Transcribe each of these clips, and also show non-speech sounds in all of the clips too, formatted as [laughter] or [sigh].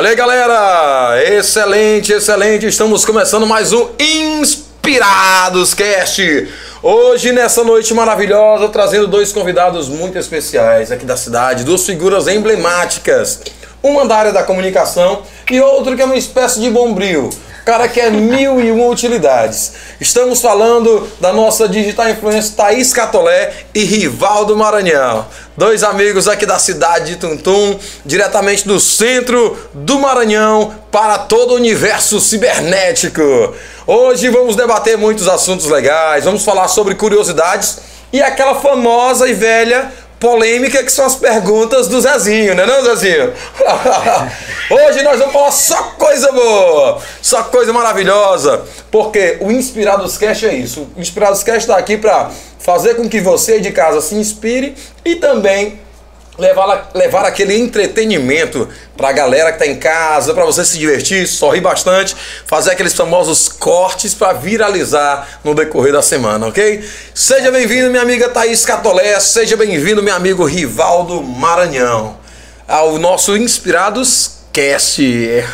Olha aí, galera! Excelente, excelente! Estamos começando mais um Inspirados Cast. Hoje, nessa noite maravilhosa, trazendo dois convidados muito especiais aqui da cidade, duas figuras emblemáticas. Uma da área da comunicação e outro que é uma espécie de bombril. Cara que é mil e uma utilidades. Estamos falando da nossa digital influencer Thaís Catolé e Rivaldo Maranhão. Dois amigos aqui da cidade de Tuntum, diretamente do centro do Maranhão para todo o universo cibernético. Hoje vamos debater muitos assuntos legais, vamos falar sobre curiosidades e aquela famosa e velha polêmica que são as perguntas do Zezinho, né não, Zezinho? [laughs] Hoje nós vamos falar só coisa boa, só coisa maravilhosa, porque o Inspirados Cast é isso. O Inspirados Cast está aqui para fazer com que você de casa se inspire e também levar, levar aquele entretenimento para a galera que está em casa, para você se divertir, sorrir bastante, fazer aqueles famosos cortes para viralizar no decorrer da semana, ok? Seja bem-vindo, minha amiga Thaís Catolé, seja bem-vindo, meu amigo Rivaldo Maranhão, ao nosso Inspirados Cast.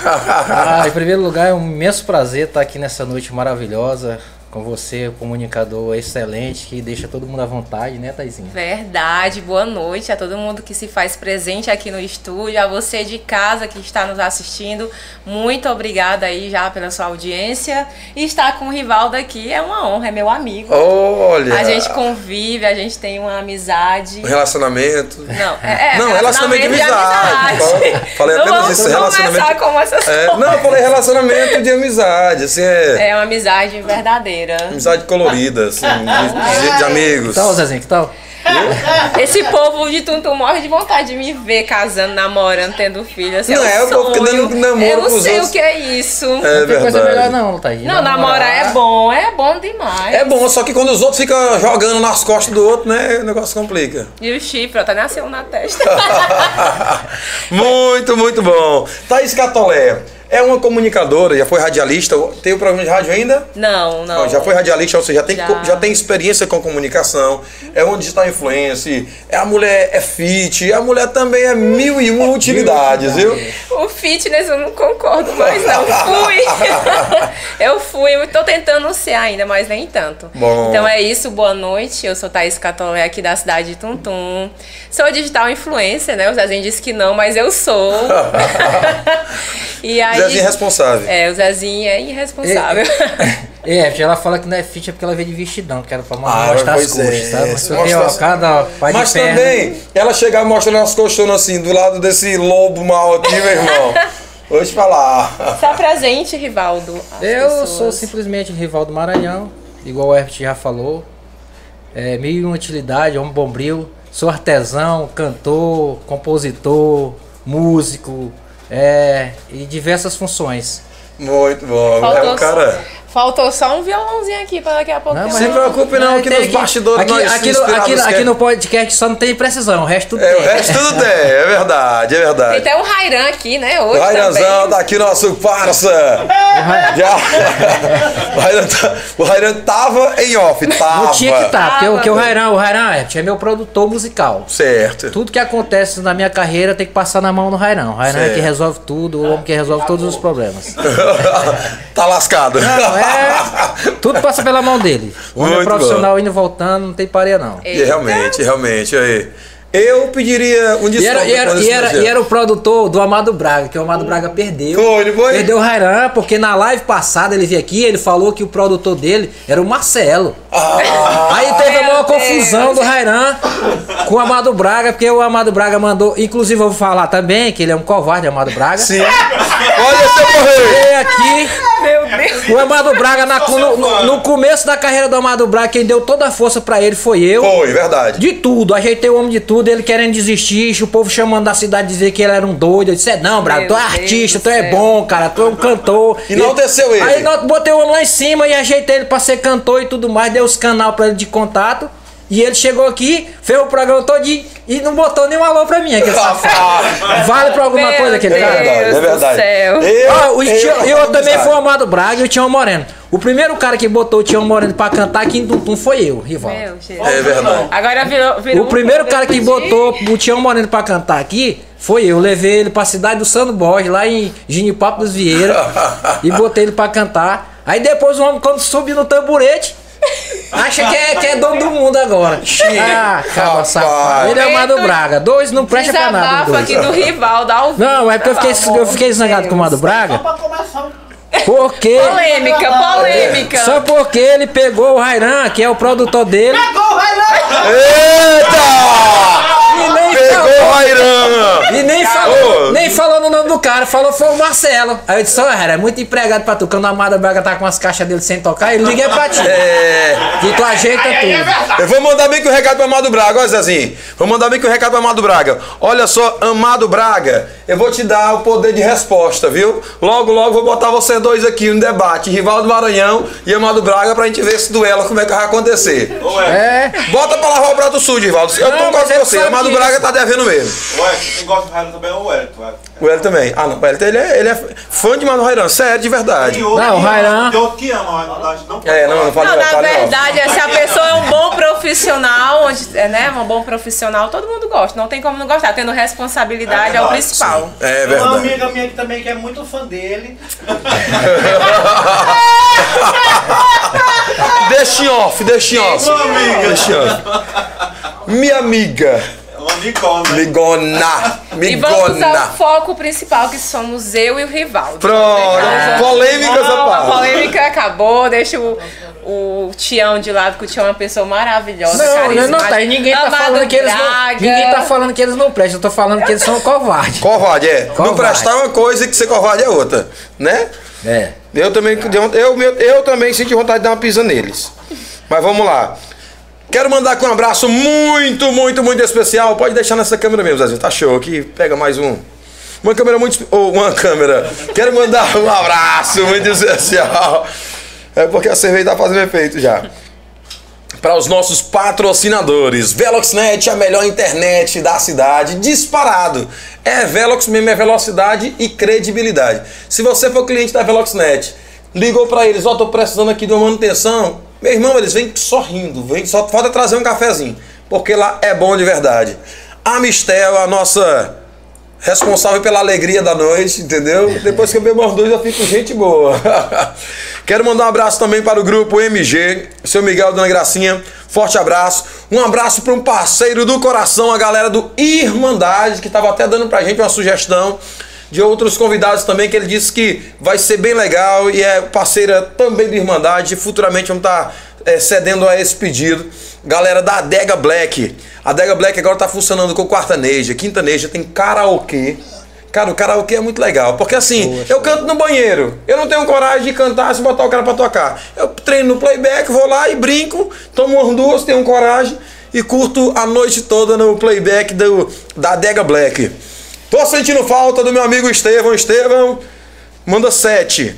ah, em primeiro lugar, é um imenso prazer estar aqui nessa noite maravilhosa com você, comunicador excelente, que deixa todo mundo à vontade, né, Taizinha? Verdade, boa noite a todo mundo que se faz presente aqui no estúdio, a você de casa que está nos assistindo, muito obrigada aí já pela sua audiência. E estar com o Rivaldo aqui é uma honra, é meu amigo. Olha! A gente convive, a gente tem uma amizade. Um relacionamento. Não, é, é não, relacionamento, de amizade. amizade. Falei não [laughs] apenas isso, relacionamento. Como essas é, não, eu falei relacionamento de amizade, assim é. É uma amizade verdadeira. Amizade colorida, assim, de, de, de amigos. Que tal, Zezinho? Que tal? [laughs] Esse povo de Tuntum morre de vontade de me ver casando, namorando, tendo filho. Assim, não é, é o povo que dando namoro Eu não sei outros. o que é isso. É não tem coisa verdade. melhor não, Thaís. Não, namorar é bom, é bom demais. É bom, só que quando os outros ficam jogando nas costas do outro, né, o negócio complica. E o chifre, até nasceu na testa. [laughs] muito, muito bom. Thaís Catolé. É uma comunicadora, já foi radialista. Tem o programa de rádio ainda? Não, não. Já foi radialista, ou seja, já tem, Já. já tem experiência com comunicação. É uma digital influencer. É a mulher é fit. A mulher também é mil e uma utilidades, viu? O fitness eu não concordo mais, não. [laughs] [laughs] Fui. eu fui, tô tentando ser ainda, mas nem tanto. Bom. Então é isso, boa noite. Eu sou Thaís Catolé aqui da cidade de Tuntum. Sou digital influencer, né? O Zezinho disse que não, mas eu sou. [laughs] e aí. Zezinho é responsável. É, o Zezinho é irresponsável. É, ela fala que não é fit é porque ela veio de vestidão, que era pra Ah, mostrar as é, coxas, sabe? Mas mostra as- cada pai Mas de perna... também, ela chegar mostrando as colchonas assim, do lado desse lobo mal aqui, meu irmão. [laughs] Vou te falar. Se apresente, Rivaldo. Eu pessoas. sou simplesmente rival do Maranhão, igual o Herbert já falou. É, meio e uma utilidade, homem bombril. Sou artesão, cantor, compositor, músico, é, e diversas funções. Muito bom. Faltou é um cara. Faltou só um violãozinho aqui pra daqui a pouco. Não, mas Se preocupe não, que tem nos bastidores aqui, nós aqui, no, aqui, aqui quer- no podcast só não tem precisão, o resto tudo É, o tem. resto tudo tem, é verdade, é Tem verdade. até um Rairan aqui, né? Hoje O Rairanzão também. tá aqui, nosso parça. [laughs] Já. O Rairan, tá- o Rairan tava em off, tava. Não tinha que estar, porque, o- porque o Rairan, o Rairan Herbert é meu produtor musical. Certo. Tudo que acontece na minha carreira tem que passar na mão do Rairan. O Rairan é que resolve tudo, o homem que resolve todos os problemas. [laughs] tá lascado. Não, é. Tudo passa pela mão dele. O homem é Muito profissional indo e voltando, não tem pareia não. E realmente, realmente, aí. Eu pediria um E desconto. era, e, era, e, era, e era o produtor do Amado Braga, que o Amado Braga perdeu. Foi, ele foi? Perdeu o Rairan, porque na live passada ele veio aqui ele falou que o produtor dele era o Marcelo. Ah, Aí teve a meu maior Deus. confusão do Rairan com o Amado Braga, porque o Amado Braga mandou. Inclusive, eu vou falar também que ele é um covarde, Amado Braga. sim. Olha você morrer. Aqui. Meu Deus. O Amado Braga, na- no, no- no começo da carreira do Amado Braga, quem deu toda a força pra ele foi eu. Foi, verdade. De tudo, ajeitei o homem de tudo, ele querendo desistir, o povo chamando da cidade dizer que ele era um doido. Eu disse: "É, Não, Meu tu é artista, tu é bom, cara, tu é um cantor. [laughs] Enalteceu ele. Aí botei o homem lá em cima e ajeitei ele pra ser cantor e tudo mais, dei os canal pra ele de contato. E ele chegou aqui, fez o programa todinho e não botou nenhum alô pra mim, aquele safado. [laughs] Vale pra alguma Meu coisa aquele Deus. cara? É do verdade. céu. Eu, Ah, o Tio- eu, eu também fui o Amado Braga e o Tião Moreno. O primeiro cara que botou o Tião Moreno pra cantar aqui em Tuntum foi eu, rival. Meu Jesus. É verdade. Agora virou, virou O primeiro um cara que botou o Tião Moreno pra cantar aqui Foi eu, levei ele pra cidade do Sano Borges, lá em Ginipapo dos Vieira, [laughs] e botei ele pra cantar. Aí depois o homem, quando subiu no tamborete, acha que é, que é dono do mundo agora. Ah, acaba Rapaz. safado. Ele é o Mado Braga. Dois não presta pra nada. Desabafa dois. aqui do rival, dá o Não, é porque eu fiquei, eu fiquei zangado com o Mado Braga. Pra começar. Porque. Polêmica, polêmica. Só porque ele pegou o Rairan, que é o produtor dele, Pegou, vai lá! Eita! e nem Pegou o falou, Rairan! e nem falou, nem falou no nome do cara, falou foi o Marcelo. Aí eu disse, ó, era muito empregado pra tu. Quando a Amada Braga tá com as caixas dele sem tocar, ele liga pra ti. É. Que tu ajeita Aí é tudo. verdade. Eu vou mandar bem que o recado pro Amado Braga, olha Zezinho. Vou mandar bem que o recado pro Amado Braga. Olha só, Amado Braga, eu vou te dar o poder de resposta, viu? Logo, logo vou botar vocês dois aqui no debate, Rivaldo Maranhão e Amado Braga, pra gente ver esse duelo, como é que vai acontecer. É. Bota pra lavar o prato sujo, Rivaldo. Eu Não, tô mas com ele você, Amado Braga tá devendo mesmo. Edson, quem gosta do Raimundo também é o Wellington. Edson. O Hélio também. Ah, não, o Hélio, ele é, ele é fã de Mano Rairan, sério, de verdade. Tem outro Não, o que- Rairan- Tem outro que ama, não, É, não, não fala Não, na verdade, é se a pessoa é um bom profissional, onde, é, né? Um bom profissional, todo mundo gosta. Não tem como não gostar. Tendo responsabilidade é, o verdade, principal. É Tem uma verdade. amiga minha que também que é muito fã dele. [laughs] Deixa em off, deixa em off. Uma amiga. Deixa em off. Minha amiga. É uma amigona. Migona. [laughs] E vamos usar o foco principal, que somos eu e o Rivaldo. Pronto. Polêmica essa Não, a polêmica acabou, deixa o, o Tião de lado, que o Tião é uma pessoa maravilhosa, Não, não, não tá. E ninguém tá falando que eles não. Ninguém tá falando que eles não prestam. Eu tô falando que eles são covardes. Covarde, é. Não Covarde. prestar é uma coisa e que ser covarde é outra. Né? É. Eu também, eu, eu, eu também senti vontade de dar uma pisa neles. Mas vamos lá. Quero mandar aqui um abraço muito, muito, muito especial. Pode deixar nessa câmera mesmo, Zezinho. Tá show aqui. Pega mais um. Uma câmera muito. Ou uma [laughs] câmera. Quero mandar um abraço muito especial. É porque a cerveja tá fazendo efeito já. Para os nossos patrocinadores. Veloxnet, a melhor internet da cidade, disparado. É Velox mesmo, é velocidade e credibilidade. Se você for cliente da Veloxnet, ligou para eles, ó, tô precisando aqui de uma manutenção. Meu irmão, eles vêm sorrindo, vem, só falta trazer um cafezinho, porque lá é bom de verdade. A Mistel, a nossa responsável pela alegria da noite, entendeu? Depois que eu bebo dois, eu fico gente boa. [laughs] Quero mandar um abraço também para o grupo MG, seu Miguel, Dona Gracinha, forte abraço. Um abraço para um parceiro do coração, a galera do Irmandade, que estava até dando pra gente uma sugestão de outros convidados também, que ele disse que vai ser bem legal e é parceira também do Irmandade. Futuramente vamos estar é, cedendo a esse pedido. Galera da Adega Black. A Adega Black agora tá funcionando com quartaneja, quintaneja, tem karaokê. Cara, o karaokê é muito legal. Porque assim, eu canto no banheiro. Eu não tenho coragem de cantar se botar o cara pra tocar. Eu treino no playback, vou lá e brinco, tomo umas duas, tenho coragem e curto a noite toda no playback do, da Adega Black. Tô sentindo falta do meu amigo Estevão. Estevão, manda sete.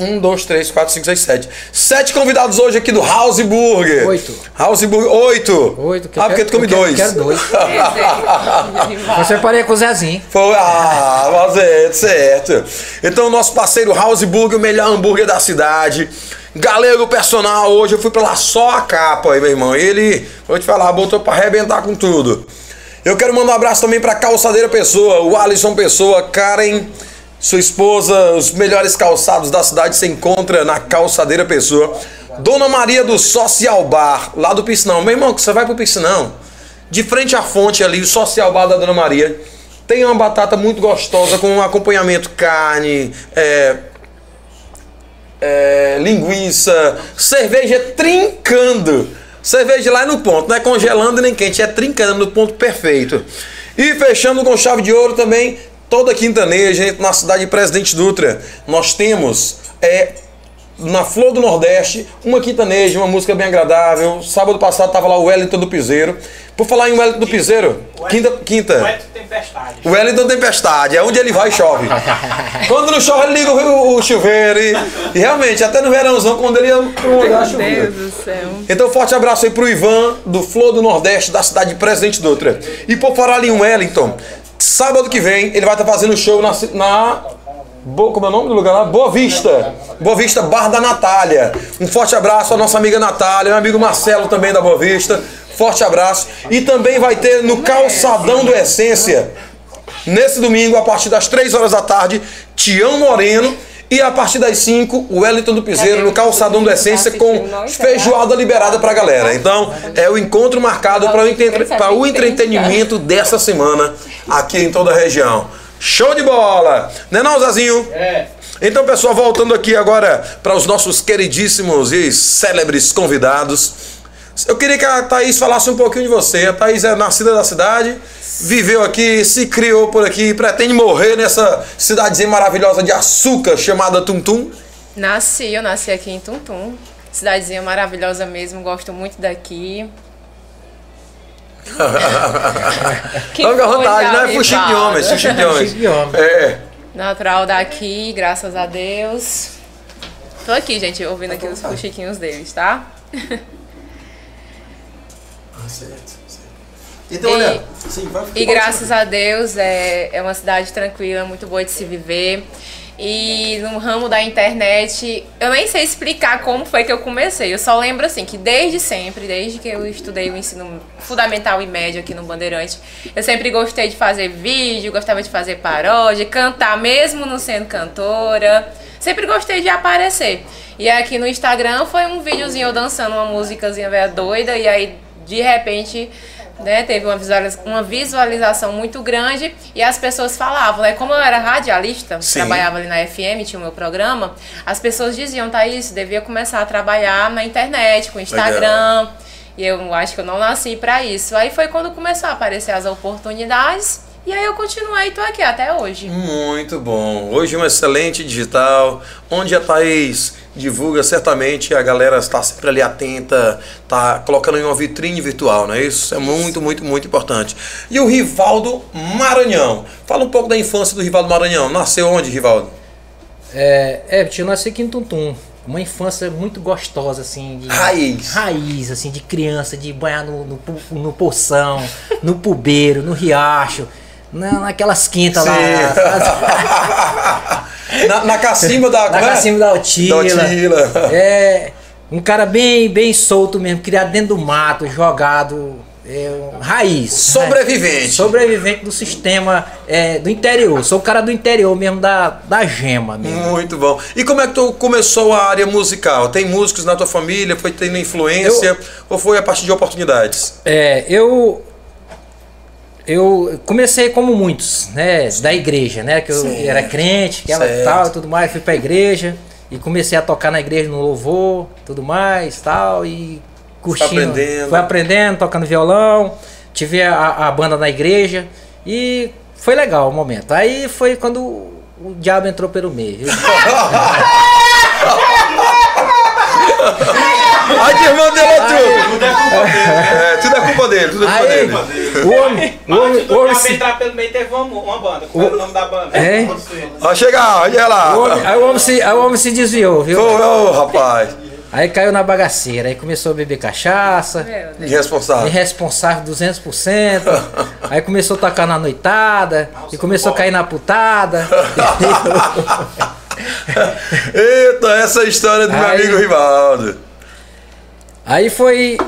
Um, dois, três, quatro, cinco, seis, sete. Sete convidados hoje aqui do House Burger. Oito. House Burger, oito. Oito, que eu ah, porque tu come eu quero- dois. quero dois. [laughs] Rivaldo. Você parei com o Zezinho. Foi, ah, mas é, certo. Então, o nosso parceiro House Burger, o melhor hambúrguer da cidade. Galego personal, hoje eu fui pra lá só a capa aí, meu irmão. Ele, vou te falar, botou pra arrebentar com tudo. Eu quero mandar um abraço também pra Calçadeira Pessoa, o Alisson Pessoa, Karen, sua esposa, os melhores calçados da cidade se encontra na Calçadeira Pessoa. Dona Maria do Social Bar, lá do Piscinão. Meu irmão, você vai pro Piscinão, de frente à fonte ali, o Social Bar da Dona Maria, tem uma batata muito gostosa com um acompanhamento carne, é, é, linguiça, cerveja trincando. Cerveja lá no ponto, não é congelando nem quente, é trincando no ponto perfeito. E fechando com chave de ouro também, toda quintaneja na cidade de Presidente Dutra. Nós temos é, na Flor do Nordeste, uma quintaneja, uma música bem agradável. Sábado passado tava lá o Wellington do Piseiro. Por falar em Wellington do Piseiro, quinta, quinta. Poeta Tempestade. O Wellington Tempestade, é onde ele vai chove. [laughs] Quando não chove, ele liga o, o chuveiro. E, e realmente, até no verãozão, quando ele ia um lugar, Meu. Deus do céu. Então, forte abraço aí pro Ivan, do Flor do Nordeste, da cidade de Presidente Dutra. E por falar em Wellington, sábado que vem, ele vai estar fazendo show na, na Bo- como é o nome do lugar lá? Boa Vista. Boa Vista, Bar da Natália. Um forte abraço à nossa amiga Natália, meu amigo Marcelo também da Boa Vista. Forte abraço. E também vai ter no Calçadão do Essência. Nesse domingo, a partir das 3 horas da tarde, Tião Moreno. E a partir das 5, o Wellington do Piseiro no Calçadão do Essência com feijoada liberada pra galera. Então, é o encontro marcado para o, entre- para o entretenimento dessa semana aqui em toda a região. Show de bola! Né não, Zazinho? É. Então, pessoal, voltando aqui agora para os nossos queridíssimos e célebres convidados. Eu queria que a Thaís falasse um pouquinho de você. A Thaís é nascida da cidade, viveu aqui, se criou por aqui, pretende morrer nessa cidadezinha maravilhosa de açúcar chamada Tum Tum. Nasci, eu nasci aqui em Tuntum. Cidadezinha maravilhosa mesmo, gosto muito daqui. [laughs] À vontade, não é fuxico de homens, de homens. Fuxico de homens. É. Natural daqui, graças a Deus. Tô aqui, gente, ouvindo aqui os fuxiquinhos deles, tá? Então, E- olha, sim, vai E graças a Deus é, é uma cidade tranquila, muito boa de se viver. E no ramo da internet, eu nem sei explicar como foi que eu comecei. Eu só lembro assim que desde sempre, desde que eu estudei o ensino fundamental e médio aqui no Bandeirante, eu sempre gostei de fazer vídeo, gostava de fazer paródia, cantar mesmo não sendo cantora. Sempre gostei de aparecer. E aqui no Instagram foi um videozinho eu dançando uma músicazinha velha doida e aí de repente né, teve uma, visualiza- uma visualização muito grande e as pessoas falavam, né, como eu era radialista, Sim. trabalhava ali na FM, tinha o meu programa, as pessoas diziam, Thaís, devia começar a trabalhar na internet, com Instagram, e eu acho que eu não nasci pra isso. Aí foi quando começou a aparecer as oportunidades, e aí eu continuei e tô aqui até hoje. Muito bom. Hoje um excelente digital, onde a Thaís divulga certamente, a galera está sempre ali atenta, tá colocando em uma vitrine virtual, não é isso? É muito, muito, muito importante. E o Rivaldo Maranhão. Fala um pouco da infância do Rivaldo Maranhão. Nasceu onde, Rivaldo? É, é, eu nasci aqui em Tuntum. Uma infância muito gostosa, assim. De, Raiz. Raiz, assim, de criança, de banhar no, no, no poção, no pubeiro, no riacho, na, naquelas quintas lá. [laughs] na, na cacimba da... Na é? cacimba da Altila. Da. É, um cara bem, bem solto mesmo, criado dentro do mato, jogado. É, um- raiz. né? Sobrevivente. Sobrevivente do sistema é, do interior. Sou o cara do interior mesmo, da, da gema mesmo. Muito bom. E como é que tu começou a área musical? Tem músicos na tua família? Foi tendo influência? Ou foi a partir de oportunidades? É, eu eu comecei como muitos, né, da igreja, né, que eu Sim. era crente, que ela Certo. tal, e tudo mais, fui pra igreja e comecei a tocar na igreja no louvor, tudo mais, tal e curtindo, aprendendo. fui aprendendo, tocando violão, tive a, a banda na igreja e foi legal o momento. Aí foi quando o diabo entrou pelo meio. [laughs] [laughs] Ai, que irmão dele é tudo. Tudo é culpa dele. É, tudo é culpa dele, tudo é culpa Aí, dele. o homem, o homem, o homem se- entrar pelo meio teve uma, uma banda. Qual era o nome da banda? É? Ó, chega, olha lá. o homem- aí o homem se, aí o homem se desviou, viu? Ô, ô, rapaz. Aí caiu na bagaceira, aí começou a beber cachaça, Meu. Irresponsável. irresponsável 200%, aí começou a tocar na noitada, e começou a cair na putada. [laughs] Eita, essa é a história do meu Aí- amigo Rivaldo. Aí foi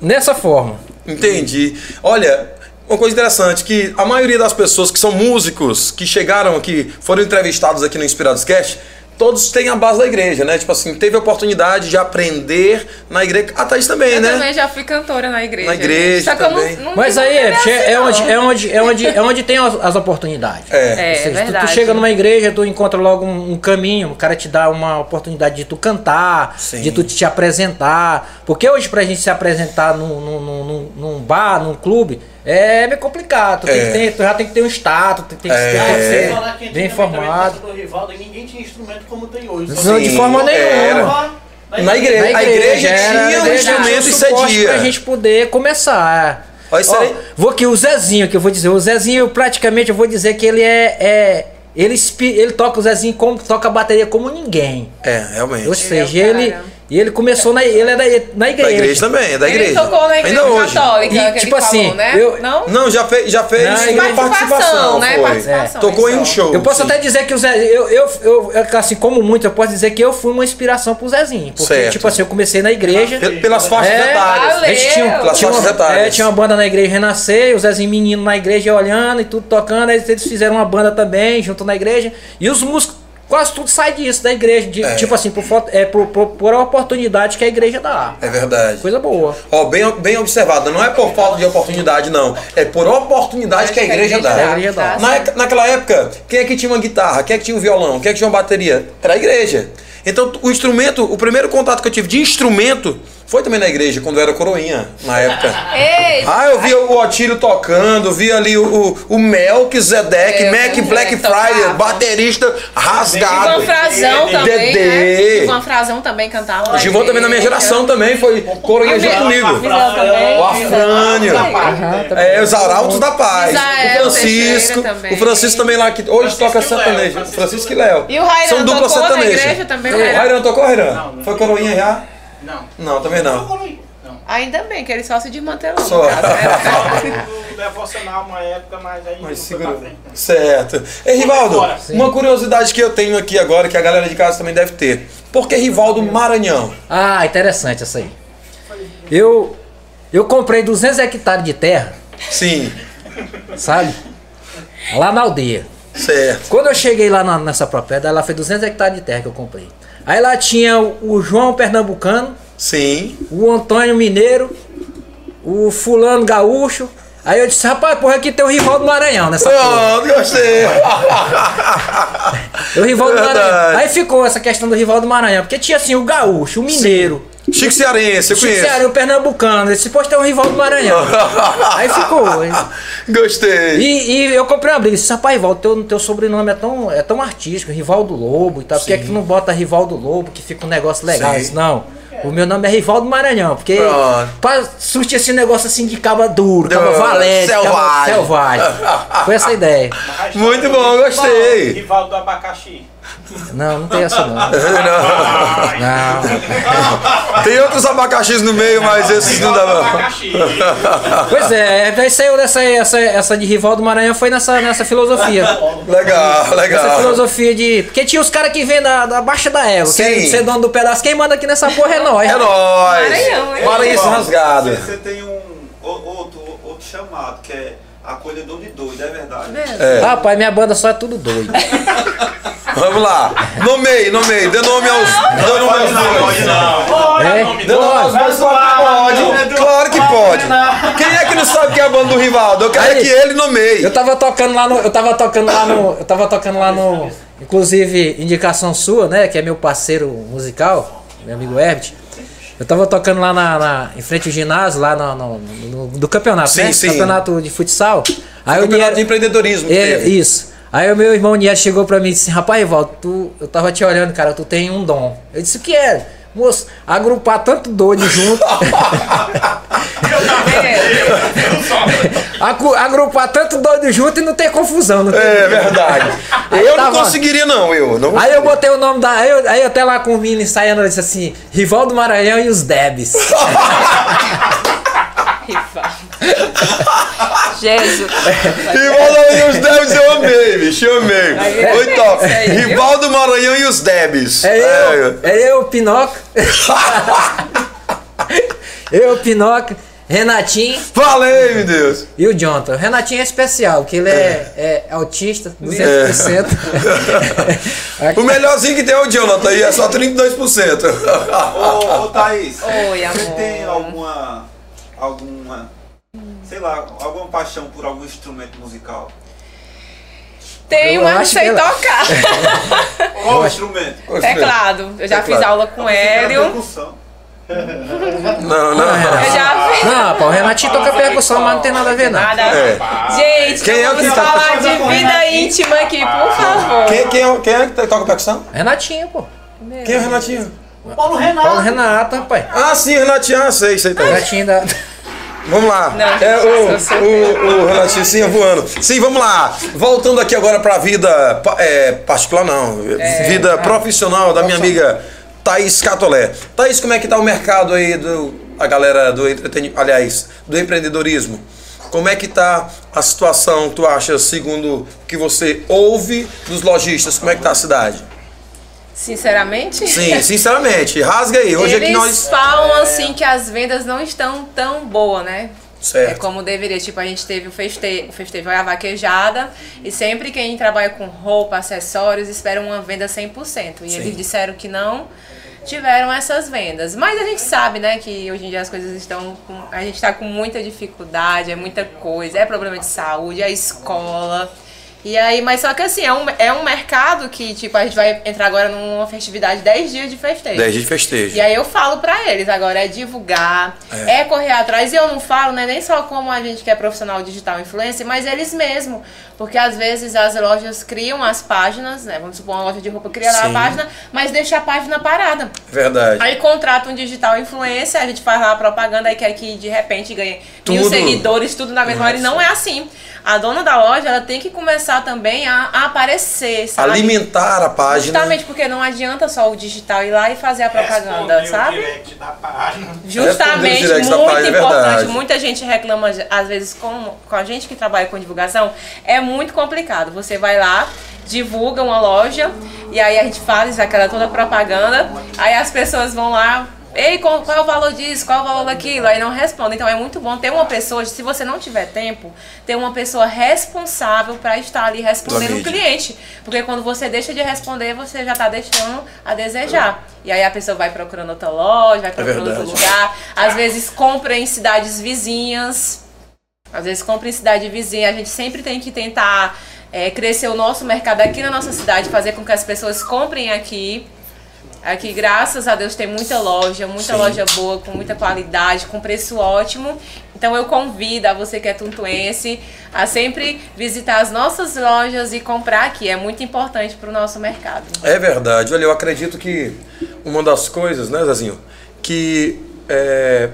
nessa forma. Entendi. Olha, uma coisa interessante que a maioria das pessoas que são músicos, que chegaram aqui, foram entrevistados aqui no Inspirados Cast, todos têm a base da igreja, né? Tipo assim, teve a oportunidade de aprender na igreja. A Thaís também, Eu né? também já fui cantora na igreja. Na igreja eu também. não, não Mas aí é, assim, é, onde, é, onde, é, onde, é onde tem as, as oportunidades. É. É, seja, tu- tu, verdade. chega numa igreja, tu encontra logo um, um caminho, o cara te dá uma oportunidade de tu cantar, Sim. de tu te apresentar. Porque hoje pra gente se apresentar num, num, num, num bar, num clube, é meio complicado. Tu, tem É. que ter- tu já tem que ter um status, tu tem que, É. tem que ser Falar que bem também, informado. na Rivaldo, ninguém tinha instrumento como tem hoje. Não, de forma nenhuma. Na igreja. a igreja era- tinha a um igreja tinha instrumento e cedia. Pra gente poder começar. Ó, isso Ó, aí- vou aqui, o Zezinho, que eu vou dizer. O Zezinho, praticamente, eu vou dizer que ele é. é- ele, ele toca o Zezinho como toca a bateria como ninguém. É, realmente. Ou Ele é o seja, ele. E ele começou na, ele é da, na igreja. Da igreja também, é da Ele igreja. tocou na igreja Ainda hoje. católica, E, que tipo ele assim, falou, né? eu- Não? Não, já fez, já fez Não, uma ele- participação, né? foi. Participação, Tocou em um show. Eu posso sim. até dizer que o Zé, eu, eu, eu, eu, assim, como muito, eu posso dizer que eu fui uma inspiração pro Zezinho. Porque, Certo. tipo assim, eu comecei na igreja. Pe- Pelas faixas É, etárias. valeu. A gente tinha, Pelas tinha, faixas uma, etárias. é, tinha uma banda na igreja Renascer, o Zezinho menino na igreja olhando e tudo tocando, aí eles fizeram uma banda também, junto na igreja, e os músicos, quase tudo sai disso, da igreja, de, É. tipo assim, por, foto- é, por, por, por a oportunidade que a igreja dá. É verdade. Coisa boa. Ó, bem, bem observado, não é por falta de oportunidade, não. É por oportunidade que a igreja dá. A igreja dá. Na, naquela época, quem é que tinha uma guitarra? Quem é que tinha um violão? Quem é que tinha uma bateria? Era a igreja. Então, o instrumento, o primeiro contato que eu tive de instrumento foi também na igreja, quando eu era coroinha, na época. [laughs] Ei, Ah, eu via o Otílio tocando, via ali o, o, o Melk, Zedek, É, Mac Black Friday, tocava. baterista rasgado. Ivan Frazão também, Dedê. né? Frazão também cantava. O Givão também na minha geração também foi coroinha junto comigo. O Afrânio. É, os Arautos da Paz. O Francisco. O Francisco também lá que hoje toca e sertanejo. Francisco e Léo. E o Rairan São dupla sertaneja. igreja também, o O Rairan? Tocou, Rairan? Foi. coroinha já? Não. Não, também não. Não. Ainda bem que ele só se desmantelou. Só. caso, né? [laughs] Devocional uma época, mas aí Mas não foi segurou. pra frente. Certo. Ei, Rivaldo, uma curiosidade que eu tenho aqui agora, que a galera de casa também deve ter. Por que Rivaldo Maranhão? Ah, interessante essa aí. Eu, eu comprei 200 hectares de terra, Sim, sabe? Lá na aldeia. certo. Quando eu cheguei lá na- nessa propriedade, lá foi 200 hectares de terra que eu comprei. Aí lá tinha o, João Pernambucano, Sim. o Antônio Mineiro, o Fulano Gaúcho. Aí eu disse, rapaz, porra, aqui tem o rival do Maranhão nessa porra. Pronto, gostei. O rival do Verdade. Maranhão. Aí ficou essa questão do rival do Maranhão, porque tinha assim o Gaúcho, o Mineiro, Chico Cearense, eu Chico conheço. Ceará, o Pernambucano. Esse posto é um rival do Maranhão. [laughs] Aí ficou. Gostei. E, e eu comprei uma briga. Disse, rapaz, Rivaldo, teu, teu sobrenome é tão, é tão artístico, Rivaldo Lobo e tal. Por que, é que tu não bota Rivaldo Lobo, que fica um negócio legal? Disse, não. O meu nome é Rivaldo Maranhão, porque Pronto. pra surtir esse negócio assim de caba duro, caba valente, caba selvagem. selvagem. Foi essa a ideia. [laughs] Muito bom, gostei. rival- Rival do abacaxi. Não, não tem essa não. [laughs] Não. Não. Tem outros abacaxis no meio, mas esses não dá Rival do não. Pois é, aí saiu dessa essa, essa de Rivaldo Maranhão foi nessa, nessa filosofia. Legal, Essa legal. filosofia de. Porque tinha os caras que vêm da, da baixa da égua, Sim. querem ser dono do pedaço. Quem manda aqui nessa porra é nós. É nóis. Maranhão, hein? Paraíso rasgado. Você, você tem um outro, outro chamado, que é acolhedor de doido, é verdade. É. Rapaz, minha banda só é tudo doido. [laughs] Vamos lá. Nomeie, nomeie. Dê nome aos. Dê nome aos Não, dois. pode não. É? Dê nome aos Pode. dois, claro que pode. Claro que pode. Quem é que não sabe que é a banda do Rivaldo? Eu quero Aí. que ele nomeie. Eu tava tocando lá no. Eu tava tocando lá no. Eu tava tocando lá no. Inclusive, indicação sua, né? Que é meu parceiro musical, meu amigo Herbert. Eu tava tocando lá na, na- em frente ao ginásio, lá no, no- no- do campeonato, Sim, né? sim. Campeonato de futsal. Aí o Campeonato Nier- de empreendedorismo É, isso. Aí o meu irmão Nier chegou pra mim e disse: Rapaz, Rivaldo, tu, eu tava te olhando, cara, tu tem um dom. Eu disse: O que é? Moço, agrupar tanto doido junto. [laughs] Agrupar tanto doido junto e não ter confusão. Não tem- É verdade. Eu não tava- conseguiria, não, eu. Não Aí eu botei o nome da. Aí eu, aí eu até lá com o Mini ensaiando, eu disse assim: Rivaldo Maranhão e os Debs. [laughs] [laughs] Jesus. Rivaldo Maranhão e os Debs eu amei, bicho, eu amei. Foi top. viu? Rivaldo Maranhão e os Debs. É eu, é eu, Pinóquio. [laughs] eu, Pinóquio, Renatinho Falei, meu Deus. e o Jonathan. O Renatinho é especial, porque ele é, é autista, 200%. [laughs] O melhorzinho que tem é o Jonathan e é só 32%. Ô, ô Thaís, Oi, você amor. tem alguma, alguma, sei lá, alguma paixão por algum instrumento musical? Tenho, Eu mas não sei ela- tocar. [laughs] Qual instrumento? Teclado. Eu já fiz Teclado. aula com o Hélio. Percussão. Não, não. Eu já fiz. Não, pô, o Renatinho toca percussão, mas não tem nada a ver, não. Nada. É. Gente, Quem é o vamos que tá- falar de vida íntima aqui, por favor. Quem, quem, é, quem é que toca percussão? Renatinho, pô. Quem é o Renatinho? Paulo Renato. Paulo Renato, rapaz. Ah, sim, Renatinho, ah, sei, sei. Tá. Renatinho da. Vamos lá. Não, é o, o, o Renatinho voando. Sim, vamos lá. Voltando aqui agora pra vida pa- é, particular, não. É. Vida profissional da minha amiga Thaís Catolé. Thaís, como é que tá o mercado aí do a galera do entretenimento, aliás, do empreendedorismo? Como é que tá a situação, tu acha, segundo o que você ouve dos lojistas? Como é que tá a cidade? Sinceramente? Sim, sinceramente, rasga aí. Hoje Eles é que nós. falam assim que as vendas não estão tão boas, né? É Certo. como deveria. Tipo, a gente teve o, feste... o festival A Vaquejada e sempre quem trabalha com roupa, acessórios, espera uma venda 100%. E Sim. eles disseram que não tiveram essas vendas. Mas a gente sabe, né, que hoje em dia as coisas estão com... A gente está com muita dificuldade, é muita coisa, é problema de saúde, é escola. E aí, mas só que assim, é um, é um mercado que, tipo, a gente vai entrar agora numa festividade 10 dias de festejo. 10 dias de festejo. E aí eu falo pra eles, agora é divulgar, é. correr atrás. E eu não falo, né, nem só como a gente que é profissional digital influencer, mas eles mesmo. Porque às vezes as lojas criam as páginas, né? Vamos supor, uma loja de roupa cria lá a página, mas deixa a página parada. Verdade. Aí contrata um digital influencer, a gente faz lá a propaganda e quer que de repente ganhe mil Tudo. seguidores, tudo na mesma hora. E não é assim. A dona da loja, ela tem que começar também a, a aparecer, sabe? Alimentar a página. Justamente porque não adianta só o digital ir lá e fazer a propaganda, Responder o sabe? direct da página. Justamente, muito página, é importante. verdade. Muita gente reclama, às vezes, com, com a gente que trabalha com divulgação, é muito complicado. Você vai lá, divulga uma loja, e aí a gente faz aquela toda propaganda, aí as pessoas vão lá. Ei, qual, qual é o valor disso? Qual é o valor daquilo? Aí não responde. Então é muito bom ter uma pessoa, se você não tiver tempo, ter uma pessoa responsável para estar ali respondendo o cliente. Porque quando você deixa de responder, você já está deixando a desejar. E aí a pessoa vai procurando outra loja, vai procurando outro verdade. lugar. Às vezes compra em cidades vizinhas. Às vezes compra em cidade vizinha. A gente sempre tem que tentar é, crescer o nosso mercado aqui na nossa cidade, fazer com que as pessoas comprem aqui. Aqui, graças a Deus, tem muita loja, muita Sim. loja boa, com muita qualidade, com preço ótimo. Então eu convido a você que é tuntuense a sempre visitar as nossas lojas e comprar aqui. É muito importante para o nosso mercado. É verdade. Olha, eu acredito que uma das coisas, né, Zezinho, que é,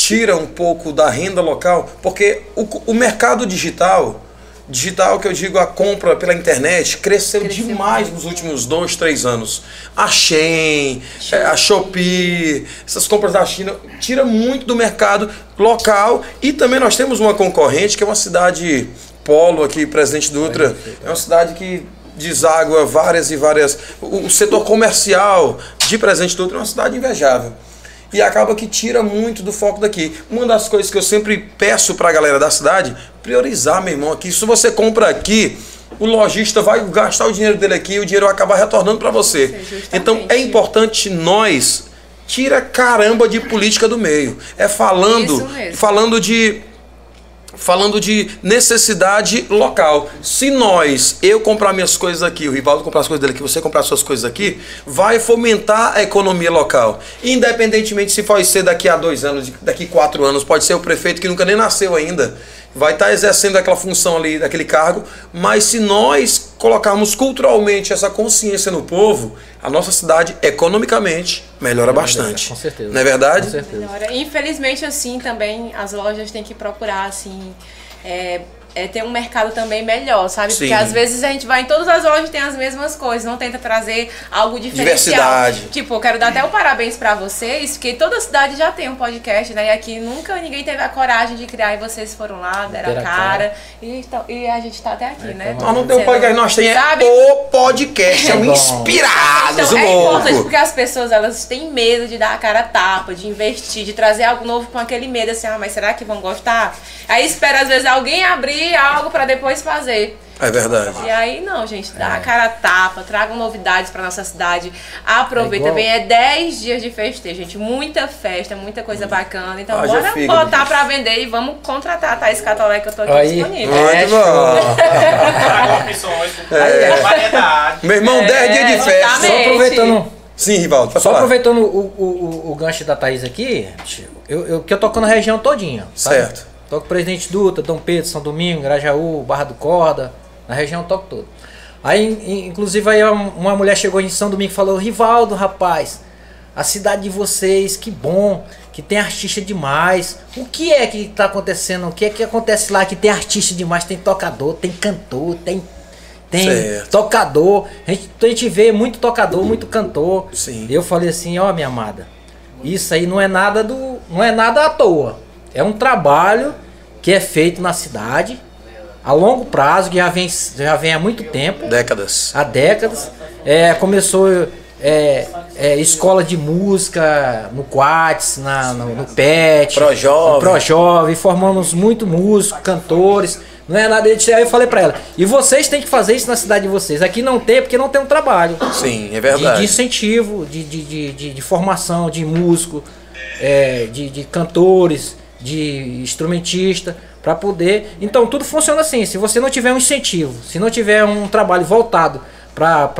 tira um pouco da renda local, porque o, o mercado digital, digital que eu digo a compra pela internet, cresceu, Cresceu demais muito. nos últimos dois, três anos. A Shein, é, a Shopee, essas compras da China, tira muito do mercado local. E também nós temos uma concorrente que é uma cidade polo aqui, Presidente Dutra. É uma cidade que deságua várias e várias. O, o setor comercial de Presidente Dutra é uma cidade invejável. E acaba que tira muito do foco daqui. Uma das coisas que eu sempre peço pra galera da cidade, priorizar, meu irmão, aqui. Se você compra aqui, o lojista vai gastar o dinheiro dele aqui e o dinheiro vai acabar retornando pra você. Então é importante nós tira caramba de política do meio. É falando, falando de falando de necessidade local. Se nós, eu comprar minhas coisas aqui, o Rivaldo comprar as coisas dele aqui, você comprar suas coisas aqui, vai fomentar a economia local. Independentemente se vai ser daqui a dois anos, daqui a quatro anos, pode ser o prefeito que nunca nem nasceu ainda, vai estar exercendo aquela função ali, daquele cargo, mas se nós colocarmos culturalmente essa consciência no povo, a nossa cidade, economicamente, melhora bastante. com certeza. Não é verdade? Com certeza. Melhora. Infelizmente, assim, também as lojas têm que procurar, assim, é, é ter um mercado também melhor, sabe? Sim. Porque às vezes a gente vai em todas as lojas e tem as mesmas coisas, não tenta trazer algo diferencial. Diversidade. Tipo, eu quero dar até o parabéns pra vocês, porque toda cidade já tem um podcast, né? E aqui nunca ninguém teve a coragem de criar e vocês foram lá, deram a cara. cara. E, então- e a gente tá até aqui, né? então, Nós não temos podcast, nós temos é Sabe? o podcast, é o Bom. Inspirados, Então, é importante porque as pessoas elas têm medo de dar a cara a tapa, de investir, de trazer algo novo com aquele medo assim, ah, mas será que vão gostar? Aí espera às vezes alguém abrir algo pra depois fazer. É verdade. E aí não, gente, dá a cara a tapa, tragam novidades pra nossa cidade. Aproveita É bem, é 10 dias de festejo, gente, muita festa, muita coisa bacana. Então Haja bora fígado, botar pra vender e vamos contratar a Thaís Catolé que eu tô aqui Aí. disponível. Muito É, bom. Opções, É. variedade. Meu irmão, 10 dias de festa. justamente. Só aproveitando, Sim, Rivaldo, só falar. aproveitando o, o, o, o gancho da Thaís aqui, eu, eu, que eu toco na região todinha. sabe? Certo. Toco Presidente Dutra, Dom Pedro, São Domingo, Grajaú, Barra do Corda, na região toco todo. Aí, in- inclusive, aí um- uma mulher chegou em São Domingo e falou, Rivaldo, rapaz, a cidade de vocês, que bom, que tem artista demais. O que é que tá acontecendo? O que é que acontece lá que tem artista demais? Tem tocador, tem cantor, tem... tem Certo. tocador. A gente, a gente vê muito tocador, muito cantor. Sim. Eu falei assim, ó, minha amada, isso aí não é nada do. não é nada à toa. É um trabalho que é feito na cidade a longo prazo, que já vem, já vem há muito tempo Décadas. há décadas. É, começou é, é, escola de música no Quats, na, no, no PET, no Projovem, formamos muito músicos, cantores. Não é nada de Aí eu falei pra ela, e vocês têm que fazer isso na cidade de vocês. Aqui não tem, porque não tem um trabalho Sim, é de, verdade. de incentivo, de, de, de, de, de formação de músico, é, de, de cantores, de instrumentista, para poder. Então tudo funciona assim. Se você não tiver um incentivo, se não tiver um trabalho voltado para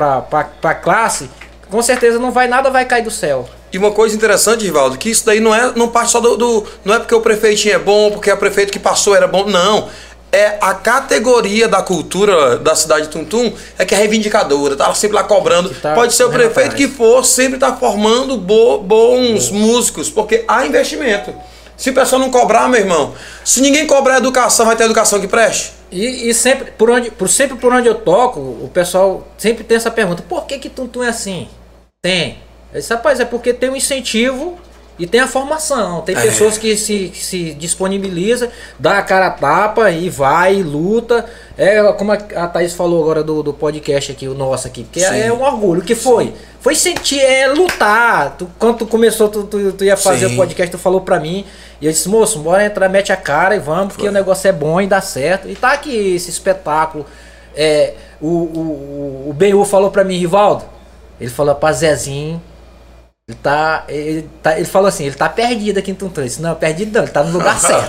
a classe, com certeza não vai nada vai cair do céu. E uma coisa interessante, Rivaldo, que isso daí não é não parte só do, do- não é porque o prefeitinho é bom, porque o prefeito que passou era bom, não. É a categoria da cultura da cidade de Tuntum é que é reivindicadora, tá sempre lá cobrando. Tá Pode ser o prefeito que for, sempre tá formando bo- bons músicos, porque há investimento. Se o pessoal não cobrar, meu irmão, se ninguém cobrar educação, vai ter educação que preste? E, e sempre, por onde, por, sempre por onde eu toco, o pessoal sempre tem essa pergunta: por que que Tuntum é assim? Tem. Eu disse, rapaz, é porque tem um incentivo e tem a formação. Tem É. pessoas que se, que se disponibilizam, dá a cara a tapa e vai, luta. É como a, a Thaís falou agora do, do podcast aqui, o nosso aqui, que Sim. é, é um orgulho. O que foi? Foi sentir, é lutar. Tu, quando tu começou, tu, tu, tu ia fazer Sim. o podcast, tu falou pra mim. E eu disse, moço, bora entrar, mete a cara e vamos, porque o negócio é bom e dá certo. E tá aqui esse espetáculo. É, o, o, o, o Benhu falou pra mim, Rivaldo, ele falou pra Zezinho, ele tá, ele tá. Ele falou assim, ele tá perdido aqui em Tuntum. Eu disse, não, perdido não, ele tá no lugar [laughs] certo.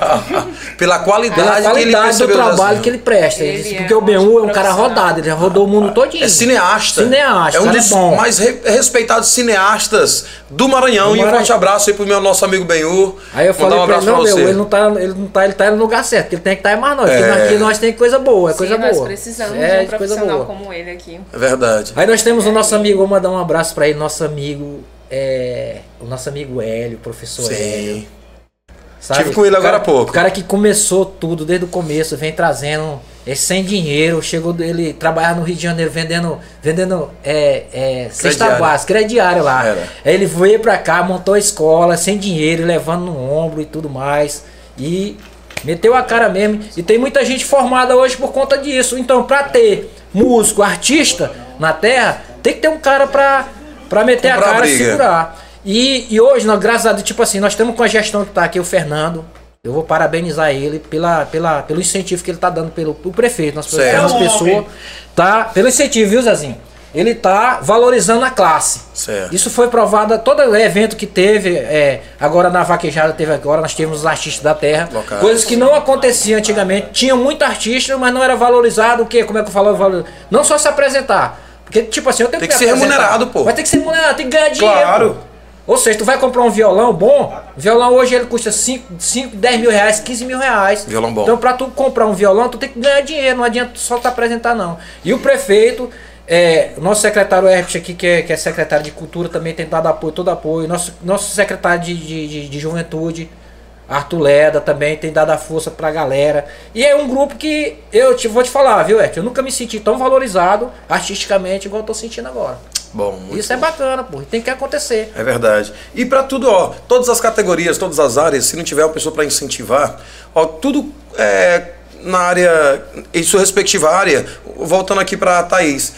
Pela qualidade, Pela que ele qualidade do trabalho que ele presta. Ele disse, é porque um o Benhu é um cara rodado, ele já rodou o mundo todinho. É cineasta. Cineasta, É um cara dos bom. mais re- respeitados cineastas do Maranhão. Do E um Maranhão. forte abraço aí pro meu nosso amigo Benhur. Aí eu falei um pra ele, não, meu, ele não tá, ele não tá, ele tá no lugar certo, porque ele tem que estar em mais nós, porque É. nós- aqui nós tem coisa boa, é Sim, coisa nós boa. precisamos é, de um coisa profissional boa. como ele aqui. É verdade. Aí nós temos o nosso amigo, vou mandar um abraço pra ele, nosso amigo, é, o nosso amigo Hélio, professor Hélio. Sim. Sabe? Tive com ele O agora há pouco. O cara que começou tudo desde o começo, vem trazendo é, sem dinheiro, chegou dele trabalhar no Rio de Janeiro vendendo, vendendo é, é, cesta básica, crediário lá. Era. Ele veio pra cá, montou a escola sem dinheiro, levando no ombro e tudo mais. E meteu a cara mesmo. E tem muita gente formada hoje por conta disso. Então, pra ter músico, artista na terra, tem que ter um cara pra, pra meter Comprar a cara e segurar. E, e hoje, nós, graças a Deus, tipo assim, nós estamos com a gestão que tá aqui, o Fernando. Eu vou parabenizar ele pela, pela, pelo incentivo que ele tá dando pelo, pro prefeito. Fernando Homem. Pessoa. Tá? Pelo incentivo, viu, Zezinho? Ele tá valorizando a classe. Certo. Isso foi provado, todo evento que teve, é, agora na Vaquejada teve agora, nós tivemos os artistas da terra. Locais. Coisas que não aconteciam antigamente. Tinha muito artista, mas não era valorizado. O quê? Como é que eu falo? Valor- Não só se apresentar. Porque, tipo assim, eu tenho Tem que, que ser remunerado, pô. Mas tem que ser remunerado, tem que ganhar dinheiro. Claro. pô. Ou seja, tu vai comprar um violão bom, violão hoje ele custa 5, 5 10 mil reais, 15 mil reais. Violão bom. Então pra tu comprar um violão, tu tem que ganhar dinheiro, não adianta só te apresentar não. E o prefeito, é, nosso secretário Herbert aqui, que é, que é secretário de cultura, também tem dado apoio, todo apoio. Nosso, nosso secretário de, de, de- de juventude, Arthur Leda, também tem dado a força pra galera. E é um grupo que eu te, vou te falar, viu, Herbert? Eu nunca me senti tão valorizado artisticamente igual eu tô sentindo agora. Bom, Isso é bacana, pô. Tem que acontecer. É verdade. E pra tudo, ó, todas as categorias, todas as áreas, se não tiver uma pessoa pra incentivar, ó, tudo é, na área, em sua respectiva área, voltando aqui pra Thaís.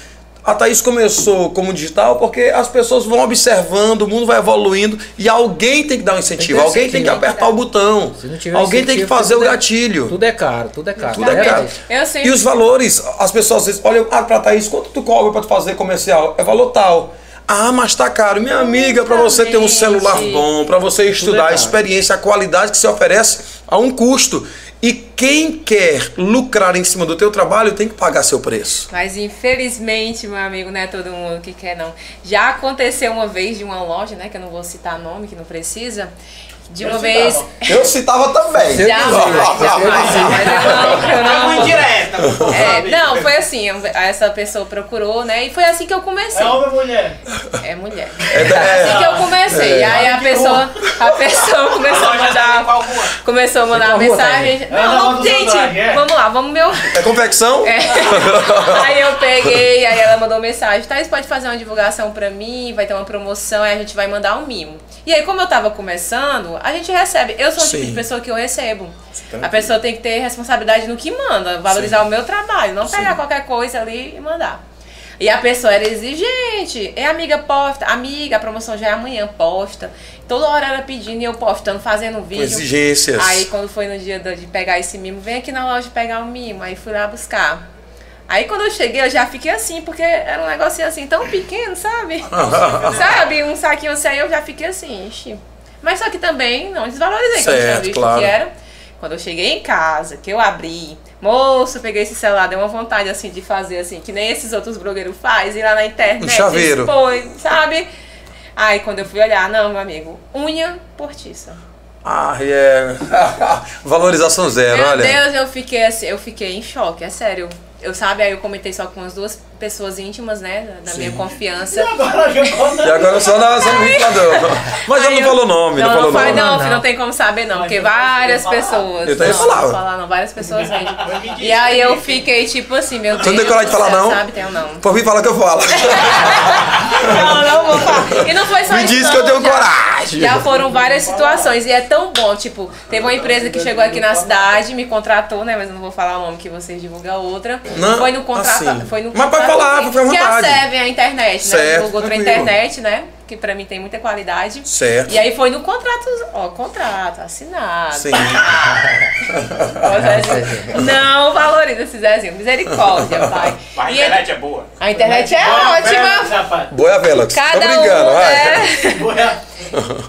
A Thaís começou como digital porque as pessoas vão observando, o mundo vai evoluindo e alguém tem que dar um incentivo, Tem alguém tem que incentivo. apertar o botão, alguém tem que incentivo, fazer o é- gatilho. Tudo é caro, tudo é caro. Tudo é caro. Eu sempre E os valores, as pessoas às vezes olham, ah, pra Thaís, quanto tu cobra pra tu fazer comercial? É valor tal. Ah, mas tá caro. Minha amiga, pra você ter um celular bom, pra você estudar, a experiência, a qualidade que se oferece a um custo. E quem quer lucrar em cima do teu trabalho tem que pagar seu preço. Mas infelizmente, meu amigo, não é todo mundo que quer não. Já aconteceu uma vez de uma loja, né, que eu não vou citar nome, que não precisa, de uma vez Eu citava também. Eu já, já, eu mas, eu não, eu É não, indireta. [laughs] É, não, foi assim, essa pessoa procurou, né? E foi assim que eu comecei. É homem ou mulher? É mulher. É, Assim que eu comecei. Aí a pessoa, A pessoa começou a mandar. Começou a mandar mensagem. Não, não, gente, é? vamos lá, vamos meu. É confecção? É. [laughs] aí eu peguei, aí ela mandou mensagem, Thaís, pode fazer uma divulgação pra mim, vai ter uma promoção, aí a gente vai mandar um mimo. E aí, como eu tava começando, a gente recebe. Eu sou o tipo Sim. de pessoa que eu recebo. A pessoa tem que ter responsabilidade no que manda, valorizar o meu trabalho, não pegar qualquer coisa ali e mandar. E a pessoa era exigente. É amiga, posta. Amiga, a promoção já é amanhã, posta. Toda hora ela pedindo e eu postando, fazendo vídeo. Com exigências. Aí quando foi no dia de pegar esse mimo, vem aqui na loja pegar o mimo. Aí fui lá buscar. Aí quando eu cheguei, eu já fiquei assim, porque era um negocinho assim, tão pequeno, sabe? [laughs] sabe? Um saquinho assim, aí eu já fiquei assim, ixi. Mas só que também não desvalorizei que eu tinha Certo, visto claro. que era. Quando eu cheguei em casa, que eu abri, moço, peguei esse celular, deu uma vontade assim de fazer assim, que nem esses outros blogueiros fazem, ir lá na internet, Um chaveiro. expõe, sabe? Aí quando eu fui olhar, não, meu amigo, unha portiça. Ah, é. [laughs] Valorização zero, Meu olha. Deus, eu fiquei assim, eu fiquei em choque, é sério. Eu sabe, aí eu comentei só com as duas pessoas íntimas, né, da, da minha confiança. Agora E agora só na só no ventilador. Mas ela não eu- falou nome, não, não, falou não, faz- nome. não, Não, não. não tem como saber não, porque eu várias falar. pessoas. Eu também não, falava. Não vou falar não, várias pessoas vêm. me E aí eu fiquei tipo assim, meu Deus. Você não tem coragem de do falar, não? Sabe, tenho não. Por mim, fala que eu falo. Não, não vou falar. E não foi só Me isso. diz não, que eu tenho já- coragem. Já foram várias situações e é tão bom. Tipo, teve uma empresa que chegou aqui na cidade, me contratou, né? Mas eu não vou falar o nome que vocês divulgam outra. Não, foi no contrato. assim. Foi no Mas pode falar, que- fica à Que a vontade. Seven, a internet, né? Certo, Divulgou pra tranquilo. internet, né? Que pra mim tem muita qualidade. Certo. E aí foi no contrato, ó, contrato, assinado. Sim. [laughs] Não valoriza esse Zezinho. Misericórdia, pai. A E internet é boa. a internet é Bora, ótima. Boa, Velox. Tô Cada brincando, um, vai. né?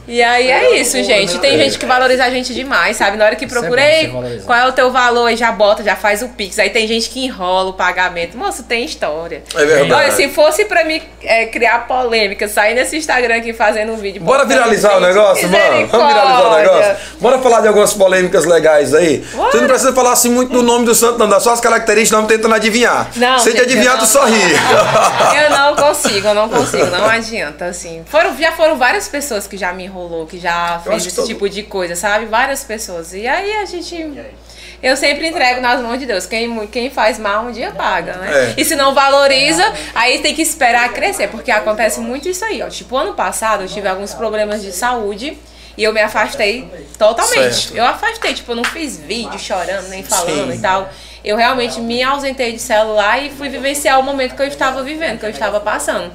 E aí é isso, gente. Tem gente que valoriza a gente demais, sabe? Na hora que é procurei valorizar. qual é o teu valor, aí já bota, já faz o Pix. Aí tem gente que enrola o pagamento. Moço, tem história. É verdade. Olha, se fosse pra mim é, criar polêmica, sair nesse Instagram aqui fazendo um vídeo. Bora viralizar o negócio, mano? Vamos viralizar o negócio? Bora falar de algumas polêmicas legais aí? Bora. Você não precisa falar assim muito do nome do santo, não, das suas características, não tentando adivinhar. Não, Se te adivinhar, tu sorri. [laughs] Eu não consigo, eu não consigo, não adianta, assim. Foram, já foram várias pessoas que já me enrolou, que já fez esse todo- tipo de coisa, sabe? Várias pessoas. E aí a gente. Eu sempre entrego nas mãos de Deus. Quem, quem faz mal um dia paga, né? É. E se não valoriza, aí tem que esperar crescer, porque acontece muito isso aí, ó. Tipo, ano passado eu tive alguns problemas de saúde. E eu me afastei totalmente. Certo. Eu afastei, tipo, eu não fiz vídeo chorando, nem falando Sim. e tal. Eu realmente me ausentei de celular e fui vivenciar o momento que eu estava vivendo, que eu estava passando.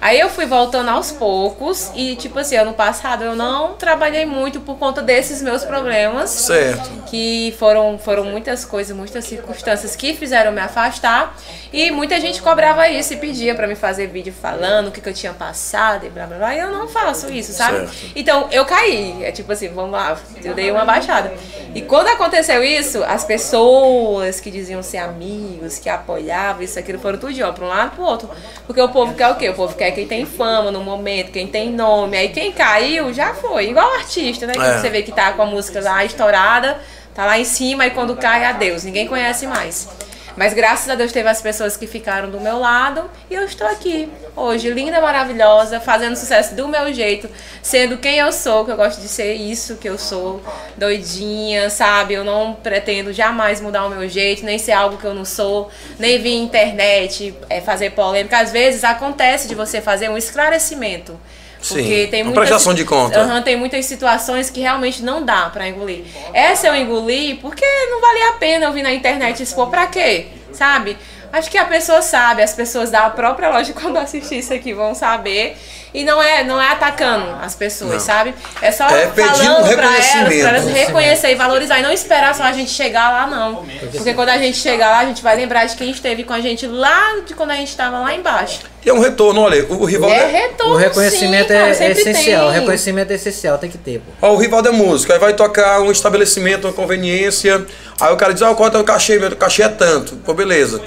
Aí eu fui voltando aos poucos e, tipo assim, ano passado eu não trabalhei muito por conta desses meus problemas. Certo. Que foram, foram muitas coisas, muitas circunstâncias que fizeram me afastar. E muita gente cobrava isso e pedia pra me fazer vídeo falando o que, que eu tinha passado e blá blá blá. E eu não faço isso, sabe? Certo. Então eu caí. É tipo assim, vamos lá, eu dei uma baixada. E quando aconteceu isso, as pessoas que diziam ser amigos, que apoiavam, isso, aquilo, foram tudo de ó, pra um lado pro outro. Porque o povo quer o quê? O povo quer quem tem fama no momento, quem tem nome. Aí quem caiu já foi. Igual artista, né? É. você vê que tá com a música lá estourada, tá lá em cima e quando cai, adeus. Ninguém conhece mais. Mas graças a Deus teve as pessoas que ficaram do meu lado e eu estou aqui hoje, linda, maravilhosa, fazendo sucesso do meu jeito, sendo quem eu sou, que eu gosto de ser isso que eu sou, doidinha, sabe? Eu não pretendo jamais mudar o meu jeito, nem ser algo que eu não sou, nem vir internet é, fazer polêmica. Às vezes acontece de você fazer um esclarecimento. Porque Sim, tem muitas, prestação de conta. Aham, tem muitas situações que realmente não dá pra engolir. Essa eu engoli porque não valia a pena eu vir na internet expor pra quê? Sabe? Acho que a pessoa sabe, as pessoas da própria loja [laughs] quando assistir isso aqui vão saber. E não é, não é atacando as pessoas, sabe? É só É falando pra elas, reconhecimento. pra elas reconhecer e valorizar. E não esperar só a gente chegar lá, não. Porque quando a gente chegar lá, a gente vai lembrar de quem esteve com a gente lá de quando a gente estava lá embaixo. E é um retorno, olha, o Rivaldo É é, retorno. O reconhecimento sim, cara, é, é sempre essencial. O tem. reconhecimento é essencial, tem que ter, pô. Ó, o Rivaldo é músico, aí vai tocar um estabelecimento, uma conveniência. Aí o cara diz, ah, quanto é o cachê? Meu cachê é tanto. Pô, beleza.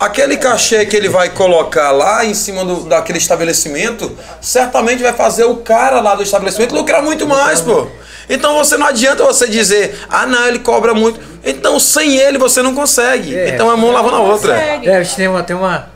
Aquele cachê que ele vai colocar lá em cima do, daquele estabelecimento, certamente vai fazer o cara lá do estabelecimento lucrar muito mais, pô. Então você não adianta você dizer, ah não, ele cobra muito. Então sem ele você não consegue. É. Então é mão lavando a outra. Consegue. É, tem uma, tem uma,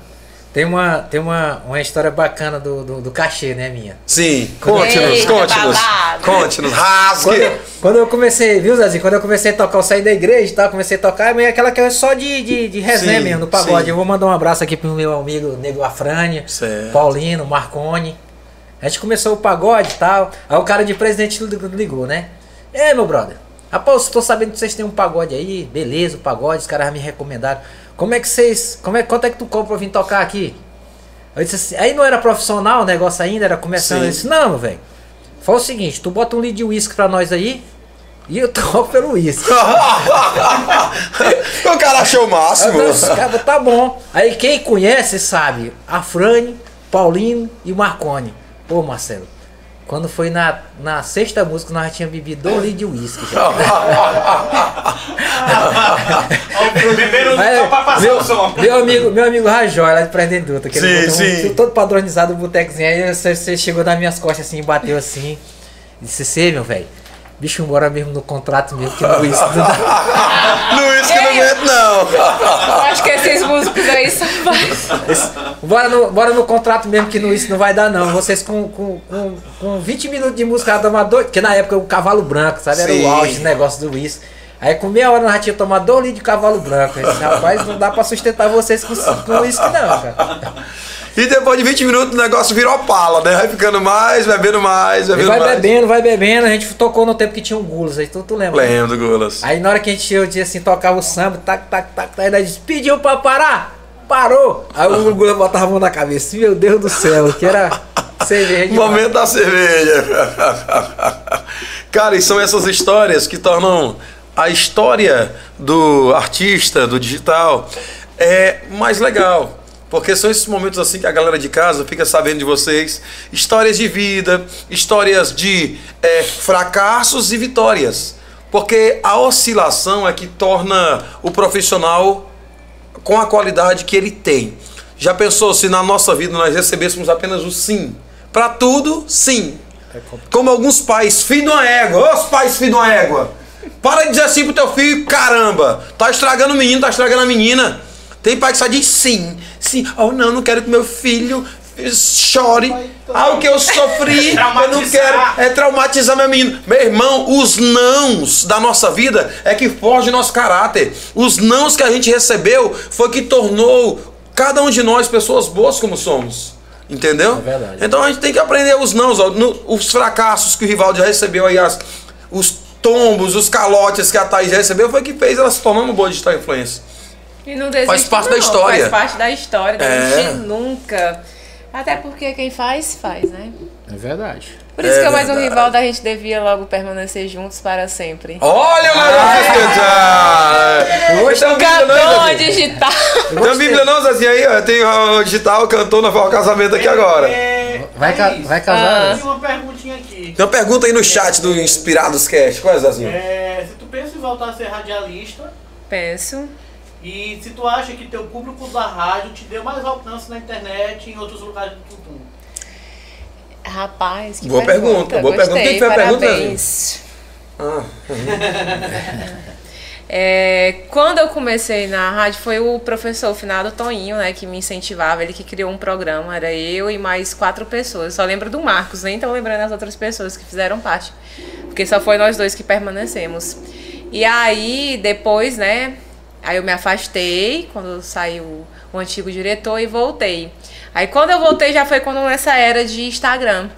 tem uma, tem uma, uma história bacana do, do, do cachê, né, minha? Sim, conte-nos, conte-nos. Conte-nos, rasgue. Quando, quando eu comecei, viu, Zezinho? Quando eu comecei a tocar, eu saí da igreja e tal, comecei a tocar, mas é aquela que é só de, de, de resenha Sim, mesmo, no pagode. sim. Eu vou mandar um abraço aqui pro meu amigo Nego Afrânia, Certo. Paulino, Marconi. A gente começou o pagode e tal. Aí o cara de presidente ligou, né? É, meu brother. Rapaz, tô sabendo que vocês têm um pagode aí, beleza, o pagode, os caras me recomendaram. Como é que vocês. Como é, quanto é que tu compra pra vir tocar aqui? Assim, aí não era profissional o negócio ainda, era começando. Sim. Eu disse, não, velho. Foi o seguinte, tu bota um litro de uísque pra nós aí e eu [laughs] toco pelo uísque. [laughs] o cara achou o máximo. Eu disse, cara, tá bom. Aí quem conhece sabe, a Frane, Paulino e o Marconi. Pô, Marcelo, quando foi na, na sexta música, nós já tínhamos bebido dois litros de uísque. [laughs] só pra passar meu, o som. meu amigo, meu amigo Rajó, lá de Presidente Dutra, que ele Sim, um- sim. todo padronizado o botecozinho. Aí você, você chegou nas minhas costas assim, bateu assim. Disse, você, meu velho, bicho, bora mesmo no contrato mesmo, que no uísque não dá. [laughs] Luiz que não aguento, não. Eu acho que esses músicos aí são mais. Bora no, bora no contrato mesmo que no isso não vai dar não. Vocês com, com, com, com 20 minutos de música já tomar dois. Porque na época o cavalo branco, sabe? Era Sim. o auge do negócio do uísque. Aí com meia hora nós já tinha tomado dois litros de cavalo branco. Eu disse, rapaz, não dá pra sustentar vocês com, com uísque não, cara. E depois de 20 minutos o negócio virou pala, né? Vai ficando mais, bebendo mais, E bebendo vai mais. bebendo, vai bebendo. A gente tocou no tempo que tinha um gulas. Aí tu, tu lembra? né? Lembro, Gulas. Aí na hora que a gente eu dizia assim, tocava o samba, tac, tac, tac, tac, aí disse, pediu pra parar, parou. Aí o Gula botava a mão na cabeça, meu Deus do céu, que era cerveja. [laughs] Momento da cerveja. [laughs] Cara, e são essas histórias que tornam a história do artista, do digital, é mais legal. Porque são esses momentos assim que a galera de casa fica sabendo de vocês. Histórias de vida, histórias de é, fracassos e vitórias. Porque a oscilação é que torna o profissional com a qualidade que ele tem. Já pensou se na nossa vida nós recebêssemos apenas o sim? Para tudo, sim. Como alguns pais, filho de uma égua. Os pais, filho de uma égua. Para de dizer assim pro teu filho, caramba, tá estragando o menino, tá estragando a menina. Tem pai que só diz sim, sim. Oh, não, não quero que meu filho chore. Ah, o que eu sofri, [laughs] eu não quero é traumatizar meu menino. Meu irmão, os nãos da nossa vida é que forge nosso caráter. Os nãos que a gente recebeu foi que tornou cada um de nós pessoas boas como somos. Entendeu? É verdade. Então a gente tem que aprender os nãos, ó, no- os fracassos que o Rivaldo já recebeu aí, as, os tombos, os calotes que a Thaís recebeu, foi que fez ela se tornar uma boa digital influencer. E não desiste, Faz parte da não, história. Faz parte da história, É. não nunca. Até porque quem faz, faz, né? É verdade. Por isso É que eu mais um rival da gente devia logo permanecer juntos para sempre. Olha o ah, Bíblia não, Cantor digital. Tem Bíblia não, Zezinho, aí, ó. Tem o digital, cantor na o casamento aqui agora. É, Vai, vai casar? Tem uma perguntinha aqui. Tem uma pergunta aí no chat do Inspirados Cast. Qual é, Zezinho? É, se tu pensa em voltar a ser radialista Penso. e se tu acha que teu público da rádio te deu mais alcance na internet e em outros lugares do mundo. Rapaz, que Boa pergunta, boa pergunta. Gostei, Quem foi a pergunta. Ah, [laughs] É, quando eu comecei na rádio foi o professor o finado Toninho, né, que me incentivava, ele que criou um programa, era eu e mais quatro pessoas. Só lembro do Marcos, nem tô lembrando as outras pessoas que fizeram parte, porque só foi nós dois que permanecemos. E aí depois, né, aí eu me afastei quando saiu o antigo diretor e voltei. Aí quando eu voltei já foi quando nessa era de Instagram.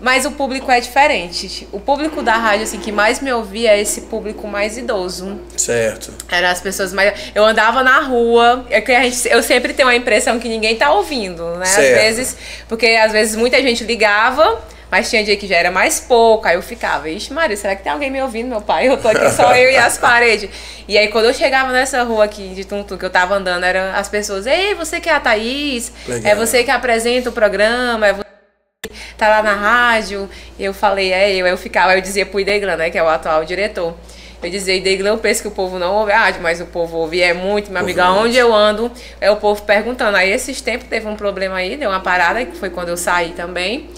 Mas o público é diferente. O público da rádio, assim, que mais me ouvia é esse público mais idoso. certo. Eram as pessoas mais. Eu andava na rua, é que a gente, eu sempre tenho a impressão que ninguém tá ouvindo, né? Certo. Às vezes, porque às vezes muita gente ligava, mas tinha dia que já era mais pouco, aí eu ficava, ixi, Maria, será que tem alguém me ouvindo, meu pai? Eu tô aqui só eu e as paredes. E aí quando eu chegava nessa rua aqui de Tuntum, que eu tava andando, eram as pessoas, ei, você que é a Thaís, Legal. é você que apresenta o programa, é você tá lá na rádio. Eu falei, é eu. Aí eu ficava, eu dizia pro Ideglan, né, que é o atual diretor. Eu dizia, Ideglan, eu penso que o povo não ouve rádio, mas o povo ouve é muito, meu amigo. Aonde eu ando, é o povo perguntando. Aí esses tempos teve um problema aí, deu uma parada, que foi quando eu saí também.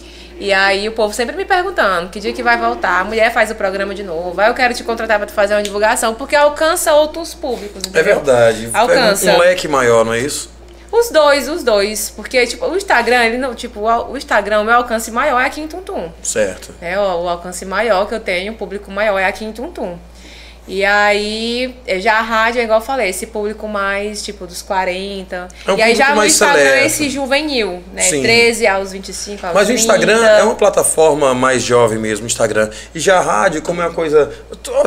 E aí o povo sempre me perguntando, que dia que vai voltar? A mulher faz o programa de novo. Aí eu quero te contratar pra tu fazer uma divulgação, porque alcança outros públicos, É entendeu? verdade. Alcança. Um leque maior, não é isso? Os dois, os dois. Porque, tipo, o Instagram, ele não, tipo, o o Instagram, o meu alcance maior é aqui em Tuntum. Certo. É, o, o alcance maior que eu tenho, o público maior é aqui em Tuntum. E aí, eh, já a rádio, é igual eu falei, esse público mais, tipo, dos 40. É um e aí já no mais Instagram, seleto. esse juvenil, né? Sim. 13 aos 25, aos Mas o 30. Instagram é uma plataforma mais jovem mesmo, o Instagram. E já a rádio, como é uma coisa.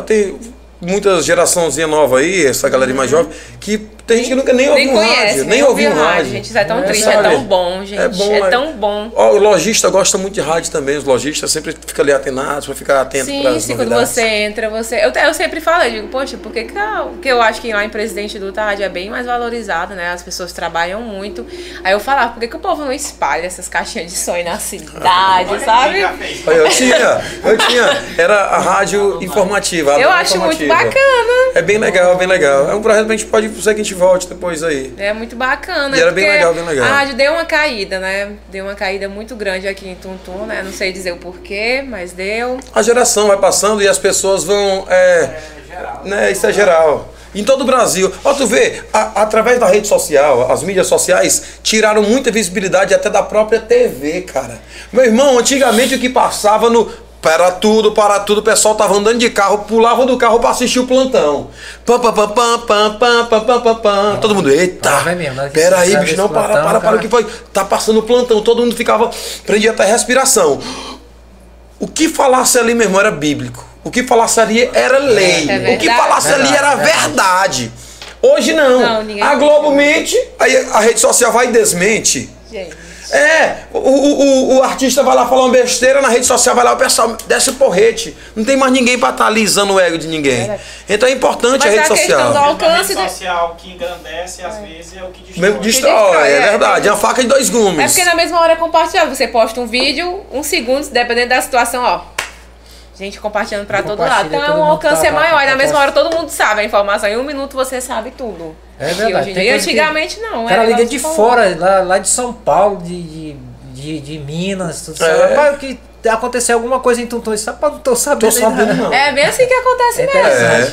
Tem muita geraçãozinha nova aí, essa galera mais jovem, que tem gente que nunca nem ouviu Nem conhece, rádio, nem ouviu um rádio. Gente, isso é tão É, triste, sabe? é tão bom, gente. É É, bom, né? tão bom. Ó, o lojista gosta muito de rádio também, os lojistas sempre ficam ali atenados pra ficar atento para Sim, as sim, quando novidades. você entra, você. Eu, eu sempre falo, eu digo, poxa, porque que, que eu acho que lá em Presidente do rádio é bem mais valorizado, né? As pessoas trabalham muito. Aí eu falava, por que, que o povo não espalha essas caixinhas de sonho na cidade, sabe? Eu tinha, eu tinha. Era a rádio informativa. a Eu rádio acho muito informativa. bacana. É bem legal, bem legal. É um projeto que a gente pode ser que a gente volte depois aí. É muito bacana. E era bem legal, bem legal. A rádio deu uma caída, né? Deu uma caída muito grande aqui em Tuntum, né? Não sei dizer o porquê, mas deu. A geração vai passando e as pessoas vão. É, né, isso é geral. Em todo o Brasil. Ó, tu vê, a- através da rede social, as mídias sociais tiraram muita visibilidade até da própria TV, cara. Meu irmão, antigamente o que passava no. Para tudo, para tudo, o pessoal tava andando de carro, pulava do carro pra assistir o plantão. Pam, pam, pam, pam, pam, pam, pam, pam, pam, pam. Todo mundo, eita! Ah, mesmo? Pera aí, bicho, não, para, plantão, para, para, o que foi? Tá passando o plantão, todo mundo ficava, prendia até a respiração. O que falasse ali, meu irmão, era bíblico. O que falasse ali era lei. É o que verdade. falasse ali era verdade. Hoje não. Não, a Globo mente, aí a rede social vai e desmente. Gente. É, o, o, o, o artista vai lá falar uma besteira, na rede social vai lá, o pessoal desce o porrete. Não tem mais ninguém pra estar alisando o ego de ninguém. Então é importante Mas a rede a questão social. do A alcance. rede de- social que engrandece, às vezes, é o que destrói. Mesmo destrói, destrói, é é, verdade. É uma faca de dois gumes. É porque na mesma hora é compartilhado. Você posta um vídeo, um segundo, dependendo da situação, ó. Gente compartilhando pra todo lado. Então todo o alcance tá- é maior. E na mesma tá- hora todo mundo sabe a informação. Em um minuto você sabe tudo. É E verdade, dia, coisa que- antigamente não. O cara era liga de fora, lá, lá de São Paulo, de, de, de, de Minas, tudo É. Rapaz, que aconteceu alguma coisa em Tuntum, isso rapaz, não tô sabendo. Tô sabendo, não. É bem assim que acontece É mesmo. É.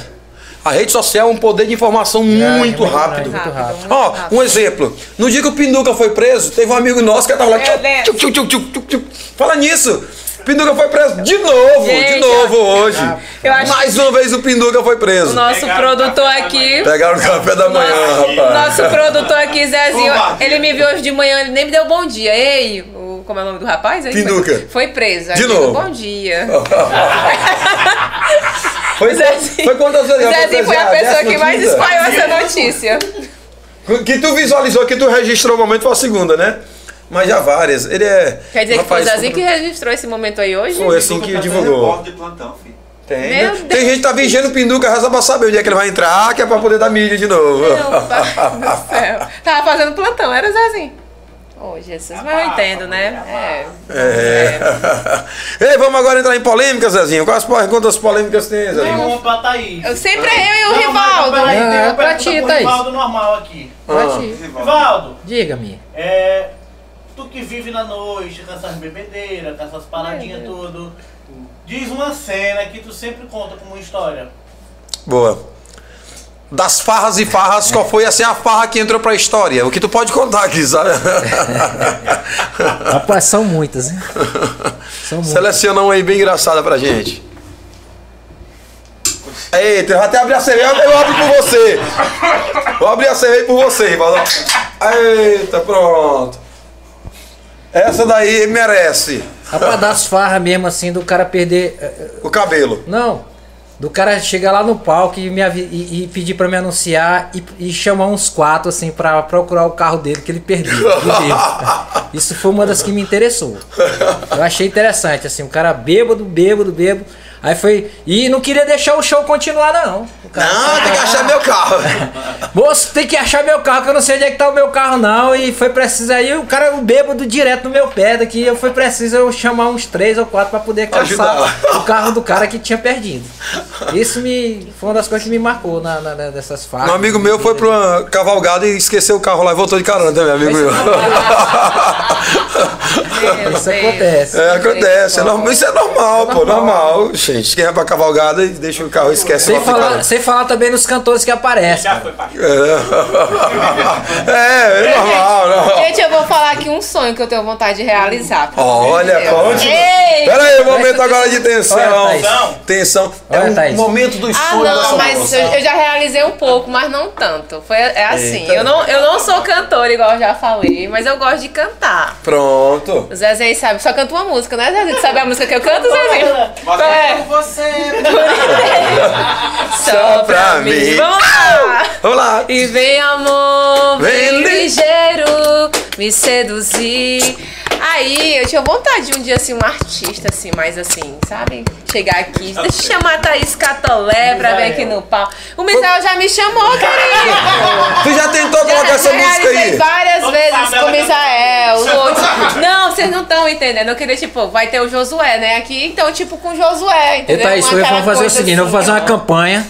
A rede social é um poder de informação É, é muito muito rápido. muito rápido. Ó, rápido. um exemplo. No dia que o Pinduca foi preso, teve um amigo nosso que tava lá. Tchuc, tchuc, tchuc. Fala nisso. Pinduca foi preso de novo, de Gente, novo eu- hoje. eu acho Mais uma vez o Pinduca foi O preso. nosso Pegaram produtor aqui. Pegaram o café da manhã, rapaz. Nosso produtor aqui, Zezinho, ele me viu hoje de manhã, ele nem me deu bom dia. Ei, o, como é o nome do rapaz? aí? Pinduca. Foi, foi preso. De novo. Bom dia. [laughs] Foi, [laughs] Zezinho- foi quantas vezes? Zezinho foi a pessoa que décima mais espalhou essa notícia. Que tu visualizou, que tu registrou o momento foi a segunda, né? Mas já várias. Ele é. Quer dizer que foi o rapaz, Zezinho que registrou esse momento aí hoje? Foi assim que Tá divulgou. de plantão, filho. Tem, Meu né? Deus. Tem gente que tá vigiando o Pinduca só pra saber onde é que ele vai entrar, que é pra poder dar mídia de novo. Meu pai do céu. Tava fazendo plantão, era o Zezinho. Ô, Jesus, mas eu entendo, né? É. É. [laughs] Ei, vamos agora entrar em polêmicas, Zezinho. Quais quantas polêmicas tem, Zezinho? Nenhuma pra Thaís. Eu sempre eu e o Não, mas Rivaldo. peraí, tem é uma pra pergunta ti, Thaís. Rivaldo normal aqui. Pode ir. Rivaldo, Diga-me. é, tu que vive na noite, com essas bebedeiras, com essas paradinhas tudo, diz uma cena que tu sempre conta como história. Boa. Das farras e farras, qual foi assim, a farra que entrou pra história? O que tu pode contar aqui, sabe? Rapaz, são muitas, hein? São muitas. Seleciona uma aí bem engraçada pra gente. Eita, eu vou até abrir a cerveja, eu abro por você. Vou abrir a cerveja por você, Rivaldo. Eita, pronto. Essa daí merece Rapaz, das farras mesmo, assim, do cara perder. eh, eh, o cabelo. Não. Do cara chegar lá no palco e, me e, e pedir pra me anunciar e, e chamar uns quatro, assim, pra procurar o carro dele que ele perdeu. [laughs] Isso foi uma das que me interessou. Eu achei interessante, assim, o cara bêbado, bêbado, bêbado. Aí foi. E não queria deixar o show continuar, não. Não, tem que achar meu carro. [laughs] Moço, tem que achar meu carro, que eu não sei onde é que tá o meu carro, não. E foi preciso aí, o cara, o bêbado direto no meu pé daqui. Eu foi preciso eu chamar uns três ou quatro pra poder caçar o carro do cara que tinha perdido. Isso me foi uma das coisas que me marcou na, na- na- dessas fases. Um amigo meu foi pra uma cavalgada e esqueceu o carro lá e voltou de carona também, amigo meu. Meu [laughs] Isso acontece. É, acontece. É normal, isso é normal, pô, normal. Gente. Quem vai pra cavalgada deixa o carro esquece Sem falar, sem falar também nos cantores que aparecem. Já foi pra É, [laughs] é normal, não. Gente, eu vou falar aqui um sonho que eu tenho vontade de realizar. Olha, conte. Pera aí, momento agora de tensão. Olha. Tensão. É um Thaís. momento dos Ah, sonhos dessa não, mas eu, eu já realizei um pouco, mas não tanto. Foi, é assim, Eita. eu não, eu não sou cantora, igual eu já falei, mas eu gosto de cantar. Pronto. O Zezinho sabe, só canta uma música, né, Zezinho? Tu sabe a música que eu canto, Zezinho? Mas É. Você. [laughs] Só pra mim. mim. Vamos lá! Vamos lá. E vem amor, Vem vem li- ligeiro, me seduzir. Aí eu tinha vontade de um dia assim, um artista assim, mais assim, sabe? Chegar aqui, deixa eu chamar a Thaís Catolé pra vir aqui no pau. O Misael já me chamou, querido. [laughs] Tu já tentou colocar Já essa música realizei aí? várias Vamos vezes com o Misael. [laughs] outro. Não, vocês não estão entendendo. Eu queria, tipo, vai ter o Josué, né? Aqui, então, tipo, com o Josué, E entendeu? Thaís, eu vou fazer o seguinte, eu vou fazer uma assim. campanha.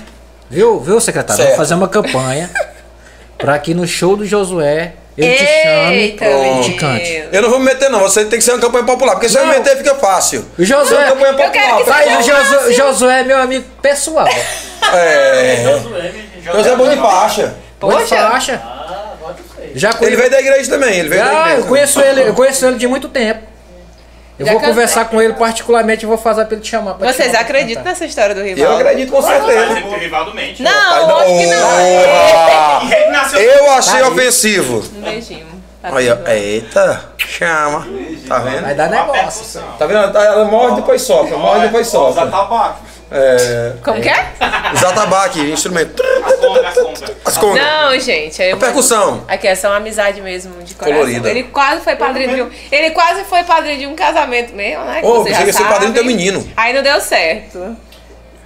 Viu, viu, secretário? Certo. Vou fazer uma campanha [laughs] pra que no show do Josué eu te Eita, te cante. Eu não vou me meter, não. Você tem que ser uma campanha popular. Porque se eu me Não. meter, fica fácil. O uma Josué, campanha Eu quero que popular. seja Thaís, o Josué, Josué é meu amigo pessoal. É. Bom de Faixa. Pode Poxa. faixa. Ah. Já Ele veio da igreja também. Ele veio da já, igreja. eu conheço ele, eu conheço ele de muito tempo. Eu Já vou conversar com ele particularmente e vou fazer pra ele te chamar. pra te Vocês acreditam nessa história do Eu rival? acredito com certeza. o rival do mente. Não, Ai, lógico que não. Eu achei ofensivo. Um beijinho. Tá tudo bem. Eita, chama. Tá vendo? Vai dar negócio. Tá vendo? Ela morre depois sopra, morre depois Usa sopra. tabaco. É. Como que é? [laughs] Zatabaque, instrumento. As congas, as congas. As congas. Não, gente. Eu... Percussão. Aqui é só uma amizade mesmo, de coração. Colorida. Ele quase foi padrinho de um... Ele quase foi padrinho de um casamento mesmo, né? que Ô, você já chega a ser padrinho do teu menino. Aí não deu certo.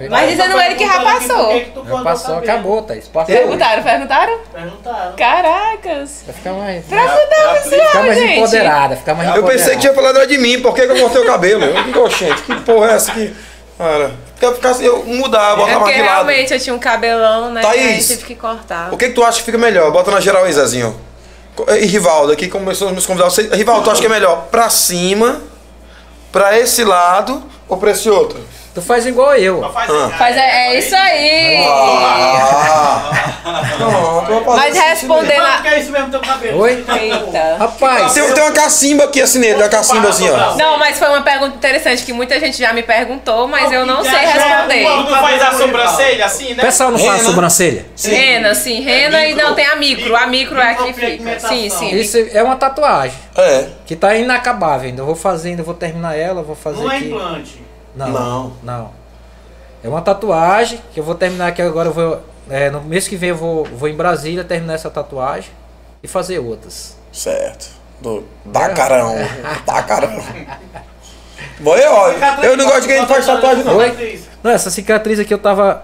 Mas dizendo ele que já passou. Já passou, acabou, Thaís. Passa Perguntaram, perguntaram? Perguntaram. Caracas. Vai ficar mais, Pra mudar o ficar mais gente. empoderada, ficar mais Eu empoderada. pensei que tinha falado de mim, por que, que eu cortei o cabelo? Eu digo, gente, que porra é essa aqui? Cara, ficar assim, eu mudar, É botar porque de lado. realmente eu tinha um cabelão, né? Thaís. Aí tive que cortar. O que, que tu acha que fica melhor? Bota na geral aí, Zezinho. E Rivaldo, aqui começou os meus convidados. Você- Rivaldo, tu acha que é melhor pra cima, pra esse lado ou pra esse outro? Tu faz igual eu. Só faz Ah. assim, Mas é, é isso aí. Ah! Mas respondendo Não, a... porque é isso mesmo teu cabelo. Oi? Eita. Rapaz, Tem, tem uma cacimba aqui assim nele, uma cacimba assim, ó. Não, mas foi uma pergunta interessante que muita gente já me perguntou, mas eu não sei é responder. não faz a sobrancelha assim, o né? pessoal não faz Rena. sobrancelha? Rena, sim, rena e não tem a micro. A micro é que fica. Sim, sim. Isso é uma tatuagem. É. Que tá inacabável ainda. Eu vou fazer ainda, vou terminar ela, vou fazer Não é implante. Não, Não. não. É uma tatuagem que eu vou terminar aqui agora. Eu vou, é, no mês que vem eu vou, vou em Brasília terminar essa tatuagem e fazer outras. Certo. Do Bacarão. Bacarão. [laughs] Bom, eu, eu não gosto de quem faz tatuagem, não. Oi? Não, essa cicatriz aqui eu tava.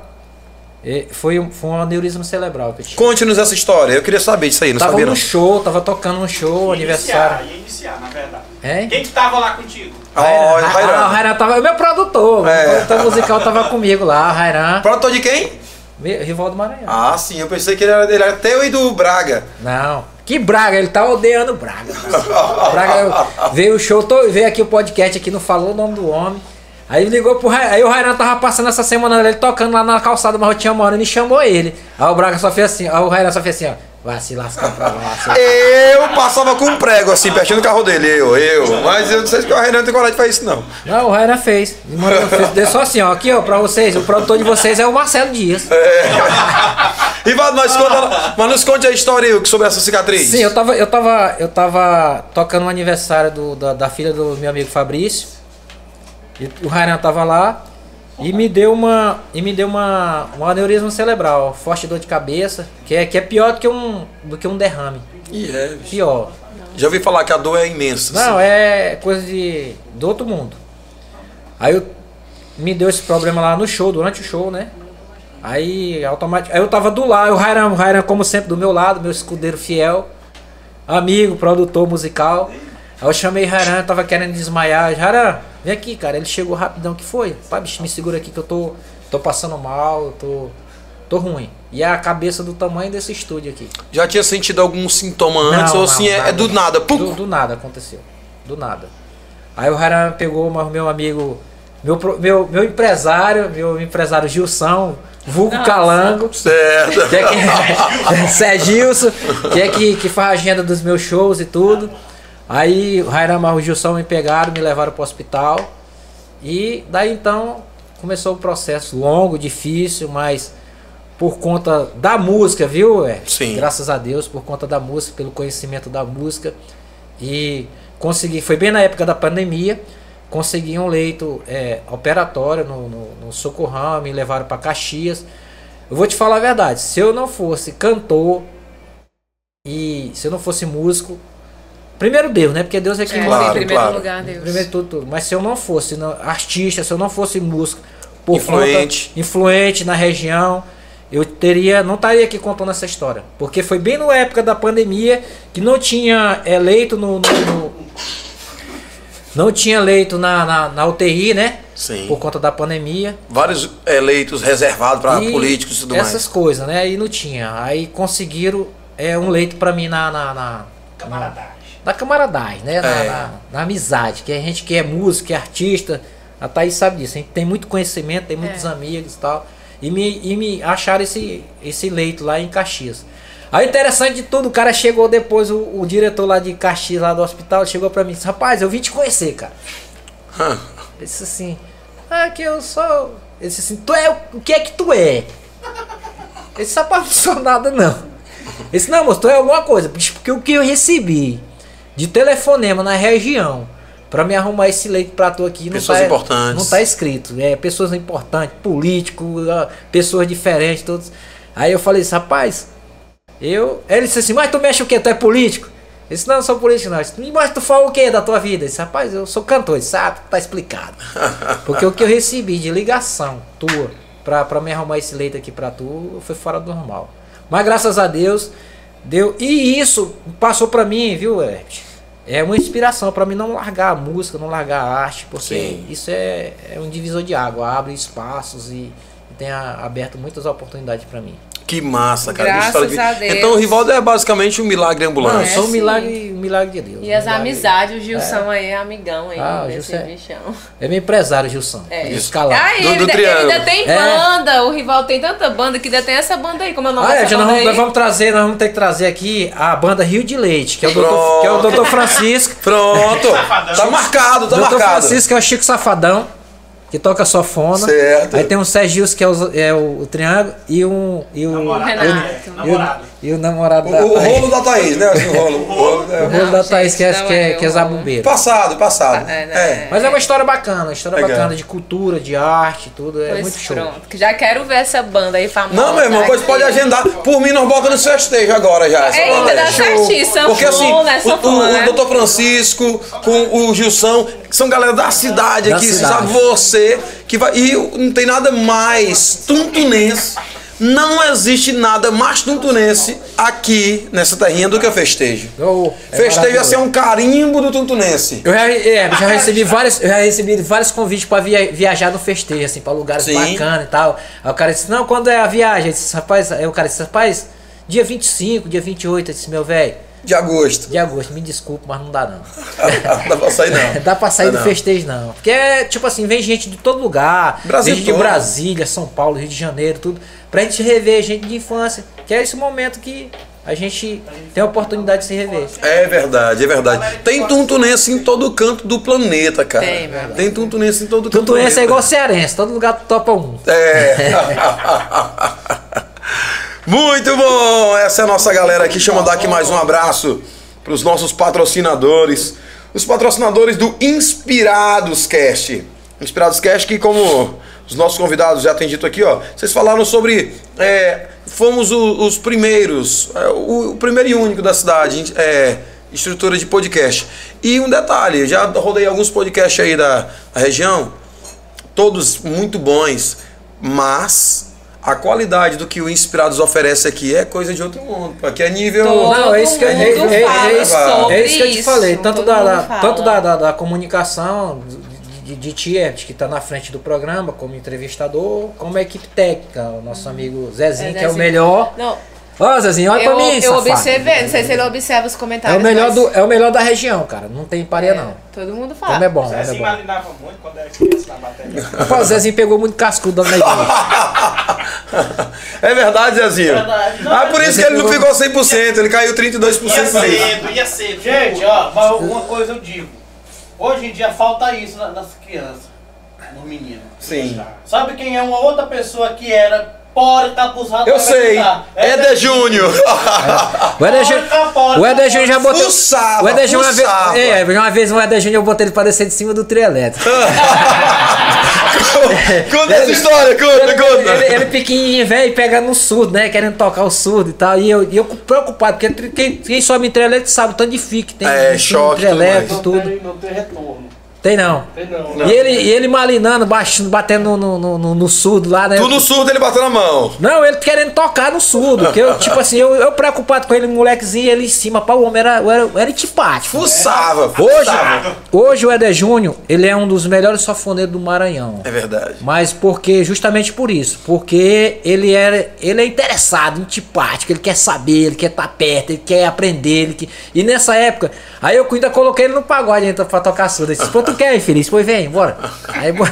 É, Foi um, foi um aneurisma cerebral que eu tive. Conte-nos essa história. Eu queria saber disso aí, não Tava sabia num não. show, tava tocando um show, Ia aniversário. Iniciar, ia iniciar, na verdade. Hein? Quem que tava lá contigo? Ó, Ah, o Rairan. Rairan tava. Meu produtor, É. o produtor musical tava comigo lá, Rairan, Produtor de quem? meu- Rival do Maranhão. Ah, sim, eu pensei que ele era, ele era teu e do Braga. Não. Que Braga, ele tá odeando Braga. [laughs] Braga veio o show, tô- veio aqui o podcast aqui, não falou o nome do homem. Aí ligou pro Rainan, aí o Rainan tava passando essa semana ele tocando lá na calçada, mas eu tinha uma hora e chamou ele. Aí o Braga só fez assim, aí o Rainan só fez assim, ó. Vai se lascar pra lá. Eu passava com um prego assim, pertinho do carro dele, eu, eu. Mas eu não sei se o Renan tem coragem de fazer isso, não. Não, o Rainan fez. Deu só assim, ó. Aqui, ó, pra vocês. O produtor de vocês é o Marcelo Dias. Rivaldo, mas, conta, mas nos conte a história sobre essa cicatriz. Sim, eu tava, eu tava, eu tava tocando o aniversário do- da, da filha do meu amigo Fabrício. E o Rainan tava lá e me deu uma, e me deu uma, um aneurisma cerebral, forte dor de cabeça, que é, que é pior do que um, do que um derrame. Ih, é, bicho. Pior. Já ouvi falar que a dor é imensa. Não, é coisa de do outro mundo. Aí eu me deu esse problema lá no show, durante o show, né? Aí automaticamente, aí eu tava do lado, o Rairan, o Rairan como sempre do meu lado, meu escudeiro fiel, amigo, produtor musical. Aí eu chamei Rairan, tava querendo desmaiar. Rairan, vem aqui, cara. Ele chegou rapidão, que foi? Pai, bicho, me segura aqui que eu tô tô passando mal, eu tô tô ruim. E é a cabeça do tamanho desse estúdio aqui. Já tinha sentido algum sintoma antes Não, ou assim não, é, nada. é do nada? Pum. Do, do nada aconteceu. Do nada. Aí o Rairan pegou, mas o meu amigo meu, meu, meu empresário, meu empresário Gilson, vulgo Nossa. Calango, Certo. que é [laughs] que, Sergilson, que é que, que faz a agenda dos meus shows e tudo. Aí o Rairamar e o Gilson me pegaram, me levaram pro hospital. E daí então começou o processo longo, difícil, mas por conta da música, viu? É, Sim. Graças a Deus, por conta da música, pelo conhecimento da música. E consegui, foi bem na época da pandemia, consegui um leito é, operatório no, no, no Socorrão, me levaram para Caxias. Eu vou te falar a verdade, se eu não fosse cantor e se eu não fosse músico, primeiro Deus, né? Porque Deus é quem É, Claro, em primeiro claro. lugar, Deus. Primeiro tudo, tudo. Mas se eu não fosse não, artista, se eu não fosse músico, por Influente. conta, influente na região, eu teria, não estaria aqui contando essa história. Porque foi bem na época da pandemia que não tinha é, leito no, no- no- não tinha leito na, na, na UTI, né? Sim. Por conta da pandemia. Vários eleitos reservados para políticos e tudo essas mais. coisas, né? Aí não tinha. Aí conseguiram é, um leito pra mim na. na, na Camaradagem. Na camaradagem, né? Na, É. na- na amizade. Que a gente que é músico, que é artista, a Thaís sabe disso. A gente tem muito conhecimento, tem muitos É. amigos e tal. E me, e me acharam esse, esse leito lá em Caxias. Aí interessante de tudo, o cara chegou depois, o, o diretor lá de Caxias, lá do hospital, chegou pra mim e disse, rapaz, eu vim te conhecer, cara. Ele disse assim, ah, que eu sou. Ele disse assim, tu é o- o que é que tu é? Ele disse, rapaz, não sou nada não. Ele disse, não, moço, tu é alguma coisa. Porque o que eu recebi de telefonema na região pra me arrumar esse leito pra tu aqui não Pessoas tá, importantes. não tá escrito. É, pessoas importantes, políticos, ah, pessoas diferentes, todos. Aí eu falei assim, rapaz, eu. Ele disse assim, mas tu mexe o quê? Tu é político? Eu disse, não, eu sou político, não. Eu disse, mas tu fala o que da tua vida? Eu disse, rapaz, eu sou cantor. Ele disse, ah, tá explicado. [laughs] Porque o que eu recebi de ligação tua pra, pra me arrumar esse leito aqui pra tu foi fora do normal. Mas graças a Deus, deu. E isso passou pra mim, viu, Herbert? É uma inspiração pra mim não largar a música, não largar a arte, porque Sim. isso é, é um divisor de água, abre espaços e, e tem a- aberto muitas oportunidades pra mim. Que massa, cara. Graças a de- Deus. Então o Rivaldo é basicamente um milagre Não, ambulante. eu sou um milagre, um milagre de Deus. E as um milagre- amizades, o Gilson aí é amigão aí, Ah, o desse Gilson é- bichão. É meu empresário, Gilson. É. Escalado. Ah, e Do- ele, do ainda- ele Triângulo. ainda tem É. banda, o rival tem tanta banda que ainda tem essa banda aí, como é o nome Ah, é, dessa já nós nós vamos trazer, nós vamos ter que trazer aqui a banda Rio de Leite, que é o doutor, que é o doutor Francisco. Pronto. Safadão. tá marcado, tá doutor marcado. Francisco que é o Chico Safadão, que toca sofona. Certo. Aí tem o Sergio que é o, é o, o Triângulo e um e o Namorado. Renato. e o, Namorado. E o namorado O, da o Thaís. rolo da Thaís, né? Assim, o rolo. O rolo, [laughs] O é. rolo Não, da Thaís gente, que é, não que é, é que é o zabubeiro. Passado, passado. É, né? É. Mas é uma história bacana, uma história Legal. bacana de cultura, de arte, tudo. É Pois muito show. pronto, que já quero ver essa banda aí famosa. Não, meu irmão, pois pode agendar. Por mim, nós botamos no festejo agora já. essa Eita, dá sanfona, Porque assim, né? o, o, né? o doutor Francisco com o Gilson, que são galera da cidade Da aqui, cidade. sabe? Você que vai. E não tem nada mais tuntunense. Não existe nada mais tuntunense aqui nessa terrinha do que o festejo. Oh, é festejo ia ser um carimbo do tuntunense. Eu já, é, já recebi vários, eu já recebi vários convites pra via- viajar no festejo, assim, pra lugares Sim. bacanas e tal. Aí o cara disse, não, quando é a viagem? Eu disse, rapaz, aí o cara disse, rapaz, dia 25, dia 28, eu disse, meu velho, De agosto. de agosto, me desculpe, mas não dá não. [laughs] Dá pra sair não. [laughs] Dá pra sair do não. festejo não. Porque, é, tipo assim, vem gente de todo lugar. Brasil vem gente de todo. Brasília, São Paulo, Rio de Janeiro, tudo. Pra gente rever gente de infância. Que é esse momento que a gente tem a oportunidade de se rever. É verdade, é verdade. Tem tuntunense em todo canto do planeta, cara. Tem, verdade. Tem tuntunense em todo canto esse é igual cearense, todo lugar topa um. É. [laughs] Muito bom! Essa é a nossa galera aqui. Deixa eu mandar aqui mais um abraço para os nossos patrocinadores. Os patrocinadores do Inspirados Cast. Inspirados Cast que, como os nossos convidados já têm dito aqui, ó, vocês falaram sobre. é, fomos o- os primeiros, é, o, o primeiro e único da cidade, é, estrutura de podcast. E um detalhe, já rodei alguns podcasts aí da, da região todos muito bons, mas a qualidade do que o Inspirados oferece aqui é coisa de outro mundo. Aqui é nível. Todo Não, é isso que é- é- é fala isso- sobre É isso que eu te falei, tanto da, da- tanto da, da, da comunicação de, de, de Tiet, que está na frente do programa como entrevistador, como a equipe técnica, o nosso amigo Zezinho, É, que é o melhor. Não, Ó, Zezinho, olha Eu, pra mim, eu safado. observei, não sei se ele observa os É comentários. o, melhor mas- do, é o melhor da região, cara. Não tem pareia, não. Todo mundo O fala. homem é bom, é Zezinho bom. malinava muito quando era criança na bateria. O Zezinho pegou muito cascudo na igreja. [laughs] É verdade, Zezinho? Verdade. Ah, por isso que ele não ficou 100%, ele caiu 32% Ia cedo, ia cedo. Gente, ó, mas uma coisa eu digo. Hoje em dia falta isso na- nas crianças, nos meninos. Sim. Sabe quem é uma outra pessoa que era porca abusada? Eu sei? Éder Júnior. [laughs] O Éder Júnior- o Éder Júnior já botou. Fuçava, o Éder Júnior uma vez, é, uma vez o Éder Júnior eu botei ele pra descer de cima do trio elétrico. [laughs] Conta essa história, conta, Ele, conta. ele, ele pequenininho, velho, pegando no surdo, né? Querendo tocar o surdo e tal. E eu, e eu preocupado, porque quem, quem sobe em trio elétrico sabe o tanto de fio que tem. É, choque, trio tudo elétrico Não tudo. tem, não tem retorno. Tem não. Tem não. E ele, e ele malinando, baixando, batendo no, no, no, no surdo lá, né? Tu no surdo ele bateu na mão. Não, ele querendo tocar no surdo. Porque eu, [laughs] tipo assim, eu, eu preocupado com ele, molequezinho, ele em cima, pá, o homem era, era, era antipático. Fuçava, Hoje, fuçava. hoje o Eder Júnior, ele é um dos melhores sofoneiros do Maranhão. É verdade. Mas porque, justamente por isso, porque ele é, ele é interessado, antipático, ele quer saber, ele quer estar perto, ele quer aprender, ele quer... E nessa época, aí eu ainda coloquei ele no pagode ainda pra tocar surdo. Ele disse, [laughs] tu quer, infeliz? Pois vem, bora. Aí bo-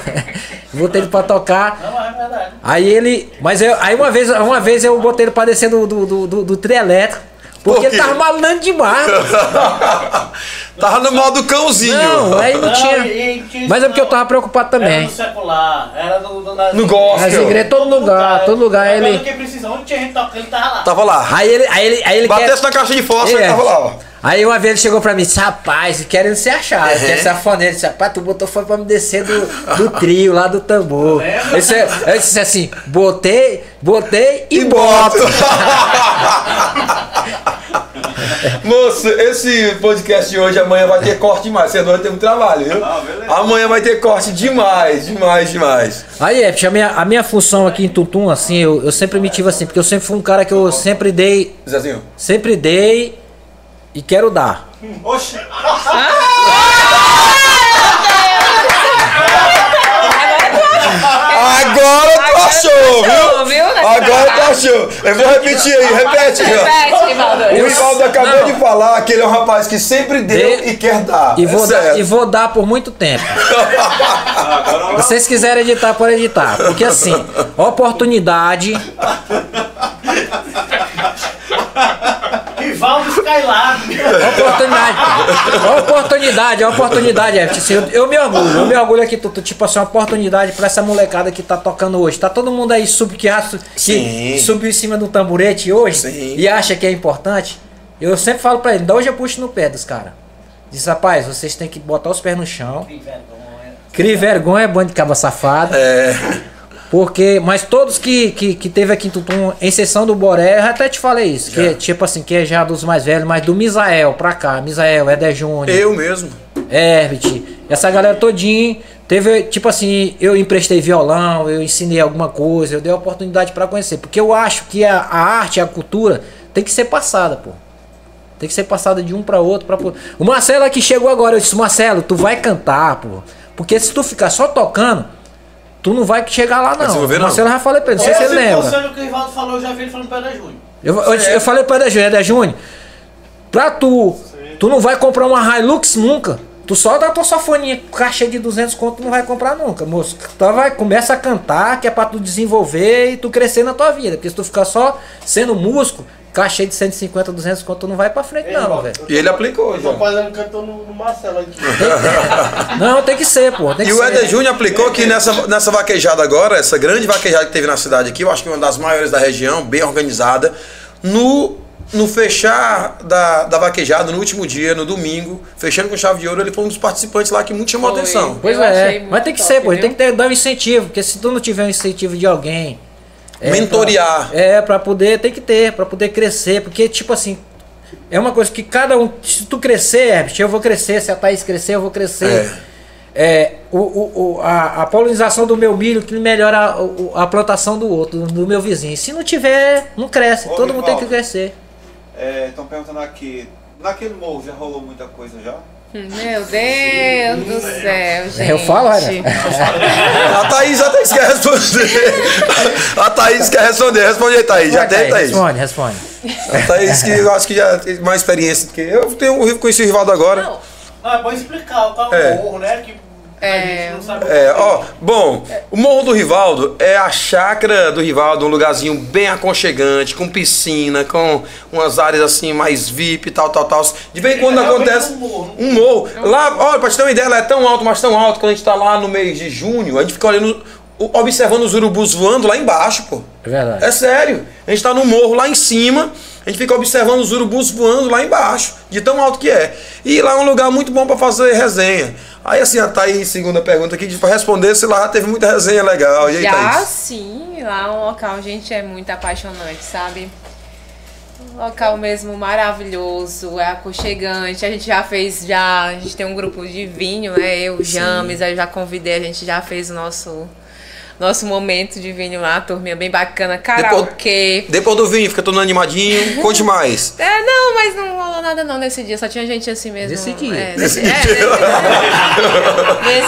botei ele pra tocar. Não, é verdade. Aí ele. Mas eu, aí uma vez, uma vez eu botei ele pra descer do, do, do, do, do trio elétrico. Porque Por ele tava malinando demais. [laughs] Tava no modo cãozinho. Não, aí não Não, tinha. e- e Mas é porque eu tava preocupado Era também. no secular, era no, no, nas No gospel. Nas igrejas, todo lugar, todo lugar Agora ele. quem precisa, onde tinha gente tocando, ele tava lá. Tava lá. Aí ele, aí ele, aí ele quer. Batesse na caixa de fósforo, É. ele tava lá, ó. Aí uma vez ele chegou pra mim e disse, rapaz, querendo se achar, Uhum. quer ser afoneiro. Ele disse, rapaz, tu botou foi pra me descer do, do [laughs] trio lá do tambor. Eu disse, eu disse assim, botei, botei e, E boto. boto. [laughs] Moço, esse podcast de hoje, amanhã vai ter corte demais. Você vai ter muito trabalho, viu? Ah. Amanhã vai ter corte demais, demais, demais. Aí, é, a minha, a minha função aqui em Tuntum, assim, eu, eu sempre me tive assim, porque eu sempre fui um cara que eu sempre dei, Zezinho. sempre dei e quero dar. Oxe, Agora tu achou, viu? viu? Agora tu achou. Eu vou repetir aí, repete. Repete, Rivaldo. O Rivaldo acabou Não. de falar que ele é um rapaz que sempre deu e quer dar. E É vou, dar, certo. e vou dar por muito tempo. [laughs] Se vocês quiserem editar, pode editar. Porque assim, oportunidade. [laughs] [laughs] Rivaldo Skylab. Oportunidade. oportunidade, oportunidade, Everton. Assim, eu, eu me orgulho, eu me orgulho aqui, tu, tu, tipo assim, uma oportunidade pra essa molecada que tá tocando hoje. Tá todo mundo aí sub, que, que subiu em cima do tamborete hoje Sim. e acha que é importante. Eu sempre falo pra ele, da hoje eu puxo no pé dos caras. Diz, rapaz, vocês têm que botar os pés no chão. Crie vergonha, bando de caba safado. É. Porque, mas todos que, que, que teve aqui em Tutum, em exceção do Boré, eu até te falei isso, que é, tipo assim, que é já dos mais velhos, mas do Misael pra cá, Misael, Eder Júnior, Eu mesmo. Herbert, essa galera todinha, teve, tipo assim, eu emprestei violão, eu ensinei alguma coisa, eu dei a oportunidade pra conhecer, porque eu acho que a, a arte, a cultura, tem que ser passada, pô. Tem que ser passada de um pra outro. Pra... O Marcelo aqui chegou agora, eu disse, Marcelo, tu vai cantar, pô. Porque se tu ficar só tocando, tu não vai chegar lá, não. O não. Marcelo já falei pra ele, não sei se ele lembra. conselho que o Rivaldo falou, eu já vi ele falando para Júnior. Eu, eu, eu falei pra Eder Júnior, Eder Júnior, pra tu, tu não vai comprar uma Hilux nunca. Tu só dá tua safoninha, caixa de 200 conto, tu não vai comprar nunca, moço. Tu vai, começa a cantar, que é pra tu desenvolver e tu crescer na tua vida. Porque se tu ficar só sendo músico, caixa de 150, 200 conto, tu não vai pra frente não, irmão, velho. E ele aplicou, já. Tô fazendo cantor no, no Marcelo aqui. [laughs] Não, tem que ser, pô. Tem que E o ser. Éder Júnior aplicou que nessa, nessa vaquejada agora, essa grande vaquejada que teve na cidade aqui, eu acho que uma das maiores da região, bem organizada, no, no fechar da, da vaquejada, no último dia, no domingo, fechando com chave de ouro, ele foi um dos participantes lá que muito chamou a Foi. atenção. Pois Eu é, mas tem que top, ser, pô. Tem que ter, dar um incentivo, porque se tu não tiver um incentivo de alguém. É Mentorear. pra- é, pra poder, tem que ter, pra poder crescer. Porque, tipo assim, é uma coisa que cada um. Se tu crescer, Herbert, eu vou crescer. Se a Thaís crescer, eu vou crescer. É, o, o, o- a, a polinização do meu milho que melhora a, o- a plantação do outro, do meu vizinho. Se não tiver, não cresce. Ô, Todo mundo tem que crescer. Estão perguntando aqui, naquele morro já rolou muita coisa já? Meu Deus do céu, gente. Eu falo, Renan. A Thaís, a Thaís quer responder. A Thaís quer responder. Responde aí, Thaís. Já tem, Thaís? Responde, responde. A Thaís que eu acho que já tem mais experiência do que eu. Tenho, eu conheci o Rivaldo agora. Não, Não, é bom explicar qual é É. o morro, né? Que É. gente não sabe o É, ó, bom, o Morro do Rivaldo é a chácara do Rivaldo, um lugarzinho bem aconchegante, com piscina, com umas áreas assim mais VIP tal, tal, tal. De vez em quando É acontece um morro. um morro. Lá, olha, pra te ter uma ideia, ela é tão alto, mas tão alto, quando a gente tá lá no mês de junho, a gente fica olhando, observando os urubus voando lá embaixo, pô. É verdade. É sério. A gente tá no morro lá em cima, a gente fica observando os urubus voando lá embaixo, de tão alto que é. E lá é um lugar muito bom pra fazer resenha. Aí assim, a Thaís, segunda pergunta aqui, pra responder se lá teve muita resenha legal. E aí, Já Thaís? sim, lá é um local, gente, é muito apaixonante, sabe? Um local mesmo maravilhoso, é aconchegante. A gente já fez, já, a gente tem um grupo de vinho, né? Eu, James, aí eu já convidei, a gente já fez o nosso, nosso momento de vinho lá, turminha bem bacana, karaokê. Depois do vinho, fica todo animadinho. Conte mais. [laughs] É, não, mas não rolou nada não nesse dia, só tinha gente assim mesmo. Nesse dia. É, nesse, é, nesse,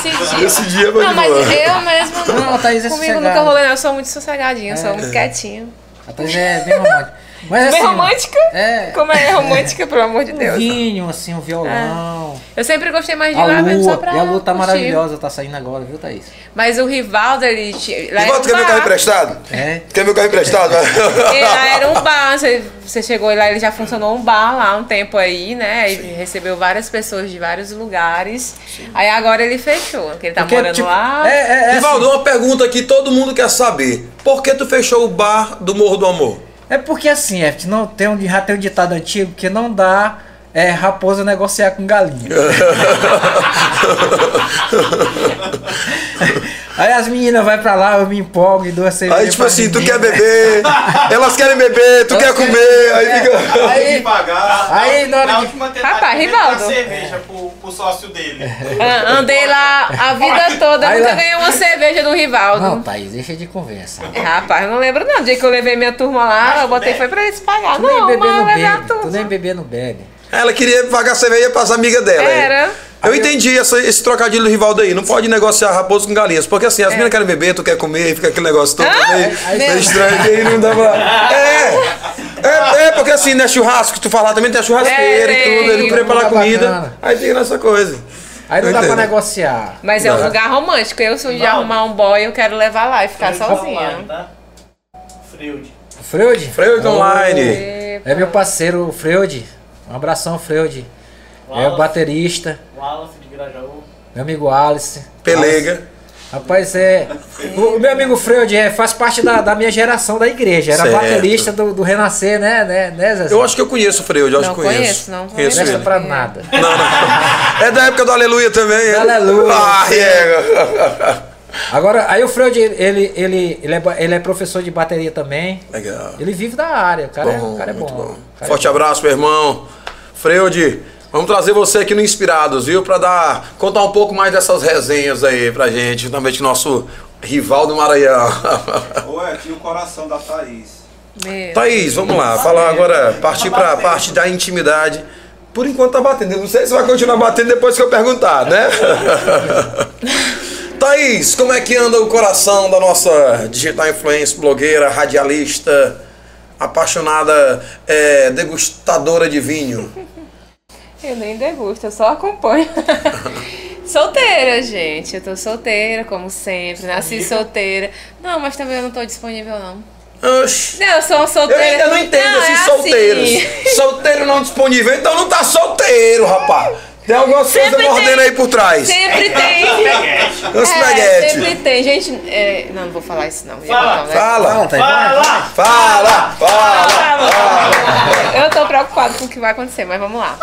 [laughs] nesse dia. Esse dia foi Não, mas eu mesmo não. Não, Thaís é comigo nunca não. Eu sou muito sossegadinha, eu sou muito quietinha. A Thaís é bem romântica. Mas, Bem assim, romântica? É. Como é romântica, pelo amor de Um Deus. vinho, assim, um violão. Eu sempre gostei mais de A lá mesmo só pra. E a lua tá curtir. maravilhosa, tá saindo agora, viu, Thaís? Mas o Rivaldo, ele. tinha- Lá Rivaldo, quer era meu um carro emprestado? É. Quer meu carro emprestado? E [laughs] lá era um bar, você, você chegou lá, ele já funcionou um bar lá um tempo aí, né? Ele recebeu várias pessoas de vários lugares. Aí agora ele fechou, porque ele tá Porque, morando tipo, lá. É, é, é, Rivaldo, assim, uma pergunta que todo mundo quer saber. Por que tu fechou o bar do Morro do Amor? É porque assim, é, não tem um, já tem um ditado antigo que não dá é, raposa negociar com galinha. [laughs] Aí as meninas vão pra lá, eu me empolgo e dou a cerveja. Aí, tipo assim, tu quer beber, [laughs] elas querem beber, tu quer comer, aí fica. Tem [laughs] que Aí, pagar. aí na hora Na de... última tentativa, Rapaz, ele deu uma Rivaldo. cerveja pro, pro sócio dele. [laughs] Ah, Andei lá a vida toda, Aí nunca lá- ganhei uma cerveja do Rivaldo. Não, Thaís, deixa de conversa. Rapaz, eu não lembro não. O dia que eu levei minha turma lá, eu botei foi pra eles pagar. Tu nem Não, beber mas eu não levei a bebe. Tu turma. nem beber não bebe. Ela queria pagar cerveja pras amigas dela. aí. Era. Eu entendi essa- esse trocadilho do Rivaldo aí. Não pode negociar raposo com galinhas. Porque assim, as meninas querem beber, tu quer comer, fica aquele negócio todo Ah, meio, aí- meio estranho. que aí não dá pra. É! É, é, porque assim, né, churrasco, que tu falar também tem a churrasqueira É, e tudo, ele prepara a comida. bacana. Aí fica nessa coisa. Aí não Eu dá pra entendo. negociar. Mas é um Não. lugar romântico. Eu, se um dia Não. arrumar um boy, eu quero levar lá e ficar Freud sozinha. online, tá? Freud. Freud? Freud online. E- É meu parceiro, o Freud. Um abração, Freud. É o Wallace. baterista. Wallace de Grajaú. Meu amigo Alice. Pelega. Rapaz, é. O, o meu amigo Freud é, faz parte da, da minha geração da igreja. Era Certo. baterista do, do Renascer, né? né, né Zezé? Eu acho que eu conheço o Freud, eu acho Não que conheço. conheço, não Não conheço presta ele. pra nada. Não, não. É da época do Aleluia também. é? Aleluia. Ah, é. Agora, aí o Freud, ele, ele, ele, é, ele é professor de bateria também. Legal. Ele vive da área. O cara, é, Bom, o cara é bom. muito bom. O cara é Forte abraço, meu irmão. Freud, vamos trazer você aqui no Inspirados, viu? Pra dar, contar um pouco mais dessas resenhas aí pra gente, com o nosso rival do Maranhão. [laughs] Ou é aqui o coração da Thaís. Meu. Thaís, vamos lá, falar agora, partir pra parte da intimidade. Por enquanto tá batendo, eu não sei se vai continuar batendo depois que eu perguntar, né? [laughs] Thaís, como é que anda o coração da nossa digital influencer, blogueira, radialista, apaixonada, é, degustadora de vinho? Eu nem degusto, eu só acompanho. [laughs] solteira, gente. Eu tô solteira, como sempre. Nasci solteira. Não, mas também eu não tô disponível, não. Oxi. Não, eu sou Eu solteira. ainda não entendo Não, é esses assim. solteiros. [laughs] Solteiro não disponível, então não tá solteiro, rapaz. Tem algumas coisas Sempre mordendo aí por trás. Sempre tem. Os É, peguete. sempre tem. Gente, é, não, não vou falar isso não. Fala. botar um Fala. Fala! fala, fala. Eu tô preocupado com o que vai acontecer, mas vamos lá.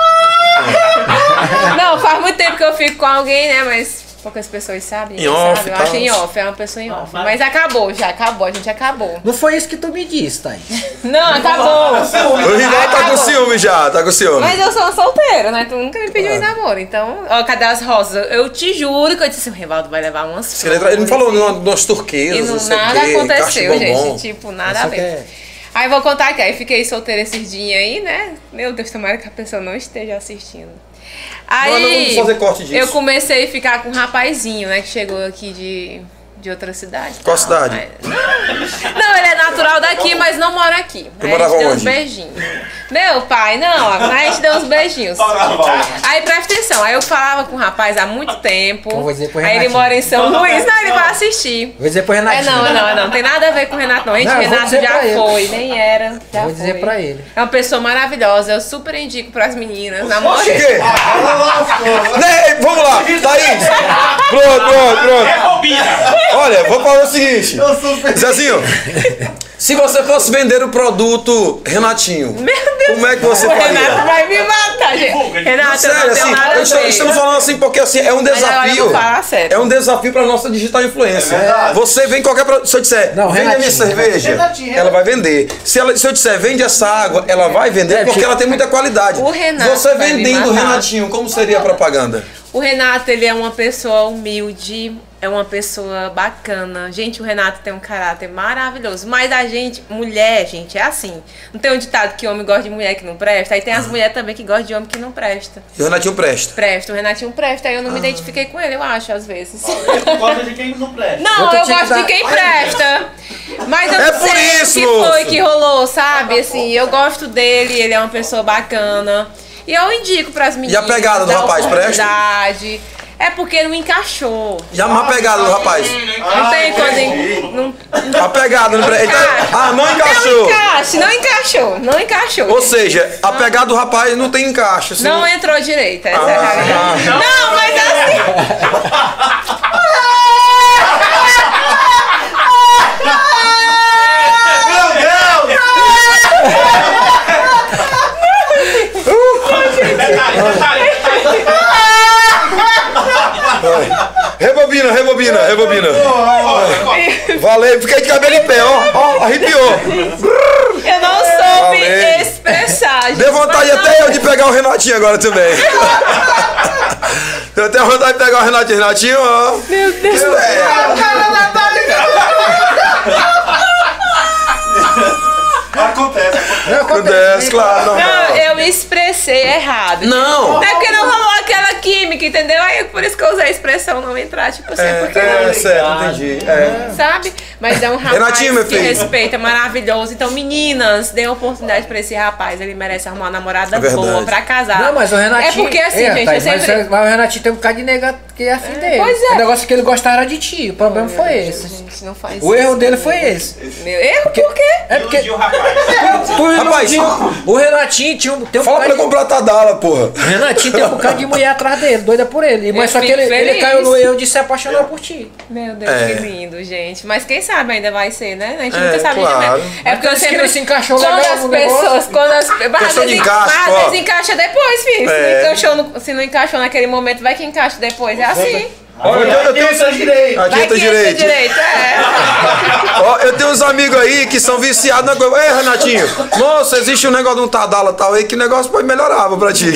Não, faz muito tempo que eu fico com alguém, né? Mas poucas pessoas sabem. Em off sabe. e Eu tal. acho em off, é uma pessoa em Não, off. vai. Mas acabou, já acabou, a gente acabou. Não foi isso que tu me disse, Thaís. [laughs] Não, acabou. O rival tá com ciúme já, tá com ciúme. Mas eu sou solteira, né? Tu nunca me pediu em namoro. Então, ó, cadê as rosas? Eu te juro que eu disse, o Rivaldo vai levar umas Ele flores. não falou nas E turquesas, não, não nada quê, aconteceu, gente. Tipo, nada a ver. que é- Aí vou contar aqui. Aí fiquei solteira esses dias aí, né? Meu Deus, tomara que a pessoa não esteja assistindo. Aí não vamos fazer corte disso. eu comecei a ficar com um rapazinho, né? Que chegou aqui de, de outra cidade. Qual tal. cidade? Aí- [laughs] Não, ele é natural daqui, mas não mora aqui. Tu Aí a morava gente deu uns beijinhos. Meu pai, não, a gente deu uns beijinhos. Aí presta atenção, aí eu falava com o rapaz há muito tempo. Eu vou dizer pro aí ele mora em São Luís, não, ele vai assistir. Vou dizer pro É, Renatinho. não, não, não, tem nada a ver com o Renato, não. Gente, Não, eu Renato dizer já pra ele. foi, nem era. Já Vou dizer foi. pra ele. É uma pessoa maravilhosa, eu super indico pras meninas. Namora. Que? Né, vamos lá, Thaís. [laughs] Pronto, pronto, pronto. Bobina! Olha, vou falar o seguinte. Zezinho, [laughs] se você fosse vender o produto Renatinho, Meu Deus. como é que você o Renato vai me matar, gente. Renato, eu Sério, assim, eu estou- estamos falando assim porque assim, é um eu desafio. É um desafio para nossa digital influencer. É verdade. Você vem qualquer produto. Se eu disser, Não, vende a minha cerveja, Renatinho, ela vai vender. Se, ela, se eu disser, vende essa água, ela vai vender É, porque tipo- ela tem muita qualidade. O Renato Você vendendo o. Renatinho, como seria a propaganda? O Renato, ele é uma pessoa humilde, é uma pessoa bacana. Gente, o Renato tem um caráter maravilhoso. Mas a gente, mulher, gente, é assim. Não tem um ditado que homem gosta de mulher que não presta? Aí tem as mulheres também que gostam de homem que não presta. E o Renatinho presta. Presta, o Renatinho presta. Aí eu não Ah. me identifiquei com ele, eu acho, às vezes. Ele gosta de quem não presta. Não, Eu eu gosto de dar- quem presta. Mas eu É não por sei isso, o que foi que rolou, sabe? Assim, eu gosto dele, ele é uma pessoa bacana. E eu indico pras meninas. pegada do rapaz, presta? É porque não encaixou. E a má pegada do rapaz? Não tem quando. en- Não, A pegada não presta. Então, ah, não não encaixou. encaixe, não encaixou, não encaixou. Ou seja, a pegada do rapaz não tem encaixe. assim. Não entrou direito, essa é a Ah. realidade. Não, mas assim. [laughs] Meu Deus! Detalhe, detalhe. Rebobina, rebobina, rebobina. Valeu, fiquei de cabelo em pé, ó. Ó, arrepiou. Eu não soube Valeu. expressar. Deu vontade até eu de pegar o Renatinho agora também. Eu tenho vontade de pegar o Renatinho. Renatinho, ó. Meu Deus. Acontece, acontece. Não, Acontece, claro. Não, normal. eu me expressei errado. Não. É porque não rolou aquela química, entendeu? Aí por isso que eu usei a expressão não entrar, tipo assim, É, porque é, não. certo, entendi. É. Sabe? Mas é um rapaz Renatinho, meu que respeita, maravilhoso. Então, meninas, dêem oportunidade pra esse rapaz. Ele merece arrumar uma namorada É boa pra casar. Não, mas o Renatinho. É porque assim, É, gente, Thaís, eu sempre. mas, mas o Renatinho tem um bocado de nega que é afim dele. pois é. O negócio que ele gostava era de ti. O problema foi esse. Gente, não O erro dele foi esse. Meu erro por quê? É porque. Iludiu o rapaz. [laughs] Tu Rapaz, o Renatinho tinha um, tem um Fala pra ele de, comprar a Tadala, porra. o Renatinho tem um bocado de mulher atrás dele, doida por ele. Mas Eu só que ele, ele caiu no erro de se apaixonar por ti. Meu Deus, É. que lindo, gente. Mas quem sabe ainda vai ser, né? A gente É, nunca sabe claro. de mesmo. É porque eu sempre. não se encaixou quando legal as no pessoas, quando as. Ó. vezes encaixa depois, filho. Se, É. não encaixou no- se não encaixou naquele momento, vai que encaixa depois. É assim. Olha, eu tenho, eu tenho, Quinta direito. Aqui entra direito. direito, é. [laughs] Ó, eu tenho uns amigos aí que são viciados na coisa. Ei, Renatinho, moça, existe um negócio de um Tadala tal aí que o negócio pode melhorar pra ti.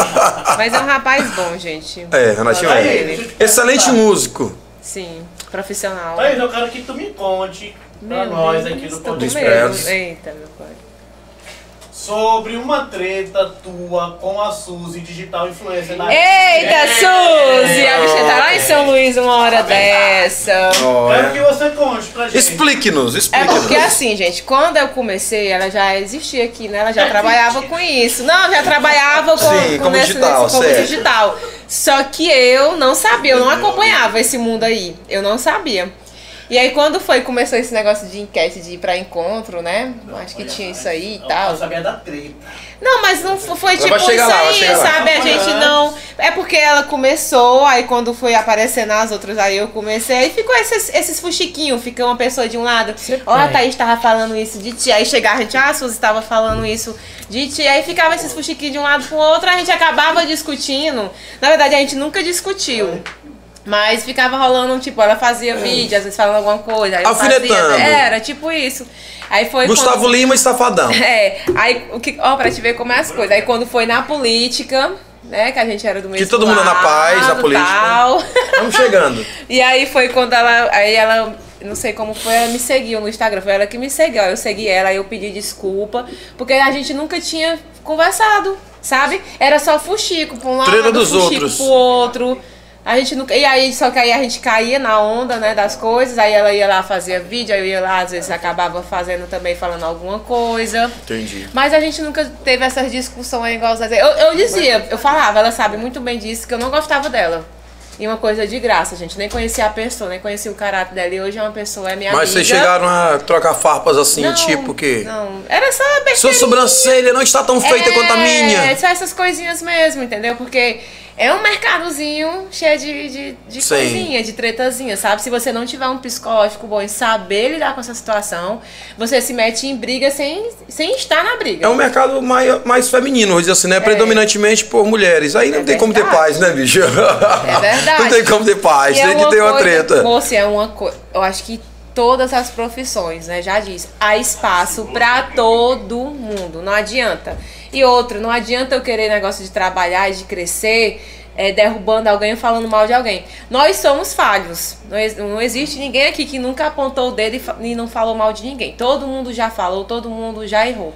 [laughs] Mas é um rapaz bom, gente. É, Renatinho Aí, é. eu te Excelente músico. Sim, profissional. Thaís, eu quero que tu me conte pra Meu nós Deus, aqui podcast Expresso. Eita, meu pai. Sobre uma treta tua com a Suzy Digital Influencer da Eita, Suzy! A bicha tá lá em São Luís uma hora dessa. Quero que você conte pra gente. Explique-nos, É explique-nos. porque assim, gente, quando eu comecei, ela já existia aqui, né? Ela já trabalhava com isso. Não, já trabalhava com, Sim, com como nesse- digital, nesse- como digital. Só que eu não sabia, eu não acompanhava esse mundo aí. Eu não sabia. E aí quando foi, começou esse negócio de enquete de ir pra encontro, né? Acho que tinha isso aí e Eu tal. quero saber da treta. Não, mas não foi tipo isso lá, aí, chegar lá. sabe? A gente não. É porque ela começou, aí quando foi aparecendo as outras, aí eu comecei, aí ficou esses, esses fuxiquinhos, fica uma pessoa de um lado. Ó, a Thaís tava falando isso de ti. Aí chegava a gente, ah, a Suzy tava falando isso de ti. Aí ficava esses fuxiquinhos de um lado pro outro, a gente acabava discutindo. Na verdade, a gente nunca discutiu. Mas ficava rolando, tipo, ela fazia vídeo, às vezes falando alguma coisa. Aí Alfinetando. era, tipo isso. Aí foi Gustavo quando- Lima e Safadão. [laughs] é, aí, o que, ó, pra te ver como é as coisas. Aí quando foi na política, né, que a gente era do mesmo todo mundo é na paz, na lado, política. Tal. Vamos chegando. [laughs] E aí foi quando ela, aí ela, não sei como foi, ela me seguiu no Instagram, foi ela que me seguiu. Eu segui ela, aí eu pedi desculpa, porque a gente nunca tinha conversado, sabe? Era só fuxico pra um lado, Treta dos fuxico outros. pro outro. A gente nunca. E aí, só que aí a gente caía na onda, né, das coisas, aí ela ia lá, fazia vídeo, aí eu ia lá, às vezes acabava fazendo também, falando alguma coisa. Entendi. Mas a gente nunca teve essas discussões igual eu, eu dizia, eu falava, ela sabe muito bem disso, que eu não gostava dela. E uma coisa de graça, gente. Nem conhecia a pessoa, nem conhecia o caráter dela. E hoje é uma pessoa, é minha Mas amiga. vocês chegaram a trocar farpas assim, Não, tipo que. Não, era só besteira. Sua sobrancelha não está tão feita quanto a minha. É, só essas coisinhas mesmo, entendeu? Porque é um mercadozinho cheio de, de, de coisinha, de tretazinha, sabe? Se você não tiver um psicológico bom e saber lidar com essa situação, você se mete em briga sem, sem estar na briga. É um mercado mais, mais feminino, vou dizer assim, né? Predominantemente por mulheres. Aí não É tem como ter verdade. paz, né, bicho? É verdade. [laughs] Não tem como ter paz, E é tem que ter uma coisa- treta. Moça, é uma coisa. Eu acho que todas as profissões, né? Já disse, há espaço pra todo mundo. Não adianta. E outro, não adianta eu querer negócio de trabalhar e de crescer. é, derrubando alguém ou falando mal de alguém. Nós somos falhos. Não, não existe ninguém aqui que nunca apontou o dedo e, e não falou mal de ninguém. Todo mundo já falou, todo mundo já errou.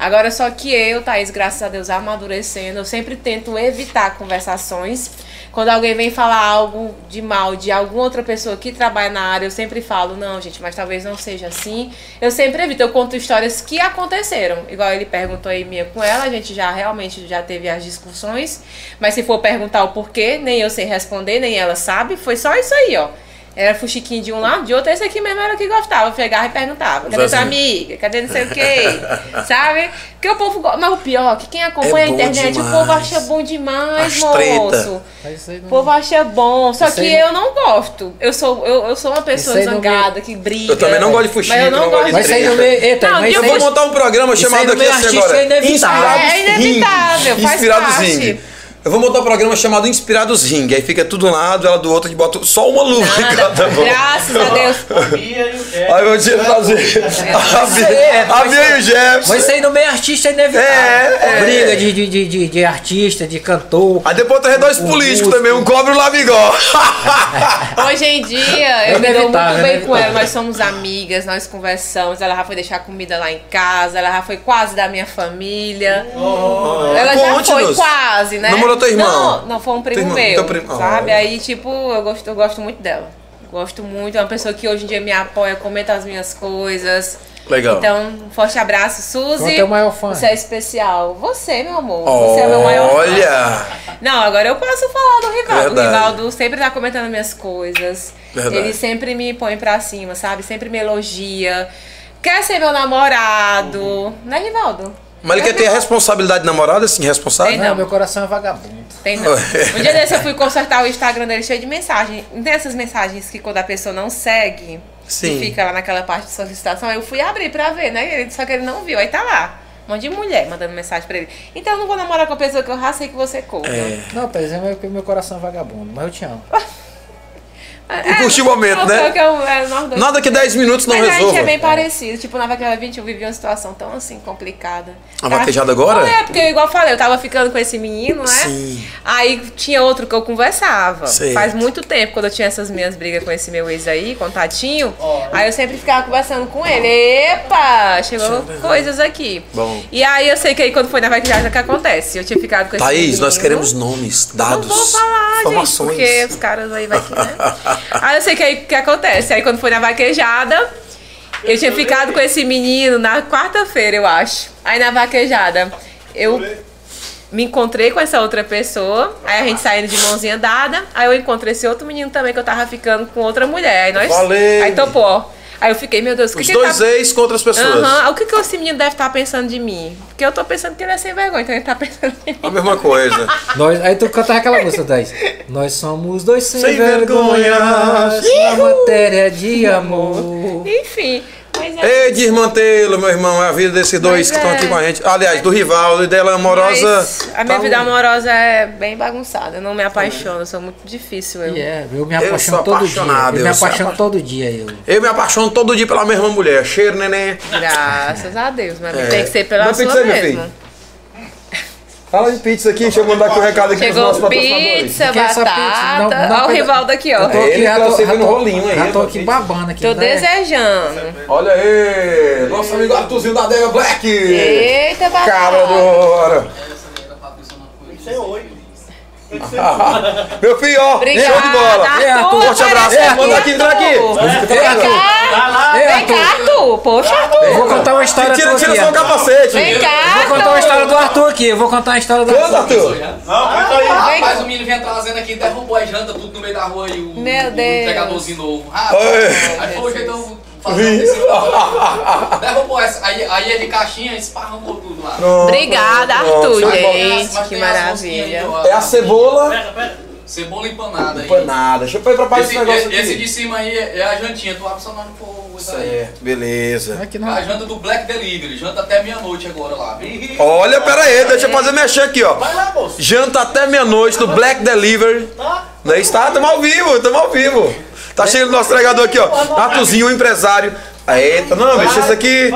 Agora, só que eu, Thaís, graças a Deus, amadurecendo, eu sempre tento evitar conversações. Quando alguém vem falar algo de mal de alguma outra pessoa que trabalha na área, eu sempre falo, não, gente, mas talvez não seja assim. Eu sempre evito, eu conto histórias que aconteceram. Igual ele perguntou aí minha com ela, a gente já realmente já teve as discussões. Mas se for perguntar o porquê, nem eu sei responder, nem ela sabe. Foi só isso aí, ó. Era fuxiquinho de um lado, de outro, esse aqui mesmo era o que gostava. Eu pegava e perguntava: cadê sua Zezinho. amiga? Cadê não sei o quê? [laughs] Sabe? Porque o povo gosta. Mas o pior, que quem acompanha É a internet, o demais. povo acha bom demais, As moço. Mas não- O povo acha bom. Só Isso que aí eu não gosto. Eu sou, eu, eu sou uma pessoa zangada, que briga. Eu também não gosto de fuxico, Mas eu não, não gosto de Mas aí meio. Eita, Não, mas eu vou montar um programa chamado aqui assim agora. é inevitável. É inevitável, faz parte. Eu vou montar um programa chamado Inspirados Ring. Aí fica tudo um lado, ela do outro, a gente bota só uma luva em cada mão. Graças a Deus. A Bia e o Jeff. Aí eu tinha que fazer. A é, Bia, Bia e o Jefferson. Mas isso aí no meio artista é inevitável. É, é. Briga de, de, de, de, de artista, de cantor. Aí depois tem dois políticos também, um cobre e um labigó. [laughs] Hoje em dia, É eu me dou muito é bem com ela. Nós somos amigas, nós conversamos. Ela já foi deixar comida lá em casa, ela já foi quase da minha família. ela já foi quase, né? Namorou teu irmão? Não, não foi um primo irmão, meu. primo. Sabe? Oh. Aí, tipo, eu gosto, eu gosto muito dela. Gosto muito. É uma pessoa que hoje em dia me apoia, comenta as minhas coisas. Legal. Então, um forte abraço, Suzy. Qual é o teu maior fã? Você é especial. Você, meu amor. Você é meu maior fã. Olha! Não, agora eu posso falar do Rivaldo. Verdade. O Rivaldo sempre tá comentando minhas coisas. Verdade. Ele sempre me põe pra cima, sabe? Sempre me elogia. Quer ser meu namorado. Né, Rivaldo? Mas ele quer ter a responsabilidade de namorada, assim, responsável? Tem Não, não. meu coração é vagabundo. Tem não. [laughs] Um dia desse eu fui consertar o Instagram dele cheio de mensagem. Não tem essas mensagens que quando a pessoa não segue Sim. e fica lá naquela parte de solicitação, aí eu fui abrir pra ver, né? Ele- Só que ele não viu, aí tá lá. Um monte de mulher mandando mensagem pra ele. Então eu não vou namorar com a pessoa que eu já sei que você corra. É. Não, por exemplo, é porque meu coração é vagabundo, mas eu te amo. [laughs] E curtir o momento, né? Que eu, é, nós dois- Nada que 10 minutos não Mas a gente resolva. é bem parecido. Tipo, na Vaquejada 20 eu vivi uma situação tão assim complicada. A vaquejada agora? Não é, porque igual eu falei, eu tava ficando com esse menino, né? Sim. Aí tinha outro que eu conversava. Certo. Faz muito tempo, quando eu tinha essas minhas brigas com esse meu ex aí, com o Tatinho. Ó. Aí eu sempre ficava conversando com ele. Epa! Chegou coisas aqui. Bom. E aí eu sei que aí quando foi na vaquejada, o que acontece? Eu tinha ficado com esse Thaís, nós menino. queremos nomes, dados, Não vou falar, gente, informações. porque os caras aí vai que, né? [laughs] aí eu sei que aí o que acontece. Aí quando foi na vaquejada, eu tinha ficado com esse menino na quarta-feira, eu acho. Aí na vaquejada, eu me encontrei com essa outra pessoa, aí a gente saindo de mãozinha dada, aí eu encontrei esse outro menino também que eu tava ficando com outra mulher. Aí nós. Falei. Aí topou, ó. Aí eu fiquei, meu Deus, o que Os que dois tá... ex contra as pessoas. Aham, O que, que esse menino deve estar pensando de mim? Porque eu tô pensando que ele é sem vergonha, então ele tá pensando em mim. A mesma coisa. [laughs] Nós, aí tu cantava aquela música, Thais. Nós somos dois sem, Sem vergonhas vergonhas. na matéria de amor. Enfim, é. Edir Mantelo, meu irmão, é a vida desses dois Mas que estão é. aqui com a gente. Aliás, do Rivaldo e dela amorosa. Mas a minha tá vida um- amorosa é bem bagunçada. Eu não me apaixono, eu sou muito difícil. Eu. É, eu me Eu apaixono sou todo dia. Eu me eu sou apaixono apa- todo dia, eu. Eu me apaixono todo dia pela mesma mulher. Cheiro, neném. Graças a Deus, mas É. tem que ser pela Dá sua pizza mesmo. Fala de pizza aqui, deixa eu mandar aqui o recado aqui pros Chegou nossos patrocinadores. pizza, batata. pizza? Não, não Olha o pega- Rivaldo aqui, ó. Eu tô É aqui, ele já tá tô, já servindo tô, rolinho aí, já tô aqui pizza. babando aqui. Tô né? desejando. Olha aí, nosso amigo Arthurzinho da Dega Black. Eita, batata. Cara do hora. Isso é oito. [laughs] Meu filho, ó, Obrigada, show de bola. Arthur. Um forte abraço. aparece Manda aqui, entra aqui. Arthur. Lá. Ei, Vem cá, Arthur. Arthur. Poxa, Arthur. Eu vou contar uma história Tira, tira só o Arthur. capacete. Vem cá, Vou contar uma história do Arthur aqui. Eu vou contar uma história do Conta, Arthur. Arthur. Não, conta aí. Rapaz, o menino vinha trazendo aqui, derrubou a janta tudo no meio da rua e o, Meu o Deus. entregadorzinho novo. Rapaz, Oi. aí foi o jeitão fazendo. [laughs] Derrubou essa. Aí, aí ele caixinha esparramou tudo lá. Obrigada, Arthur, gente. mas Que aí, maravilha. ó. É a cebola Pega, pega. Cebola empanada aí. empanada. Deixa eu paz Esse, esse negócio esse, esse aqui. de cima aí é é a jantinha, tu abre só na hora que for usar aí. Certo, beleza. Aqui A não. janta do Black Delivery, janta até meia-noite agora lá. Olha, pera aí, deixa eu fazer mexer aqui, ó. Vai lá, moço. Janta até meia-noite do Black Delivery. Tá? Não é isso? Tá, tamo ao vivo, tamo ao vivo. Tá chegando o nosso entregador aqui, ó. Arthurzinho, o empresário. Eita, não, bicho, esse aqui.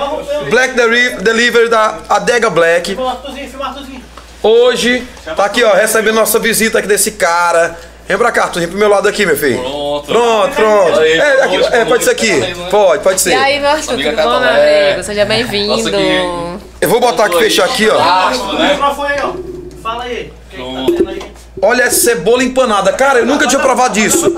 Black Deli- Delivery da Adega Black. Filma Arthurzinho, filma Arthurzinho. Hoje, tá aqui, ó, recebendo nossa visita aqui desse cara. Vem pra cá, Arthurzinho, pro meu lado aqui, meu filho. Pronto. Pronto, pronto. Aí, É, aqui, hoje, é, pode ser aqui. né? Pode, pode E ser. aí, meu Arthur, tudo bom, meu amigo? Seja bem-vindo. Eu vou botar aqui, fechar aqui, ó. Né? microfone aí, ó. Fala aí. O que que tá aí? Olha essa cebola empanada. Cara, eu nunca tinha provado disso.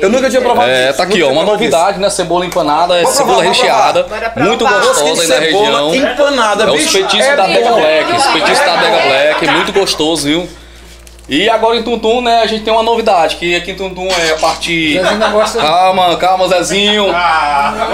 Eu nunca tinha provado É, disso. tá aqui, ó, uma novidade, né? Cebola empanada, é provar, cebola recheada, provar. muito gostosa aí cebola região. empanada, É os bicho. petiscos É da. Dega Black, os É petiscos da. Dega Black, muito gostoso, viu? E agora em Tuntum, né, a gente tem uma novidade, que aqui em Tuntum é a partir... Zezinho não gosta- Calma, calma, Zezinho.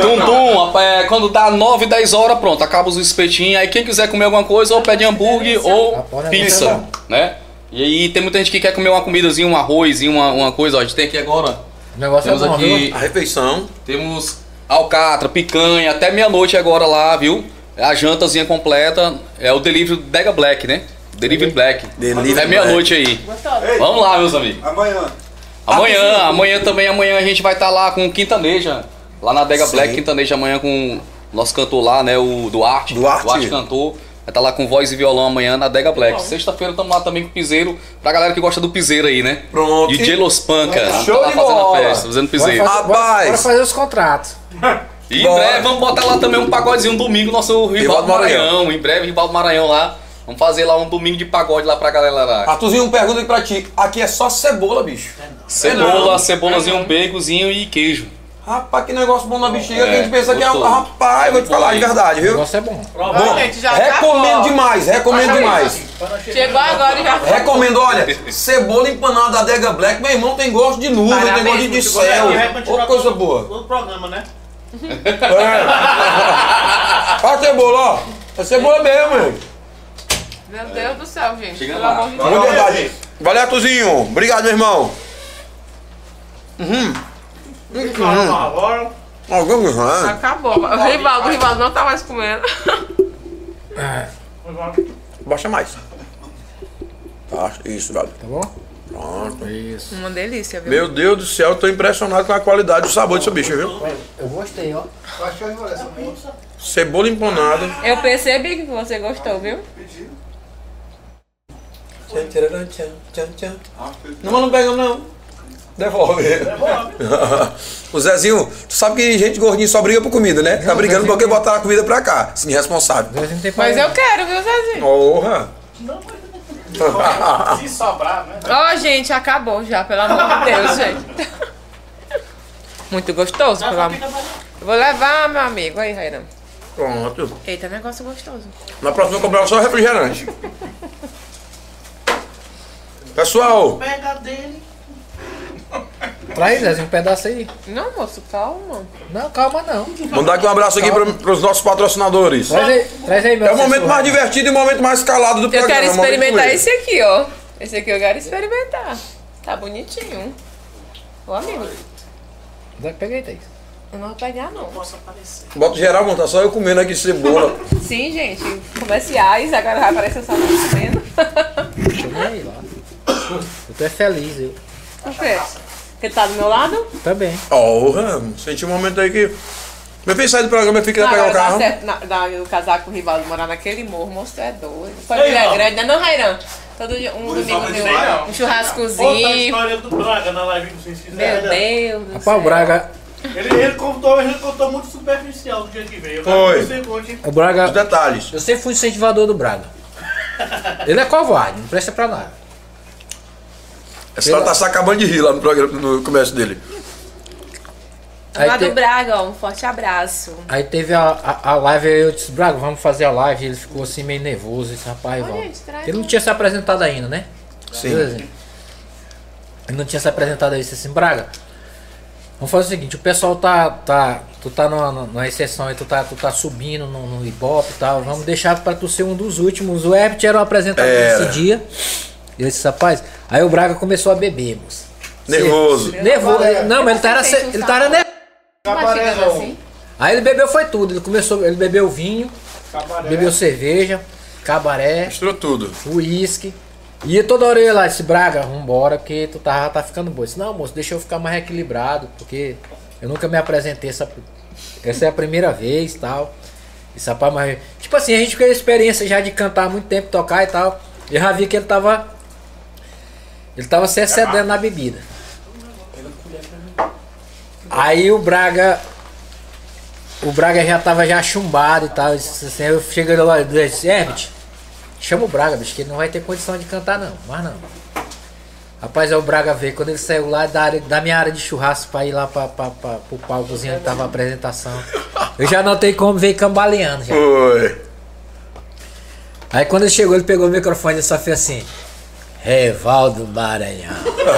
Tuntum, é, quando dá 9, 10 horas, pronto, acaba os espetinhos. Aí quem quiser comer alguma coisa, ou pede hambúrguer ou pode pizza, né? E aí tem muita gente que quer comer uma comidazinha, um arroz, uma, uma coisa, ó, a gente tem aqui agora... O negócio Temos é bom, aqui viu? A refeição. temos alcatra, picanha, até meia-noite agora lá, viu? É a jantazinha completa. É o delivery Dega Black, né? Delivery Black. Delivery até meia-noite aí. Ei, Vamos lá, meus amigos. amanhã. Amanhã, amanhã também, amanhã a gente vai estar lá com o Quintaneja. Lá na Dega Sim. Black, Quintaneja amanhã com o nosso cantor lá, né? O Duarte. Duarte. Duarte cantor. Vai estar lá com voz e violão amanhã na Dega Black. Sexta-feira estamos lá também com o piseiro. Pra galera que gosta do piseiro aí, né? Pronto. DJ Los Panca. Show tá lá de fazendo bola. a festa, fazendo Bora piseiro. fazer, bora- Rapaz. bora fazer os contratos. [laughs] E em breve vamos botar lá também um pagodezinho domingo, nosso Rivaldo Rivaldo Maranhão. Maranhão. Em breve, Rivaldo Maranhão lá. Vamos fazer lá um domingo de pagode lá pra galera lá. Arthurzinho, uma pergunta aqui pra ti. Aqui é só cebola, bicho. Cebola, cebolazinho, um baconzinho e queijo. Rapaz, que negócio bom na bexiga que a É, gente pensa que é um. gostoso. Rapaz, vou te falar de verdade, O viu? negócio é bom. Bom, gente, já recomendo acabou. demais, recomendo demais. Chegou agora e já foi. Recomendo, olha, cebola empanada da Adega Black, meu irmão tem gosto de nuvem, tem gosto de, muito céu. Ô, coisa boa. Todo programa, né? É. Olha a cebola, ó. É cebola mesmo, meu. Meu Deus do céu, gente. Chega Pelo lá. amor de Muito Deus. verdade. Valeu, Arthurzinho. Obrigado, meu irmão. Agora. Algum uhum. Acabou. O Rivaldo, o Rivaldo não tá mais comendo. Baixa mais. Tá, isso, velho. Tá bom? Pronto. Isso. Uma delícia, viu? Meu Deus do céu, eu tô impressionado com a qualidade e o sabor desse bicho, viu? Eu gostei, ó. Cebola empanada. Eu percebi que você gostou, viu? Não, mas não pega não. Devolve. [laughs] o Zezinho, tu sabe que gente gordinha só briga por comida, né? Tá brigando porque botaram a comida pra cá. Irresponsável. Zezinho tem Mas eu quero, viu, Zezinho? Porra. [laughs] Se sobrar, né? Ó, gente, acabou já, pelo amor de Deus, [laughs] gente. Muito gostoso, pelo amor. Eu vou levar, meu amigo. Aí, Rairam. Pronto. Eita, negócio gostoso. Na próxima eu comprar só refrigerante. Pessoal, Pega dele. Traz, Zezinho, um pedaço aí. Não, moço, calma. Não, calma não. mandar aqui um abraço aqui para os nossos patrocinadores. Traz aí, traz aí meu É o momento mais divertido e o momento mais calado do Eu programa. quero é o momento experimentar esse aqui, ó. Esse aqui eu quero experimentar. Tá bonitinho. Ô, amigo, Onde é que peguei, Thaís? eu não vou pegar, não. Bota geral, mano, tá só eu comendo aqui cebola. Sim, gente, comerciais, agora vai aparecer só no comendo. Deixa eu ver aí, lá. Eu tô é feliz, eu. Quê? Porque tá do meu lado? Também. Porra, senti um momento aí que. Meu filho sai do programa, filho quer Não, pegar o carro. certo na, da, o casar com o rival morar naquele morro, moço, é doido. Ei, Família é ó. grande, né, não, Rairan? Todo dia, um Por domingo, não. um churrascozinho. história do Braga na live que vocês fizeram. Meu Deus do Rapaz, céu. o Braga. Ele, ele contou, ele contou muito superficial do dia que veio. Eu Foi. você conte. O Braga. Os detalhes. Eu sempre fui incentivador do Braga. Ele é covarde, não presta pra nada. Esse cara tá se acabando de rir lá no, programa, no começo dele. Aí Lá te- do Braga, ó, um forte abraço. Aí teve a, a, a live, aí eu disse, Braga, vamos fazer a live. Ele ficou assim meio nervoso, esse rapaz, Olha, Ele não tinha se apresentado ainda, né? Sim. Beleza? Ele não tinha se apresentado aí, disse assim, Braga. Vamos fazer o seguinte, o pessoal tá. tá tu tá numa, numa exceção aí, tu tá, tu tá subindo no, no Ibope e tal. Vamos deixar pra tu ser um dos últimos. O Herbert era o apresentador Era. nesse dia. Eu disse, rapaz. Aí o Braga começou a beber, moço. Nervoso. Nervoso. Não, mas ele tava, um ele tava nervoso. Ficando assim? Aí ele bebeu foi tudo. Ele começou, ele bebeu vinho, bebeu cerveja, cabaré, Misturou tudo. uísque. E toda hora eu ia lá, disse, Braga, vambora, porque tu tá, tá ficando bom. Eu disse, não, moço, deixa eu ficar mais equilibrado, porque eu nunca me apresentei, essa, essa é a primeira vez e tal. Esse rapaz, mas, tipo assim, a gente com a experiência já de cantar há muito tempo, tocar e tal. Eu já vi que ele tava. Ele tava se excedendo na bebida. Aí o Braga. O Braga já tava já chumbado e tal. Assim, eu cheguei lá e disse, Herbert, chama o Braga, bicho, que ele não vai ter condição de cantar não, mas não. Rapaz, o Braga veio, quando ele saiu lá da, área, da minha área de churrasco pra ir lá pra, pra, pra, pro palcozinho onde tava a apresentação. Eu já notei como veio cambaleando já. Foi. Aí quando ele chegou, ele pegou o microfone e só fez assim. Revaldo Maranhão.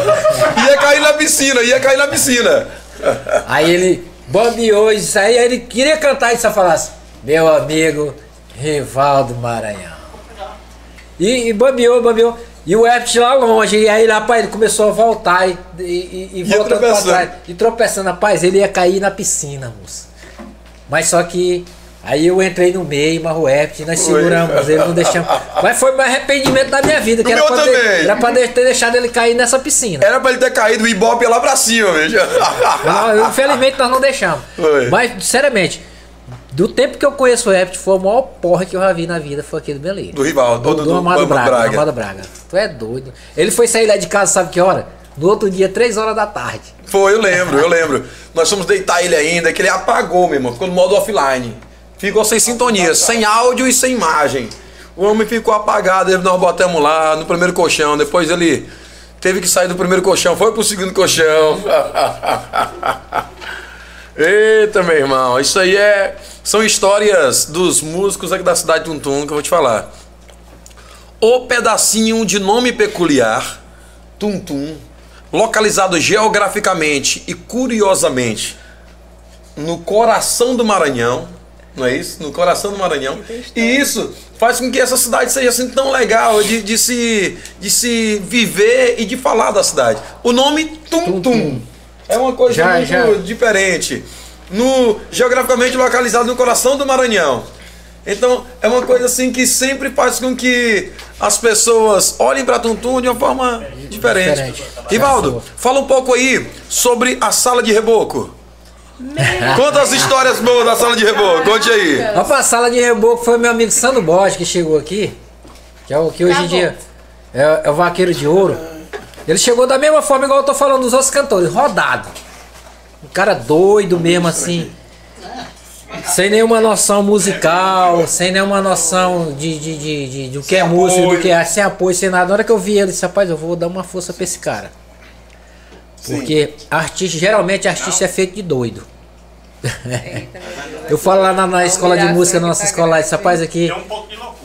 [laughs] Ia cair na piscina, ia cair na piscina. Aí ele bambeou e disse, aí ele queria cantar e só falasse, meu amigo Rivaldo Maranhão. E, e bambeou, bambeou. E o Herbert lá longe, e aí rapaz, ele começou a voltar e, e, e, voltando pra tropeçando. trás. E tropeçando, rapaz, ele ia cair na piscina, moço. Mas só que aí eu entrei no meio, mas o Herbert, nós Foi. seguramos ele, não deixamos. [laughs] Mas foi o meu arrependimento da minha vida, que era pra, ter, também. era pra ter deixado ele cair nessa piscina. Era pra ele ter caído, o Ibope lá pra cima. Não, infelizmente nós não deixamos. Foi. Mas, sinceramente, do tempo que eu conheço o Herbert, foi o maior porra que eu já vi na vida, foi aquele. Do rival, do, do- do, do Amado Braga, Braga. do Amado Braga. Tu é doido. Ele foi sair lá de casa, sabe que hora? No outro dia, 3 horas da tarde. Foi, eu lembro, eu lembro. Nós fomos deitar ele ainda, que ele apagou, meu irmão. Ficou no modo offline. Ficou sem sintonia, sem áudio e sem imagem. O homem ficou apagado, nós botamos lá no primeiro colchão. Depois ele teve que sair do primeiro colchão, foi pro segundo colchão. [laughs] Eita, meu irmão, isso aí é. São histórias dos músicos aqui da cidade de Tuntum que eu vou te falar. O pedacinho de nome peculiar, Tuntum, localizado geograficamente e curiosamente no coração do Maranhão, não é isso? No coração do Maranhão. E isso faz com que essa cidade seja assim tão legal de, de se, de se viver e de falar da cidade. O nome Tum Tum é uma coisa Já, muito já. diferente. No, geograficamente localizado no coração do Maranhão. Então é uma coisa assim que sempre faz com que as pessoas olhem para Tuntum de uma forma diferente. Diferente. Rivaldo, fala um pouco aí sobre a sala de reboco. Conta as histórias boas da sala de reboco, conte aí. Vamos pra sala de reboco, foi meu amigo Sandro Borges que chegou aqui. Que, é o, que hoje em dia é, é o vaqueiro de ouro. Ele chegou da mesma forma igual eu tô falando dos outros cantores, rodado. Um cara doido mesmo assim. Sem nenhuma noção musical, sem nenhuma noção de, de, de, de, do que é música, do que é, sem apoio, sem nada. Na hora que eu vi ele, eu disse, rapaz, eu vou dar uma força pra esse cara. Porque artista, geralmente artista é feito de doido. Eu falo lá na, na escola de música, na nossa tá escola lá, esse rapaz aqui, É um pouco de loucura.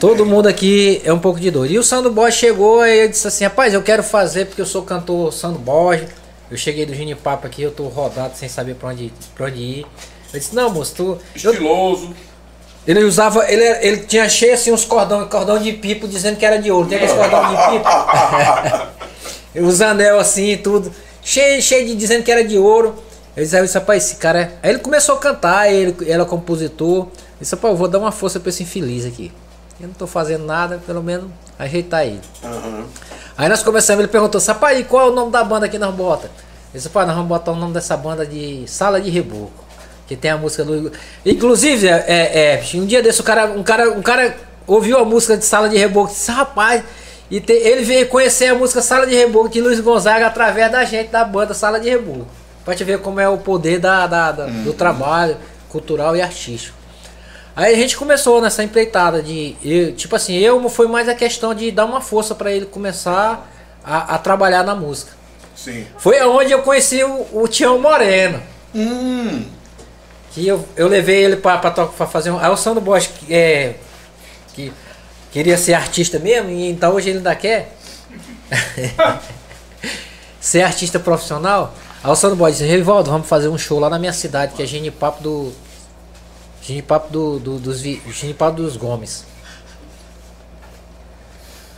todo mundo aqui é um pouco de doido. E o Sandro Borges chegou e eu disse assim, rapaz, eu quero fazer porque eu sou cantor Sandro Borges. Eu cheguei do Gini Papo aqui, eu tô rodado sem saber pra onde, pra onde ir. Eu disse, não, moço, tu. eu- Estiloso. ele usava, ele, ele tinha cheio assim uns cordão, cordão de pipo dizendo que era de ouro. Tem aqueles cordão de pipo? [laughs] Os anel assim e tudo. Cheio, cheio de dizendo que era de ouro. Eu disse, aí eu disse, rapaz, esse cara é. Aí ele começou a cantar, ele, ele é compositor. Eu disse, rapaz, eu vou dar uma força pra esse infeliz aqui. Eu não tô fazendo nada, pelo menos ajeitar ele. Aí nós começamos, ele perguntou, rapaz, qual é o nome da banda que nós bota? Eu disse, rapaz, nós vamos botar o nome dessa banda de Sala de Reboco. Que tem a música do. Inclusive, é, é, é, um dia desse o cara, um cara, um cara ouviu a música de Sala de Reboco e disse, rapaz, e te- ele veio conhecer a música Sala de Reboco de Luiz Gonzaga através da gente, da banda Sala de Reboco. Pra te ver como é o poder da, da- da- do trabalho cultural e artístico. Aí a gente começou nessa empreitada de. eu- tipo assim, eu foi mais a questão de dar uma força pra ele começar a, a trabalhar na música. Sim. Foi onde eu conheci o, o Tião Moreno. Hum. Que eu, eu levei ele pra fazer um. Aí o Sandro Bosch, é, que queria ser artista mesmo, e então hoje ele ainda quer [laughs] ser artista profissional. Aí o Sandro Bosch disse: Rivaldo, vamos fazer um show lá na minha cidade, que é Genipapo do. Genipapo do, do, dos, Vi- Genipapo dos Gomes.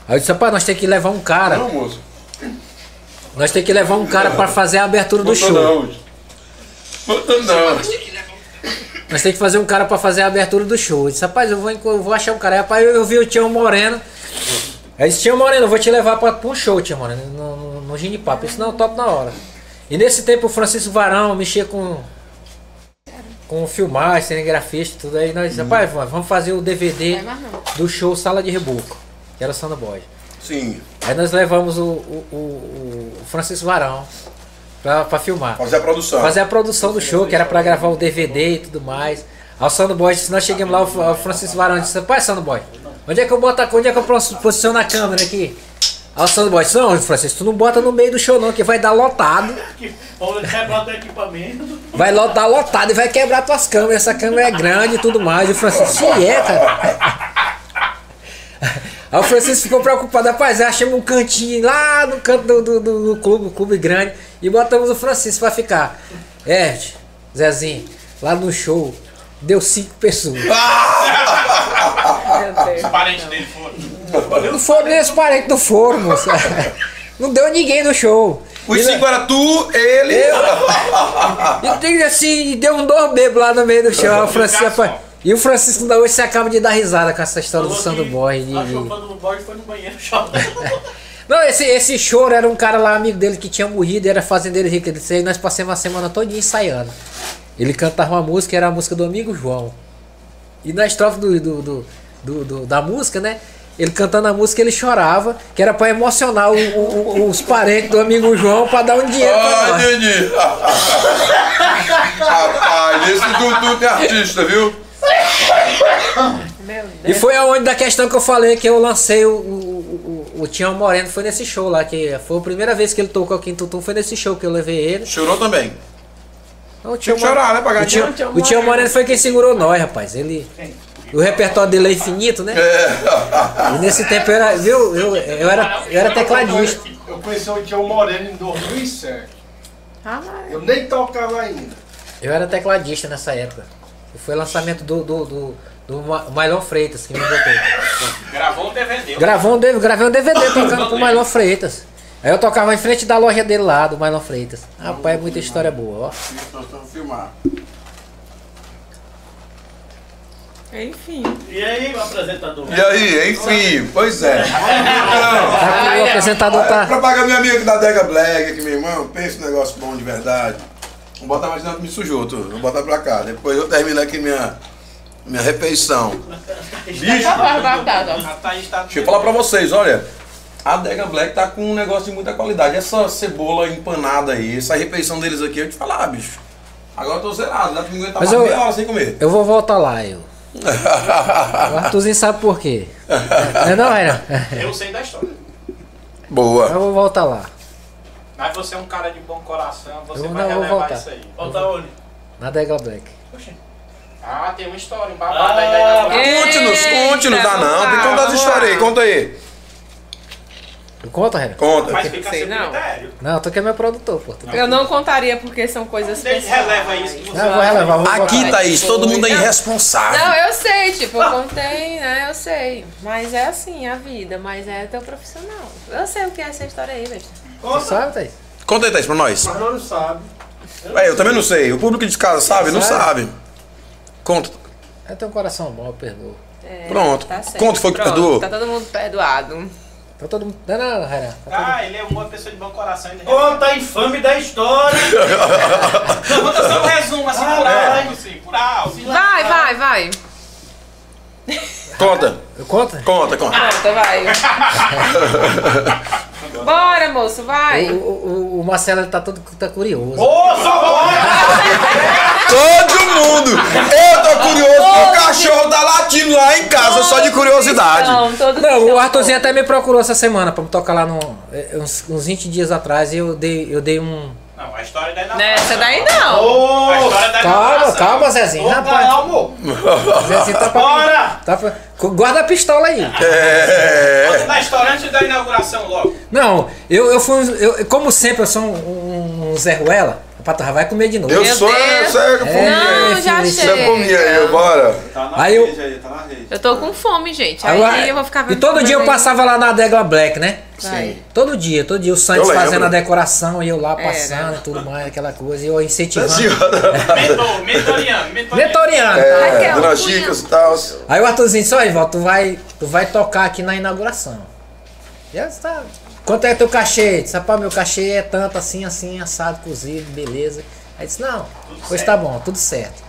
Aí eu disse: rapaz, nós temos que levar um cara. Não, moço. Nós temos que levar um cara pra fazer a abertura do Botou show. não. Botou não. Nós temos que fazer um cara pra fazer a abertura do show. Eu disse, rapaz, eu vou, eu vou achar um cara. Aí, rapaz, eu, eu vi o Tião Moreno. Aí disse, Tião Moreno, eu vou te levar pra, um show, Tião Moreno, no, no, no Ginipapo. Eu disse, não, top na hora. E nesse tempo o Francisco Varão mexia com. Com filmagem, cinegrafista, tudo aí. Nós disse, rapaz, vamos fazer o DVD do show Sala de Reboco, que era o Sandra Boy. Sim. Aí nós levamos o, o, o, o Francisco Varão pra, pra filmar Fazer a produção. fazer a produção do show, que era pra gravar o DVD e tudo mais. Aí o Sandro Boy disse, nós chegamos lá, o Francisco Varão disse, pai Sandro Boy, onde é que eu boto a, onde é que eu pos- posiciono a câmera aqui? Aí o Sandro Boy disse, não, Francisco, tu não bota no meio do show não, que vai dar lotado. [laughs] Que pode quebrar teu equipamento. Vai dar lotado e vai quebrar tuas câmeras, essa câmera é grande e tudo mais. E o Francisco, se é, cara. [laughs] Aí o Francisco ficou preocupado, rapaz, achamos um cantinho lá no canto do, do, do- do clube, clube grande, e botamos o Francisco pra ficar. É, Zezinho, lá no show, deu cinco pessoas. [laughs] Os parentes dele foram. Não foram nem os parentes do foro, moço. Não deu ninguém no show. Os E- cinco era tu, ele. E tem assim, deu um dor bebo lá no meio do show. O Francisco, rapaz, e o Francisco ainda hoje se acaba de dar risada com essa história do Sandro Boy. de- A chupa do Borges foi no banheiro chorando. Não, esse, esse choro era um cara lá, amigo dele, que tinha morrido, era fazendeiro rico. Aí nós passamos a semana todinha ensaiando. Ele cantava uma música, era a música do amigo João. E na estrofe do, do, do- do- da música, né? Ele cantando a música, ele chorava, que era pra emocionar o- o- o- os parentes do amigo João pra dar um dinheiro pra Ah, nós. entendi. [laughs] Rapaz, esse Dudu tem artista, viu? Meu E foi aonde da questão que eu falei que eu lancei o, o, Tião Moreno, foi nesse show lá, que foi a primeira vez que ele tocou aqui em Tutum, foi nesse show que eu levei ele. Chorou também. O Tião que chorar, né, pra O Tião, o Tião Moreno foi quem segurou nós, rapaz. Ele. O repertório dele é infinito, né? É. E nesse tempo eu era, viu? Eu, eu, era, eu era tecladista. Eu conheci o Tião Moreno em 2007. Ah, mas- Eu nem tocava ainda. Eu era tecladista nessa época. Foi lançamento do, do, do, do Ma- Mailon Freitas que me botou. Gravou um DVD. Gravou um, DVD gravei um DVD tocando com o Mailon Freitas. Aí eu tocava em frente da loja dele lá, do Mailon Freitas. Rapaz, é muita história boa, ó. filmar. Enfim. E aí, o apresentador? E aí, enfim, pois é. Tá aqui, o apresentador Pra tá. pagar minha amiga da Dega Black aqui, meu irmão, pensa um negócio bom de verdade. Vou botar mais dentro, me sujou tudo. Vou botar pra cá. Depois eu termino aqui minha, minha refeição. Bicho, Thaís tá deixa eu falar pra vocês, olha. A Dega Black tá com um negócio de muita qualidade. Essa cebola empanada aí, essa refeição deles aqui, eu te falar, bicho. Agora eu tô zerado, dá pra me aguentar Mas mais eu- meia hora sem comer. Eu vou voltar lá, eu. [laughs] O Arthurzinho sabe por quê. Não é não, Renan? Eu sei da história. Boa. Eu vou voltar lá. Mas você é um cara de bom coração, você Eu vai não vou relevar voltar. isso aí. Volta onde? Na Degla Black. Ah, tem uma história, um babado aí da Ah, Conte-nos, conte-nos. Ah, não, tem que vamos contar lá, as histórias aí. Conta aí. Conta, Renan. Conta. Mas fica sem não. critério. Não, tu que é meu produtor, pô. Tu... Eu não contaria porque são coisas Deixa, pessoais. releva isso que você Não, eu vou relevar. Vou Aqui, botar. Thaís, todo mundo é Não. irresponsável. Não, eu sei, tipo, eu contei, né? Eu sei. Mas é assim a vida, mas é teu profissional. Eu sei o que é essa história aí, besta. Tu sabe, Thaís? Conta aí, Thaís, pra nós. Mas não sabe. É, eu também não sei. O público de casa sabe? Não Sabe. sabe. Conta. É teu coração bom, eu perdoo. É, Pronto. Tá. Quanto foi que Pronto, perdoou? Tá todo mundo perdoado. Tá todo mundo. Não, não, Renan. Tá todo... Ah, ele é uma pessoa de bom coração. Ele Conta infame da história. Não, conta só um resumo assim, por Ah, alto, assim, por alto. Vai, vai, vai. Conta. Eu conto? Conta, conta. Pronto, vai. Bora, moço, vai. O, o, o- Marcelo tá todo tá curioso. Ô, só pode! Todo mundo! Eu tô curioso pro cachorro tá latindo lá em casa, só de curiosidade. Não, Não, o Arthurzinho até me procurou essa semana pra me tocar lá no, eh, uns, uns 20 dias atrás e eu dei, eu dei um. Não, a história da inauguração. Nessa daí não. Ô, A história da Calma, inauguração. calma, Zezinho. Rapaz, calmo. Zezinho tá pra. Bora! Tá pra guarda a pistola aí. É. Conta da história antes da inauguração logo. Não, eu, eu fui. um- Eu, como sempre, eu sou um, um Zé Ruela. Patrão, vai comer de novo. Eu Meu sou Deus. essa é Não, já é fominha aí, chega. bora. Tá na Aí eu- rede aí, tá na rede. Eu tô com fome, gente. Aí Agora- eu vou ficar e todo dia eu aí. passava lá na Degla Black, né? Vai. Todo dia, todo dia. O Santos Eu fazendo a decoração e eu lá É, passando e tudo mais, aquela coisa. E eu incentivando. Senhora. Mentor, mentoriano, mentoriano. Mentoriano, tá? É, e tal. Aí o Arthurzinho disse, olha, Ivaldo, tu vai, tu vai tocar aqui na inauguração. E eu disse, tá. Quanto é teu cachê? Disse, rapaz, meu cachê é tanto assim, assim, assado, cozido, beleza. Aí disse, não, pois tá bom, tudo certo.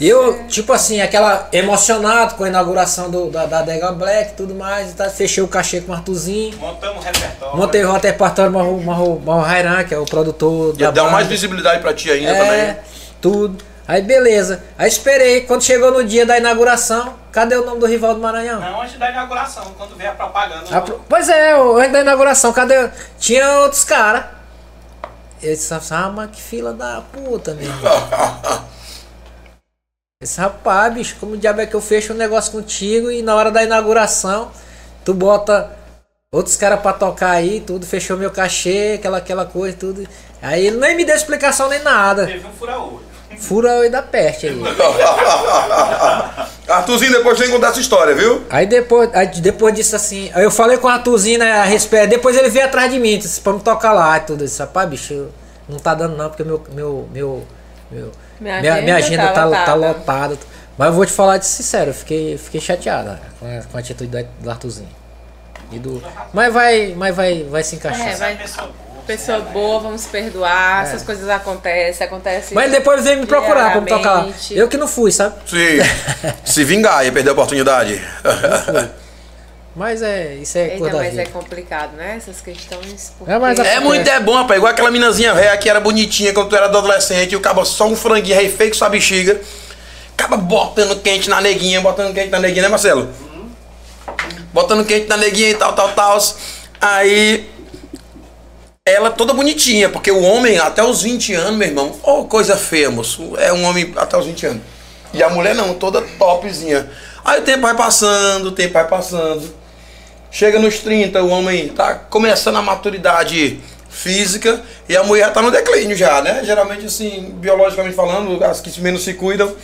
E eu, tipo assim, aquela emocionado com a inauguração do, da, da Dega Black e tudo mais, e tá, fechei o cachê com o Arthurzinho. Montamos o repertório. Montei o repertório Marro, Rairan, que é o produtor Ia da dar banda. mais visibilidade pra ti ainda É, também. tudo. Aí beleza. Aí esperei. Quando chegou no dia da inauguração, cadê o nome do rival do Maranhão? Não, antes da inauguração, quando veio a propaganda. A pro- Pois é, antes da inauguração, cadê? Tinha outros caras. Eu disse, ah, mas que fila da puta, meu irmão. [laughs] Esse rapaz, bicho, como diabo é que eu fecho um negócio contigo e na hora da inauguração, tu bota outros caras pra tocar aí, tudo, fechou meu cachê, aquela, aquela coisa, tudo. Aí ele nem me deu explicação nem nada. Teve um fura-olho. Fura o da peste aí. [laughs] Arthurzinho, depois tem que contar essa história, viu? Aí depois, aí depois disso assim, aí eu falei com o Arthurzinho né, a respeito, depois ele veio atrás de mim, disse pra me tocar lá e tudo. Disse, rapaz, bicho, não tá dando não, porque meu. meu, meu, meu Minha minha, minha agenda agenda tá tá, tá lotada. lotada. Mas eu vou te falar de sincero, eu fiquei, fiquei chateada com a, com a atitude do Arthurzinho. E do, mas vai, mas vai, vai se encaixar. É, vai. Pessoa boa. Vamos perdoar. Essas coisas acontecem, acontecem. Mas depois veio me procurar pra me tocar. Eu que não fui, sabe? Se, se vingar, ia perder a oportunidade. Mas é, isso é Eita, coisa mas é complicado, né? Essas questões. porque- É, mas É muito é bom, rapaz. Igual aquela minazinha velha que era bonitinha quando tu era adolescente e o cabo só um franguinho rei feio com sua bexiga. Acaba botando quente na neguinha, botando quente na neguinha, né, Marcelo? Botando quente na neguinha e tal, tal, tal. Aí. Ela toda bonitinha, porque o homem até os 20 anos, meu irmão, oh, coisa feia, moço. É um homem até os 20 anos. E a mulher não, toda topzinha. Aí o tempo vai passando, o tempo vai passando. Chega nos 30, o homem tá começando a maturidade física e a mulher tá no declínio já, né? Geralmente, assim, biologicamente falando, as que menos se cuidam.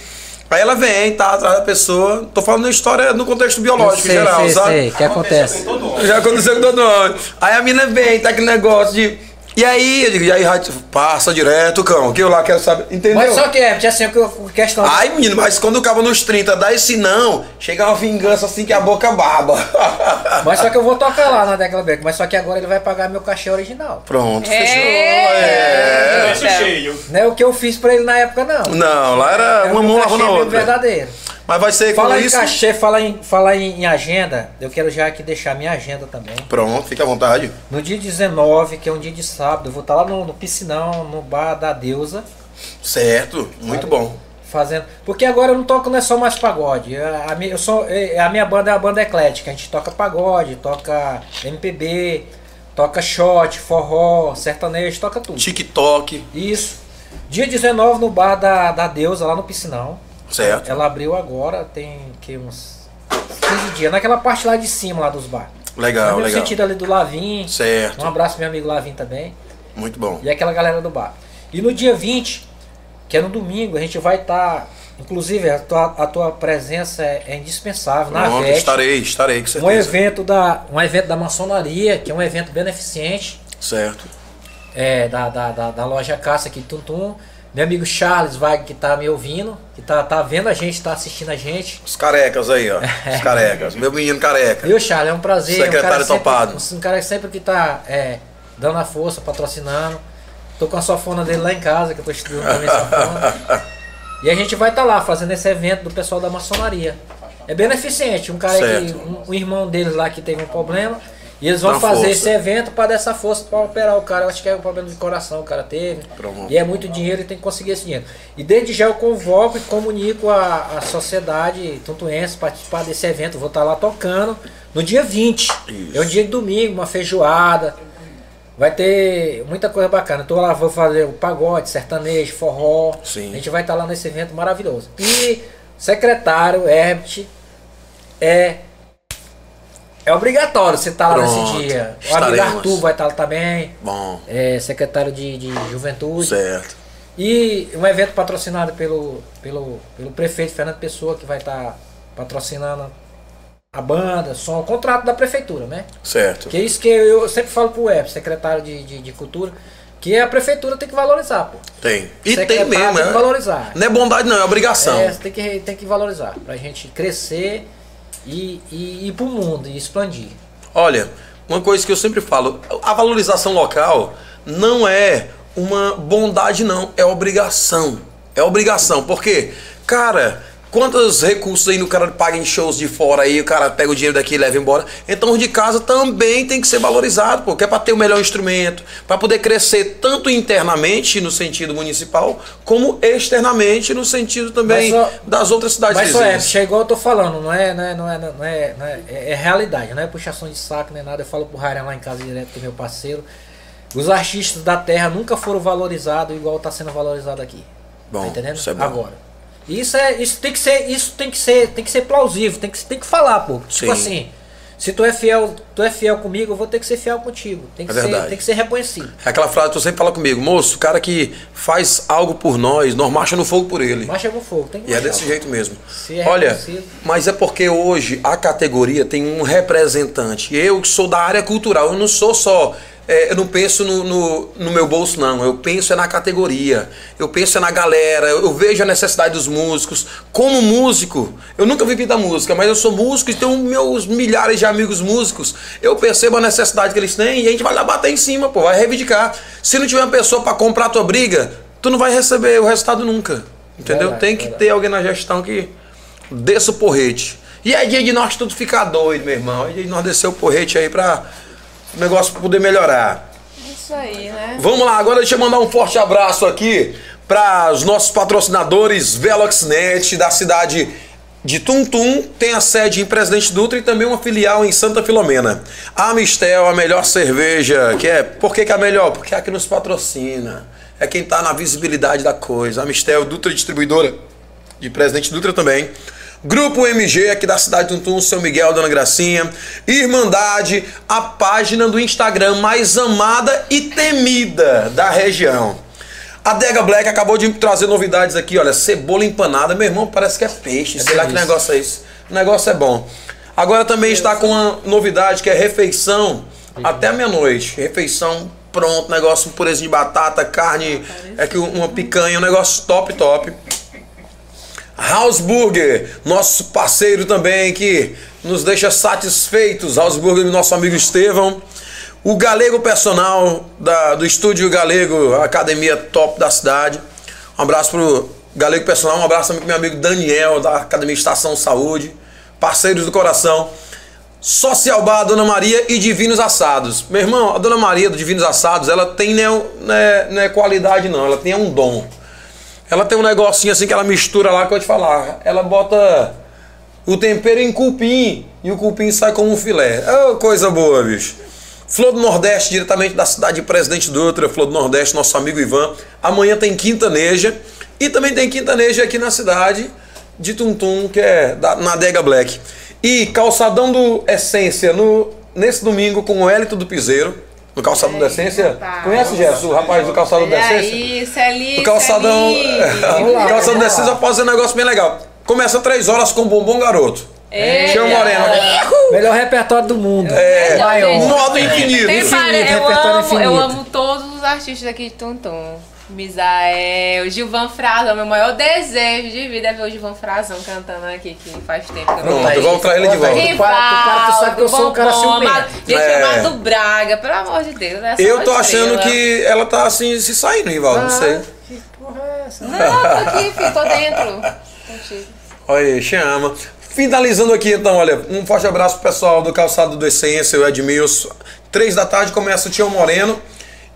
Aí ela vem, tá atrás da pessoa. Tô falando história no contexto biológico sei, em geral, sei, sabe? sei, que acontece. Já aconteceu com todo mundo. Aí a mina vem, tá aquele negócio de. E aí, eu digo, e aí, passa direto, cão, que eu lá quero saber. Entendeu? Mas só que é, tinha assim, que questão. Ai, menino, mas quando o cabo nos 30 dá esse não, chega uma vingança assim que a boca baba. [laughs] Mas só que eu vou tocar lá na Decla Beck, mas só que agora ele vai pagar meu cachê original. Pronto, É. fechou. É. Preço cheio. Não é o que eu fiz pra ele na época, não. Não, lá era É uma mão lavando a outra. verdadeiro. Mas vai ser com Fala em isso. cachê, fala em, fala em, em agenda, eu quero já aqui deixar minha agenda também. Pronto, fica à vontade. No dia 19, que é um dia de sábado, eu vou estar lá no, no piscinão, no bar da deusa, Certo, muito bom. fazendo. Porque agora eu não toco não é só mais pagode. A, a minha, eu sou, é, a minha banda é a banda eclética. A gente toca pagode, toca MPB, toca shot, forró, sertanejo, toca tudo. TikTok, Isso. Dia 19 no bar da, da deusa, lá no piscinão. Certo. Ela abriu agora, tem que uns 15 dias, naquela parte lá de cima lá dos bar. Legal, no legal. sentido ali do Lavim. Um Certo, abraço pro meu amigo Lavim também. muito bom. E aquela galera do bar. E no dia 20, que é no domingo, a gente vai estar. inclusive, a tua, a tua presença é, é indispensável na Pronto, VET. estarei, estarei, com Um certeza. evento, da, um evento da maçonaria, que é um evento beneficente, Certo. é, da, da, da, da loja Caça aqui de Tuntum. Meu amigo Charles Wag, que tá me ouvindo, que tá, tá vendo a gente, tá assistindo a gente. Os carecas aí, ó. Os carecas. Meu menino careca. Viu, Charles? É um prazer. Secretário um cara sempre, topado. Um cara sempre que tá é, dando a força, patrocinando. Tô com a sofona dele lá em casa, que eu tô estudando também sofona. E a gente vai estar lá fazendo esse evento do pessoal da maçonaria. É beneficente. Um cara que. Certo. Um, um irmão deles lá que teve um problema. E eles vão fazer força. esse evento para dar essa força para operar o cara. Eu acho que é um problema de coração o cara teve. Pronto. E é muito dinheiro e tem que conseguir esse dinheiro. E desde já eu convoco e comunico a, a sociedade tuntuense participar desse evento. Vou estar lá tocando no dia 20. É um dia de domingo, uma feijoada. Vai ter muita coisa bacana. Então lá vou fazer o pagode, sertanejo, forró. Sim. A gente vai estar lá nesse evento maravilhoso. E secretário Herbert é é obrigatório você estar lá Pronto. nesse dia. O amigo. Arthur vai estar lá também. Bom, É secretário de, de juventude. certo. E um evento patrocinado pelo, pelo, pelo prefeito Fernando Pessoa, que vai estar patrocinando a banda, som, o contrato da prefeitura, né? Certo. Que é isso que eu sempre falo pro Web, secretário de, de, de cultura, que a prefeitura tem que valorizar, pô. Tem. E tem mesmo, tem que é. valorizar. Não é bondade, não, é obrigação. É, tem que, tem que valorizar, pra gente crescer e, e ir pro mundo e expandir. Olha, uma coisa que eu sempre falo, a valorização local não é uma bondade, não, é obrigação. É obrigação, porque, cara, quantos recursos aí no cara paga em shows de fora aí, o cara pega o dinheiro daqui e leva embora. Então os de casa também tem que ser valorizado, porque é para ter o melhor instrumento, para poder crescer tanto internamente no sentido municipal, como externamente no sentido também Mas só- das outras cidades Mas só é, vizinhas. chegou, eu tô falando, não é, não é, não é, não é, não é, é- é realidade, não é puxação de saco, nem nada. Eu falo pro Ryan lá em casa direto, que é meu parceiro. Os artistas da terra nunca foram valorizados igual tá sendo valorizado aqui. Bom, tá entendendo? isso é bom. Agora. Isso é, isso tem que ser, isso tem que ser, tem que ser plausível, tem que, tem que falar, pô. Sim. Tipo assim, se tu é fiel, tu é fiel comigo, eu vou ter que ser fiel contigo. Tem que, É ser, verdade. tem que ser reconhecido. É aquela frase que tu sempre fala comigo, moço, o cara que faz algo por nós, nós marcha no fogo por ele. Marcha com fogo, tem que E é desse jeito mesmo. É Olha, mas é porque hoje a categoria tem um representante. Eu que sou da área cultural, eu não sou só. É, eu não penso no, no, no meu bolso, não. Eu penso é na categoria. Eu penso é na galera. Eu, eu vejo a necessidade dos músicos. Como músico, eu nunca vivi da música, mas eu sou músico e tenho meus milhares de amigos músicos. Eu percebo a necessidade que eles têm e a gente vai lá bater em cima, pô, vai reivindicar. Se não tiver uma pessoa para comprar a tua briga, tu não vai receber o resultado nunca. Entendeu? Verdade, tem que verdade. ter alguém na gestão que desça o porrete. E é dia de nós tudo ficar doido, meu irmão. É dia de nós descer o porrete aí pra o negócio poder melhorar. Isso aí, né? Vamos lá, agora deixa eu mandar um forte abraço aqui para os nossos patrocinadores Veloxnet da cidade de Tuntum, tem a sede em Presidente Dutra e também uma filial em Santa Filomena. A Mistel, a melhor cerveja, que é, por que, que é a melhor? Porque é a que nos patrocina. É quem tá na visibilidade da coisa. A Mistel, Dutra distribuidora de Presidente Dutra também. Grupo MG aqui da cidade de Tuntum, São Miguel, Dona Gracinha. Irmandade, a página do Instagram mais amada e temida da região. A Dega Black acabou de trazer novidades aqui, olha, cebola empanada, meu irmão, parece que é peixe, sei lá que negócio é esse. O negócio é bom. Agora também está com uma novidade que é refeição até meia-noite. Refeição pronto, negócio, um purezinho de batata, carne, é que uma picanha, um negócio top, top. House Burger, nosso parceiro também que nos deixa satisfeitos. House Burger do nosso amigo Estevão. O Galego Personal da, do Estúdio Galego, a academia top da cidade. Um abraço pro Galego Personal, um abraço pro meu amigo Daniel da Academia Estação Saúde. Parceiros do coração. Social Bar Dona Maria e Divinos Assados. Meu irmão, a Dona Maria do Divinos Assados, ela tem não é, não é qualidade não, ela tem um dom. Ela tem um negocinho assim que ela mistura lá que eu te falar. Ela bota o tempero em cupim e o cupim sai como um filé. Oh, coisa boa, bicho. Flor do Nordeste, diretamente da cidade de Presidente Dutra, Flor do Nordeste, nosso amigo Ivan. Amanhã tem quintaneja e também tem quintaneja aqui na cidade de Tuntum, que é da, na Dega Black. E Calçadão do Essência no, nesse domingo com o Hélito do Piseiro. No Calçadão da Essência. rapaz. Conhece, Gerson, o rapaz do Calçadão da Essência? aí, Celice, O calçadão. o [laughs] calçadão da Essência pode ser um negócio bem legal. Começa três horas com bombom garoto. Chama Moreno. Melhor repertório do mundo. É, Maior. modo infinito. Tem Infinito, eu, repertório amo, infinito. eu amo todos os artistas aqui de Tuntum. Misael, Gilvan Frazão. Meu maior desejo de vida é ver o Gilvan Frazão cantando aqui, que faz tempo que eu não Pronto, vejo. vamos trazer ele de volta. Tu para, tu sabe que eu sou um cara ciumento. Gente, É. amado Braga, pelo amor de Deus. Eu tô estrela. achando que ela tá assim se saindo, Rivaldo. Não sei. Que porra é essa? Não, tô aqui, filho, tô dentro. Contigo. Olha aí, chama. Finalizando aqui então, olha, um forte abraço pro pessoal do Calçado do Essência, o Edmilson. Três da tarde começa o Tião Moreno.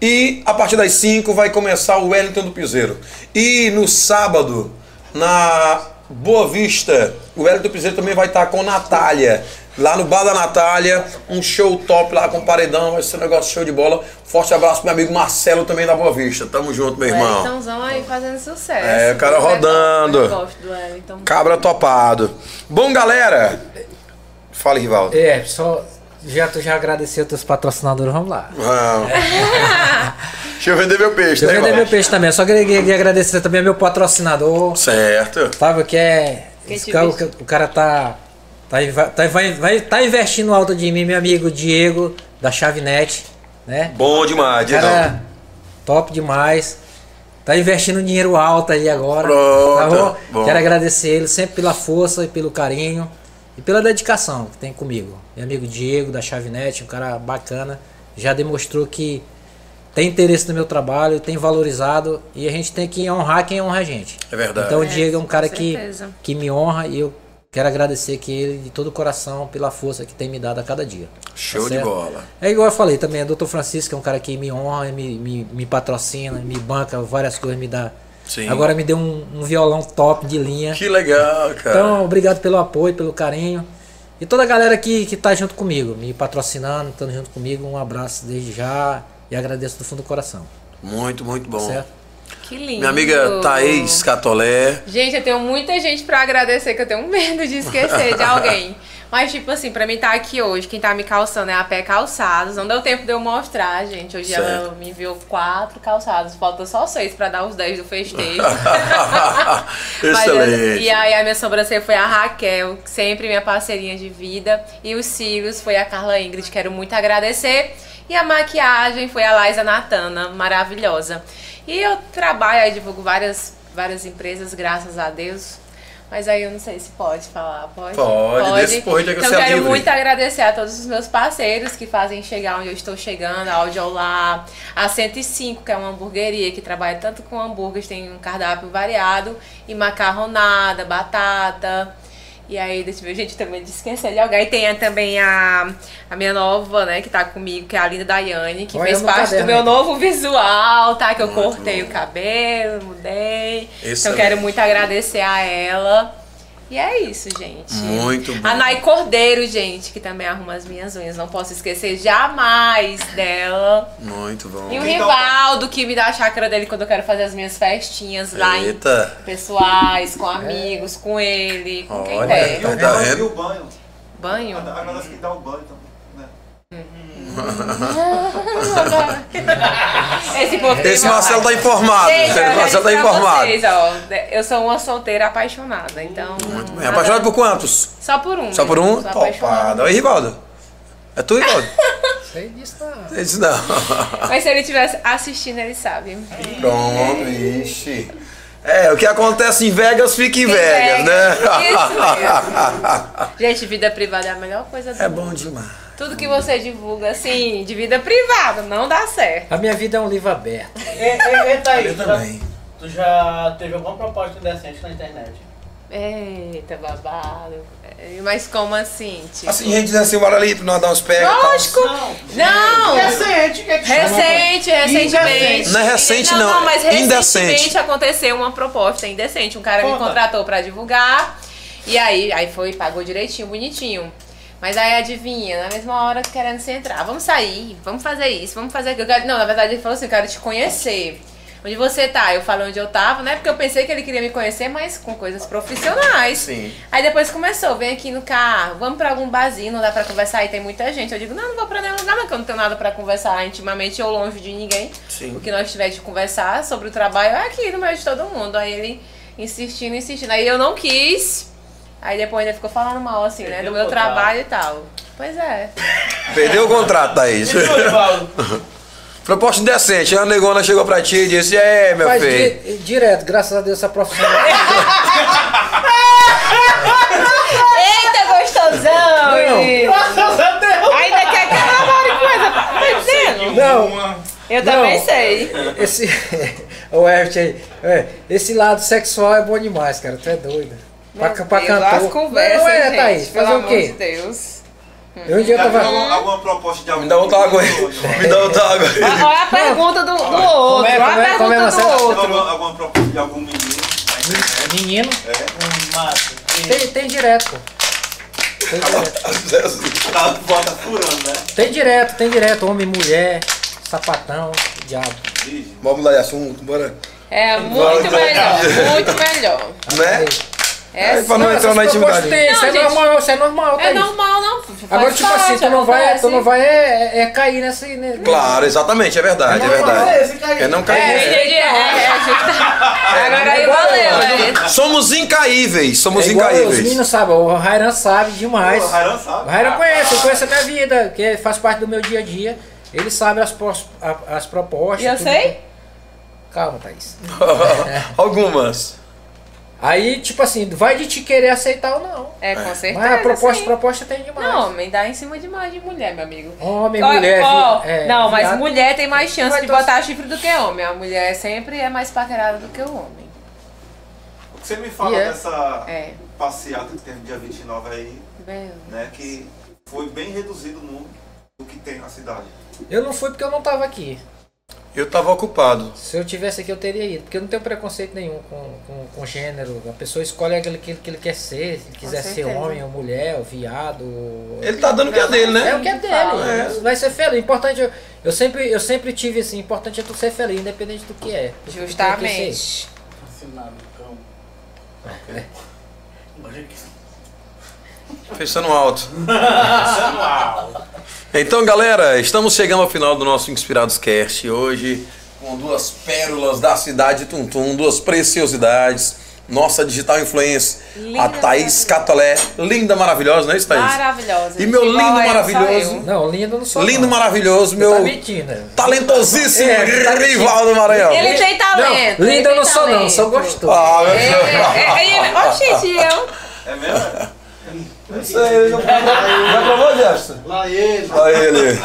E a partir das 5 vai começar o Wellington do Piseiro. E no sábado, na Boa Vista, o Wellington do Piseiro também vai estar com Natália. Lá no Bar da Natália, um show top lá com paredão, vai ser um negócio show de bola. Forte abraço pro meu amigo Marcelo também da Boa Vista. Tamo junto, meu irmão. Wellingtonzão aí fazendo sucesso. É, o cara rodando. Eu gosto do Wellington. Cabra topado. Bom, galera. Fala, Rivaldo. É, só. Já, tu já agradeceu teus patrocinadores, vamos lá. Vamos. [laughs] Deixa eu vender meu peixe, Deixa eu né, vender irmão? meu peixe também. Só queria queria agradecer também ao meu patrocinador. Certo. Sabe que é. Cara- o cara tá. Tá, tá, vai, vai, tá investindo alto de mim, meu amigo Diego, da Chavinete, né? Bom demais, Diegão. Cara, top demais. Tá investindo dinheiro alto aí agora. Pronto, Tá bom? bom. Quero agradecer ele sempre pela força e pelo carinho e pela dedicação que tem comigo. Meu amigo Diego da Chavinete, um cara bacana, já demonstrou que tem interesse no meu trabalho, tem valorizado e a gente tem que honrar quem honra a gente. É verdade. Então o É, Diego é um cara que, que me honra e eu quero agradecer que ele de todo o coração pela força que tem me dado a cada dia. Show Tá de bola. É igual eu falei também, o Dr. Francisco é um cara que me honra, me, me, me patrocina, me banca várias coisas, me dá. Sim. Agora me deu um, um violão top de linha. Que legal, cara. Então, obrigado pelo apoio, pelo carinho. E toda a galera que, que tá junto comigo, me patrocinando, estando junto comigo, um abraço desde já e agradeço do fundo do coração. muito, muito bom. Certo? Que lindo. Minha amiga Thaís Catolé. Gente, eu tenho muita gente pra agradecer que eu tenho medo de esquecer de alguém. Mas, tipo assim, pra mim estar aqui hoje, quem tá me calçando é a Pé Calçados. Não deu tempo de eu mostrar, gente. Hoje ela Certo. me enviou quatro calçados. Falta só seis pra dar os dez do festejo. [laughs] Mas, Excelente. e aí a minha sobrancelha foi a Raquel, sempre minha parceirinha de vida. E os cílios foi a Carla Ingrid, quero muito agradecer. E a maquiagem foi a Liza Natana, maravilhosa. E eu trabalho, aí divulgo várias, várias empresas, graças a Deus. Mas aí eu não sei se pode falar, pode? Pode, desse porrete é que Então você é quero livre. muito agradecer a todos os meus parceiros que fazem chegar onde eu estou chegando, a Audiolá, a 105, que é uma hamburgueria que trabalha tanto com hambúrgueres, tem um cardápio variado, e macarronada, batata. E aí, deixa eu ver, gente, também de esquecer de alguém. Tem também a, a minha nova, né, que tá comigo, que é a Linda Daiane, que Olha fez parte caderno do meu novo visual, tá? Que eu Muito cortei bom. o cabelo, mudei. Então quero muito agradecer a ela. E é isso, gente. Muito bom. A Nai Cordeiro, gente, que também arruma as minhas unhas. Não posso esquecer jamais dela. Muito bom. E o Então- Rivaldo, que me dá a chácara dele quando eu quero fazer as minhas festinhas lá em Eita. pessoais, com amigos, com ele, com quem Olha, der. E o Tá e o banho. Banho? Agora que dá o banho também. Né? Esse povo Esse Marcelo tá informado. Marcelo disse tá pra informado. Vocês, ó, eu sou uma solteira apaixonada, então. Muito bem. Apaixonado por quantos? Só por um. Só por um? Apaixonada. Topado. Aí, Rivaldo. É tu, Rivaldo? [laughs] Sei disso não. Esse [laughs] não. Mas se ele estivesse assistindo, ele sabe. Pronto, ixi. É, o que acontece em Vegas fica em Vegas, né? Isso [laughs] Gente, vida privada é a melhor coisa do É mundo. bom demais. Tudo que você divulga, assim, de vida privada, não dá certo. A minha vida é um livro aberto. E, e, e Thaís, Eu também. tu já teve alguma proposta indecente na internet? Eita, babado. É, Mas como assim, tipo? Assim, gente diz assim, bora ali pra nós dar uns pega. Lógico! Não! Recente, que é que? Recente, recentemente. Não é recente, não, mas indecente. recentemente aconteceu uma proposta indecente. Um cara me contratou pra divulgar. E aí, aí foi, pagou direitinho, bonitinho. Mas aí adivinha, na mesma hora querendo se entrar. Vamos sair, vamos fazer isso, vamos fazer aquilo. Quero- Não, na verdade ele falou assim, eu quero te conhecer. Onde você tá? Eu falei onde eu tava, né? Porque eu pensei que ele queria me conhecer, mas com coisas profissionais. Sim. Aí depois começou, vem aqui no carro, vamos pra algum barzinho, não dá pra conversar aí, tem muita gente. Eu digo, não, não vou pra nenhum lugar, não, que eu não tenho nada pra conversar intimamente ou longe de ninguém. Sim. O que nós tiver de conversar sobre o trabalho é aqui no meio de todo mundo. Aí ele insistindo, insistindo. Aí eu não quis. Aí depois ele ficou falando mal, assim, né, Perdeu do meu contrato. trabalho e tal. Pois é. Perdeu o contrato, Thaís. [laughs] Proposta indecente. A negona chegou pra ti e disse: É, meu Faz filho. di- direto, graças a Deus, essa profissão. Eita, gostosão! Graças a Deus! Ainda quer que eu namore com essa. Tá dizendo? Não, Eu também Não. sei. esse. [laughs] o Herbert aí. esse lado sexual é bom demais, cara. Tu é doido. Pra, Meu pra Deus, cantor. As conversas, Não é, gente, Thaís, pelo fazer o quê? de Deus. Eu um dia tava. alguma, alguma proposta de algum Me dá outra água aí. [laughs] Me dá outra água aí. Olha a pergunta do, do outro, é, olha como a é, como é, pergunta do outro. Alguma, alguma proposta de algum menino? Menino, Um mato. tem, tem direto, pô. Tem direto. [laughs] Tá, bota furando, né? Tem direto, tem direto. Homem, mulher, sapatão, diabo. Vamos mudar de assunto, bora. É muito melhor, muito melhor. Né? É, Aí, pra não entrar na intimidade. tem, Isso Não, é gente, normal, isso é normal, é Thaís. normal, não. Agora, tipo assim, parte, tu não vai, tu não vai é, é cair nesse. ne- Claro, exatamente, é verdade, é É verdade. Aí. É não É, cair. entendi, é, é, a gente tá- [laughs] Agora aí valeu, né? Somos incaíveis, somos É igual os incaíveis. meninos sabem, o Rairan sabe demais. O Rairan sabe. O Rairan conhece, ele conhece a minha vida, que faz parte do meu dia a dia. Ele sabe as, pros- as propostas. E eu tudo. sei? Calma, Thaís. [laughs] Algumas. Aí, tipo assim, vai de te querer aceitar ou não. É, com certeza. Mas a proposta, sim. proposta tem demais. Não, homem dá em cima demais de mulher, meu amigo. Homem, Ó, mulher, vi- é, não, mas viado. mulher tem mais chance de botar chifre do que homem. A mulher sempre é mais paquerada do que o homem. O que você me fala E é. dessa É. passeata que teve dia 29 aí, Meu. né? Que foi bem reduzido o número do que tem na cidade. Eu não fui porque eu não tava aqui. Eu tava ocupado. Se eu tivesse aqui, eu teria ido. Porque eu não tenho preconceito nenhum com, com, com gênero. A pessoa escolhe aquilo que, que ele quer ser. Se ele quiser ser homem ou mulher, ou viado. ou- Ele tá dando o que é dele, É né? o que é dele. É. Vai ser feliz. O Importante, eu, eu sempre, eu sempre tive assim, importante é tu ser feliz, independente do que é. Justamente. Assinado, cão. Olha que- Fechando alto. Então, galera, estamos chegando ao final do nosso Inspirados Cast. Hoje, com duas pérolas da cidade de Tuntum, duas preciosidades. Nossa digital influencer, Linda, a Thaís Catolé. Linda, maravilhosa, não é isso, Thaís? Maravilhosa. E meu lindo, maravilhoso. eu. Não, lindo não sou. Lindo, não. maravilhoso, Você Tá meu mentindo. talentosíssimo É, tá. Rivaldo Maranhão. Ele tem talento. Não, eu não sou não, talento. sou gostoso. Ah, meu É, Deus. é, é, é, Oxente, eu. É mesmo? Isso aí, já provou, já provou, Jefferson? Lá ele. Olha ele.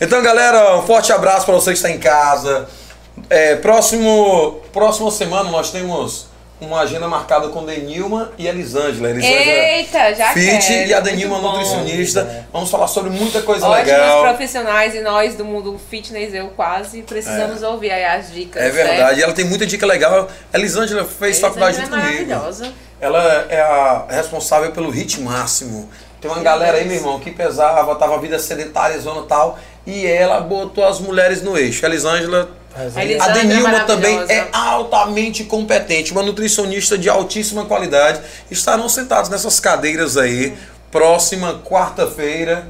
Então, galera, um forte abraço para você que está em casa. É, próximo, próxima semana nós temos uma agenda marcada com Denilma e Elisângela. Elisângela Eita, já Fit quero. e a muito Denilma bom. nutricionista. Vamos falar sobre muita coisa Ótimos legal. profissionais e nós do mundo fitness, eu quase, precisamos ouvir aí as dicas. É verdade, ela tem muita dica legal. A Elisângela fez Né? faculdade é junto comigo. maravilhosa. Ela é a responsável pelo hit máximo. Tem uma galera aí, meu irmão, que pesava, tava a vida sedentária, zona e tal, e ela botou as mulheres no eixo. A Elisângela A aí- A Elisângela Denilma é também é altamente competente, uma nutricionista de altíssima qualidade. Estarão sentados nessas cadeiras aí, próxima quarta-feira,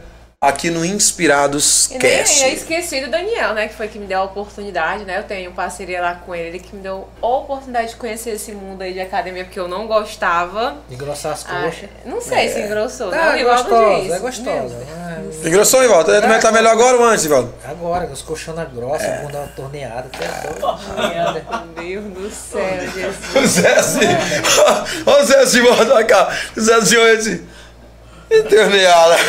aqui no Inspirados E nem Cast. eu esqueci do Daniel, né? Que foi que me deu a oportunidade, né? Eu tenho parceria lá com ele, ele que me deu a oportunidade de conhecer esse mundo aí de academia, porque eu não gostava. Engrossar as Ah, coxas. não sei se engrossou, né? Tá, O é diz. é gostosa. Ah, Engrossou, Ivaldo? Tá tá melhor agora ou antes, Ivaldo? Agora, os colchonas grossas, É. bunda torneada, até. Meu Deus do céu, Jesus. O Zé assim. Olha o Zé assim, volta cá. O Zé assim, olha. Enterneada. [laughs]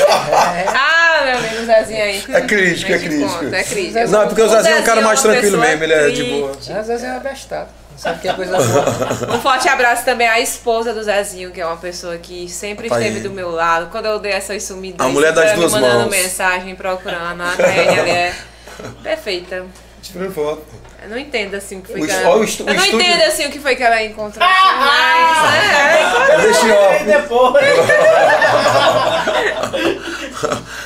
Ah, meu amigo Zezinho aí. É crítico, é crítico. conto, É crítico. Não, é porque o Zezinho é um cara mais uma tranquilo mesmo, ele é de boa. Às vezes é abestado. Não sabe o que é coisa boa. Um forte abraço também à esposa do Zezinho, que é uma pessoa que sempre Thaís. esteve do meu lado. Quando eu dei essas sumidas, A mulher das duas me mandando mãos. mensagem, procurando. A ela é perfeita. Tirando foto. Eu não entendo assim o que foi O que ela... o Eu não estúdio- entendo assim o que foi que ela encontrou. mas... é, Deixa E eu. depois. [laughs]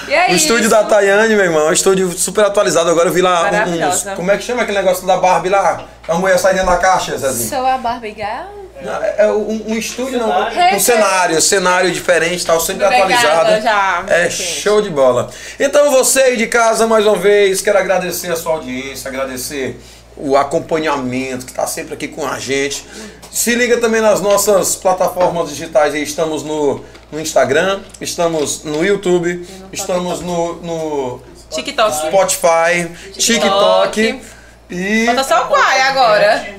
E é O estúdio da Tayane, meu irmão, é um estúdio super atualizado. Agora eu vi lá um- uns. Como é que chama aquele negócio da Barbie lá? A mulher sai dentro da caixa, Zezinho. Sou a Barbie Gal. Não, É é um, um estúdio, não. Um Cenário. cenário, cenário diferente, tal, sempre Obrigada, atualizado. já. É Gente. show de bola. Então você aí de casa, mais uma vez, quero agradecer a sua audiência, agradecer o acompanhamento que está sempre aqui com a gente. Se liga também nas nossas plataformas digitais aí, estamos no, no Instagram, estamos no YouTube, estamos no, no TikTok. Spotify, TikTok e Falta só o Quai agora.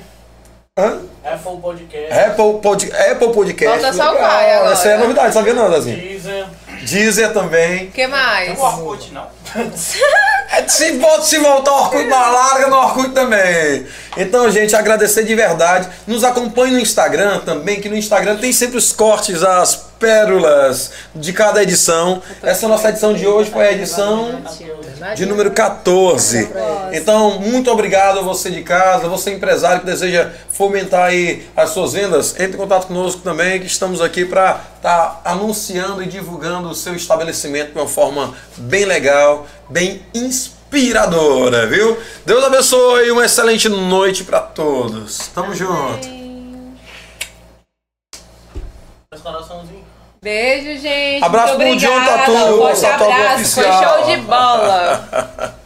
Hã? Apple Podcast. Apple, Pod, Apple Podcast. Falta só o Quai agora. Essa é a novidade, sabia não, Dazinho? Deezer. Deezer também. O que mais? O Orkut não. [laughs] É, Se, se voltar o Orkut na larga, no Orkut também. Então, gente, agradecer de verdade. Nos acompanhe no Instagram também, que no Instagram tem sempre os cortes, as pérolas de cada edição. Essa nossa edição de hoje foi a edição de número 14. Então, muito obrigado a você de casa, você empresário que deseja fomentar aí as suas vendas, entre em contato conosco também, que estamos aqui para estar anunciando e divulgando o seu estabelecimento de uma forma bem legal, bem inspiradora, viu? Deus abençoe, uma excelente noite para todos. Tamo junto. Esse coraçãozinho. Beijo, gente. Abraço pro John Tatu. Forte abraço. Foi show de bola. [laughs]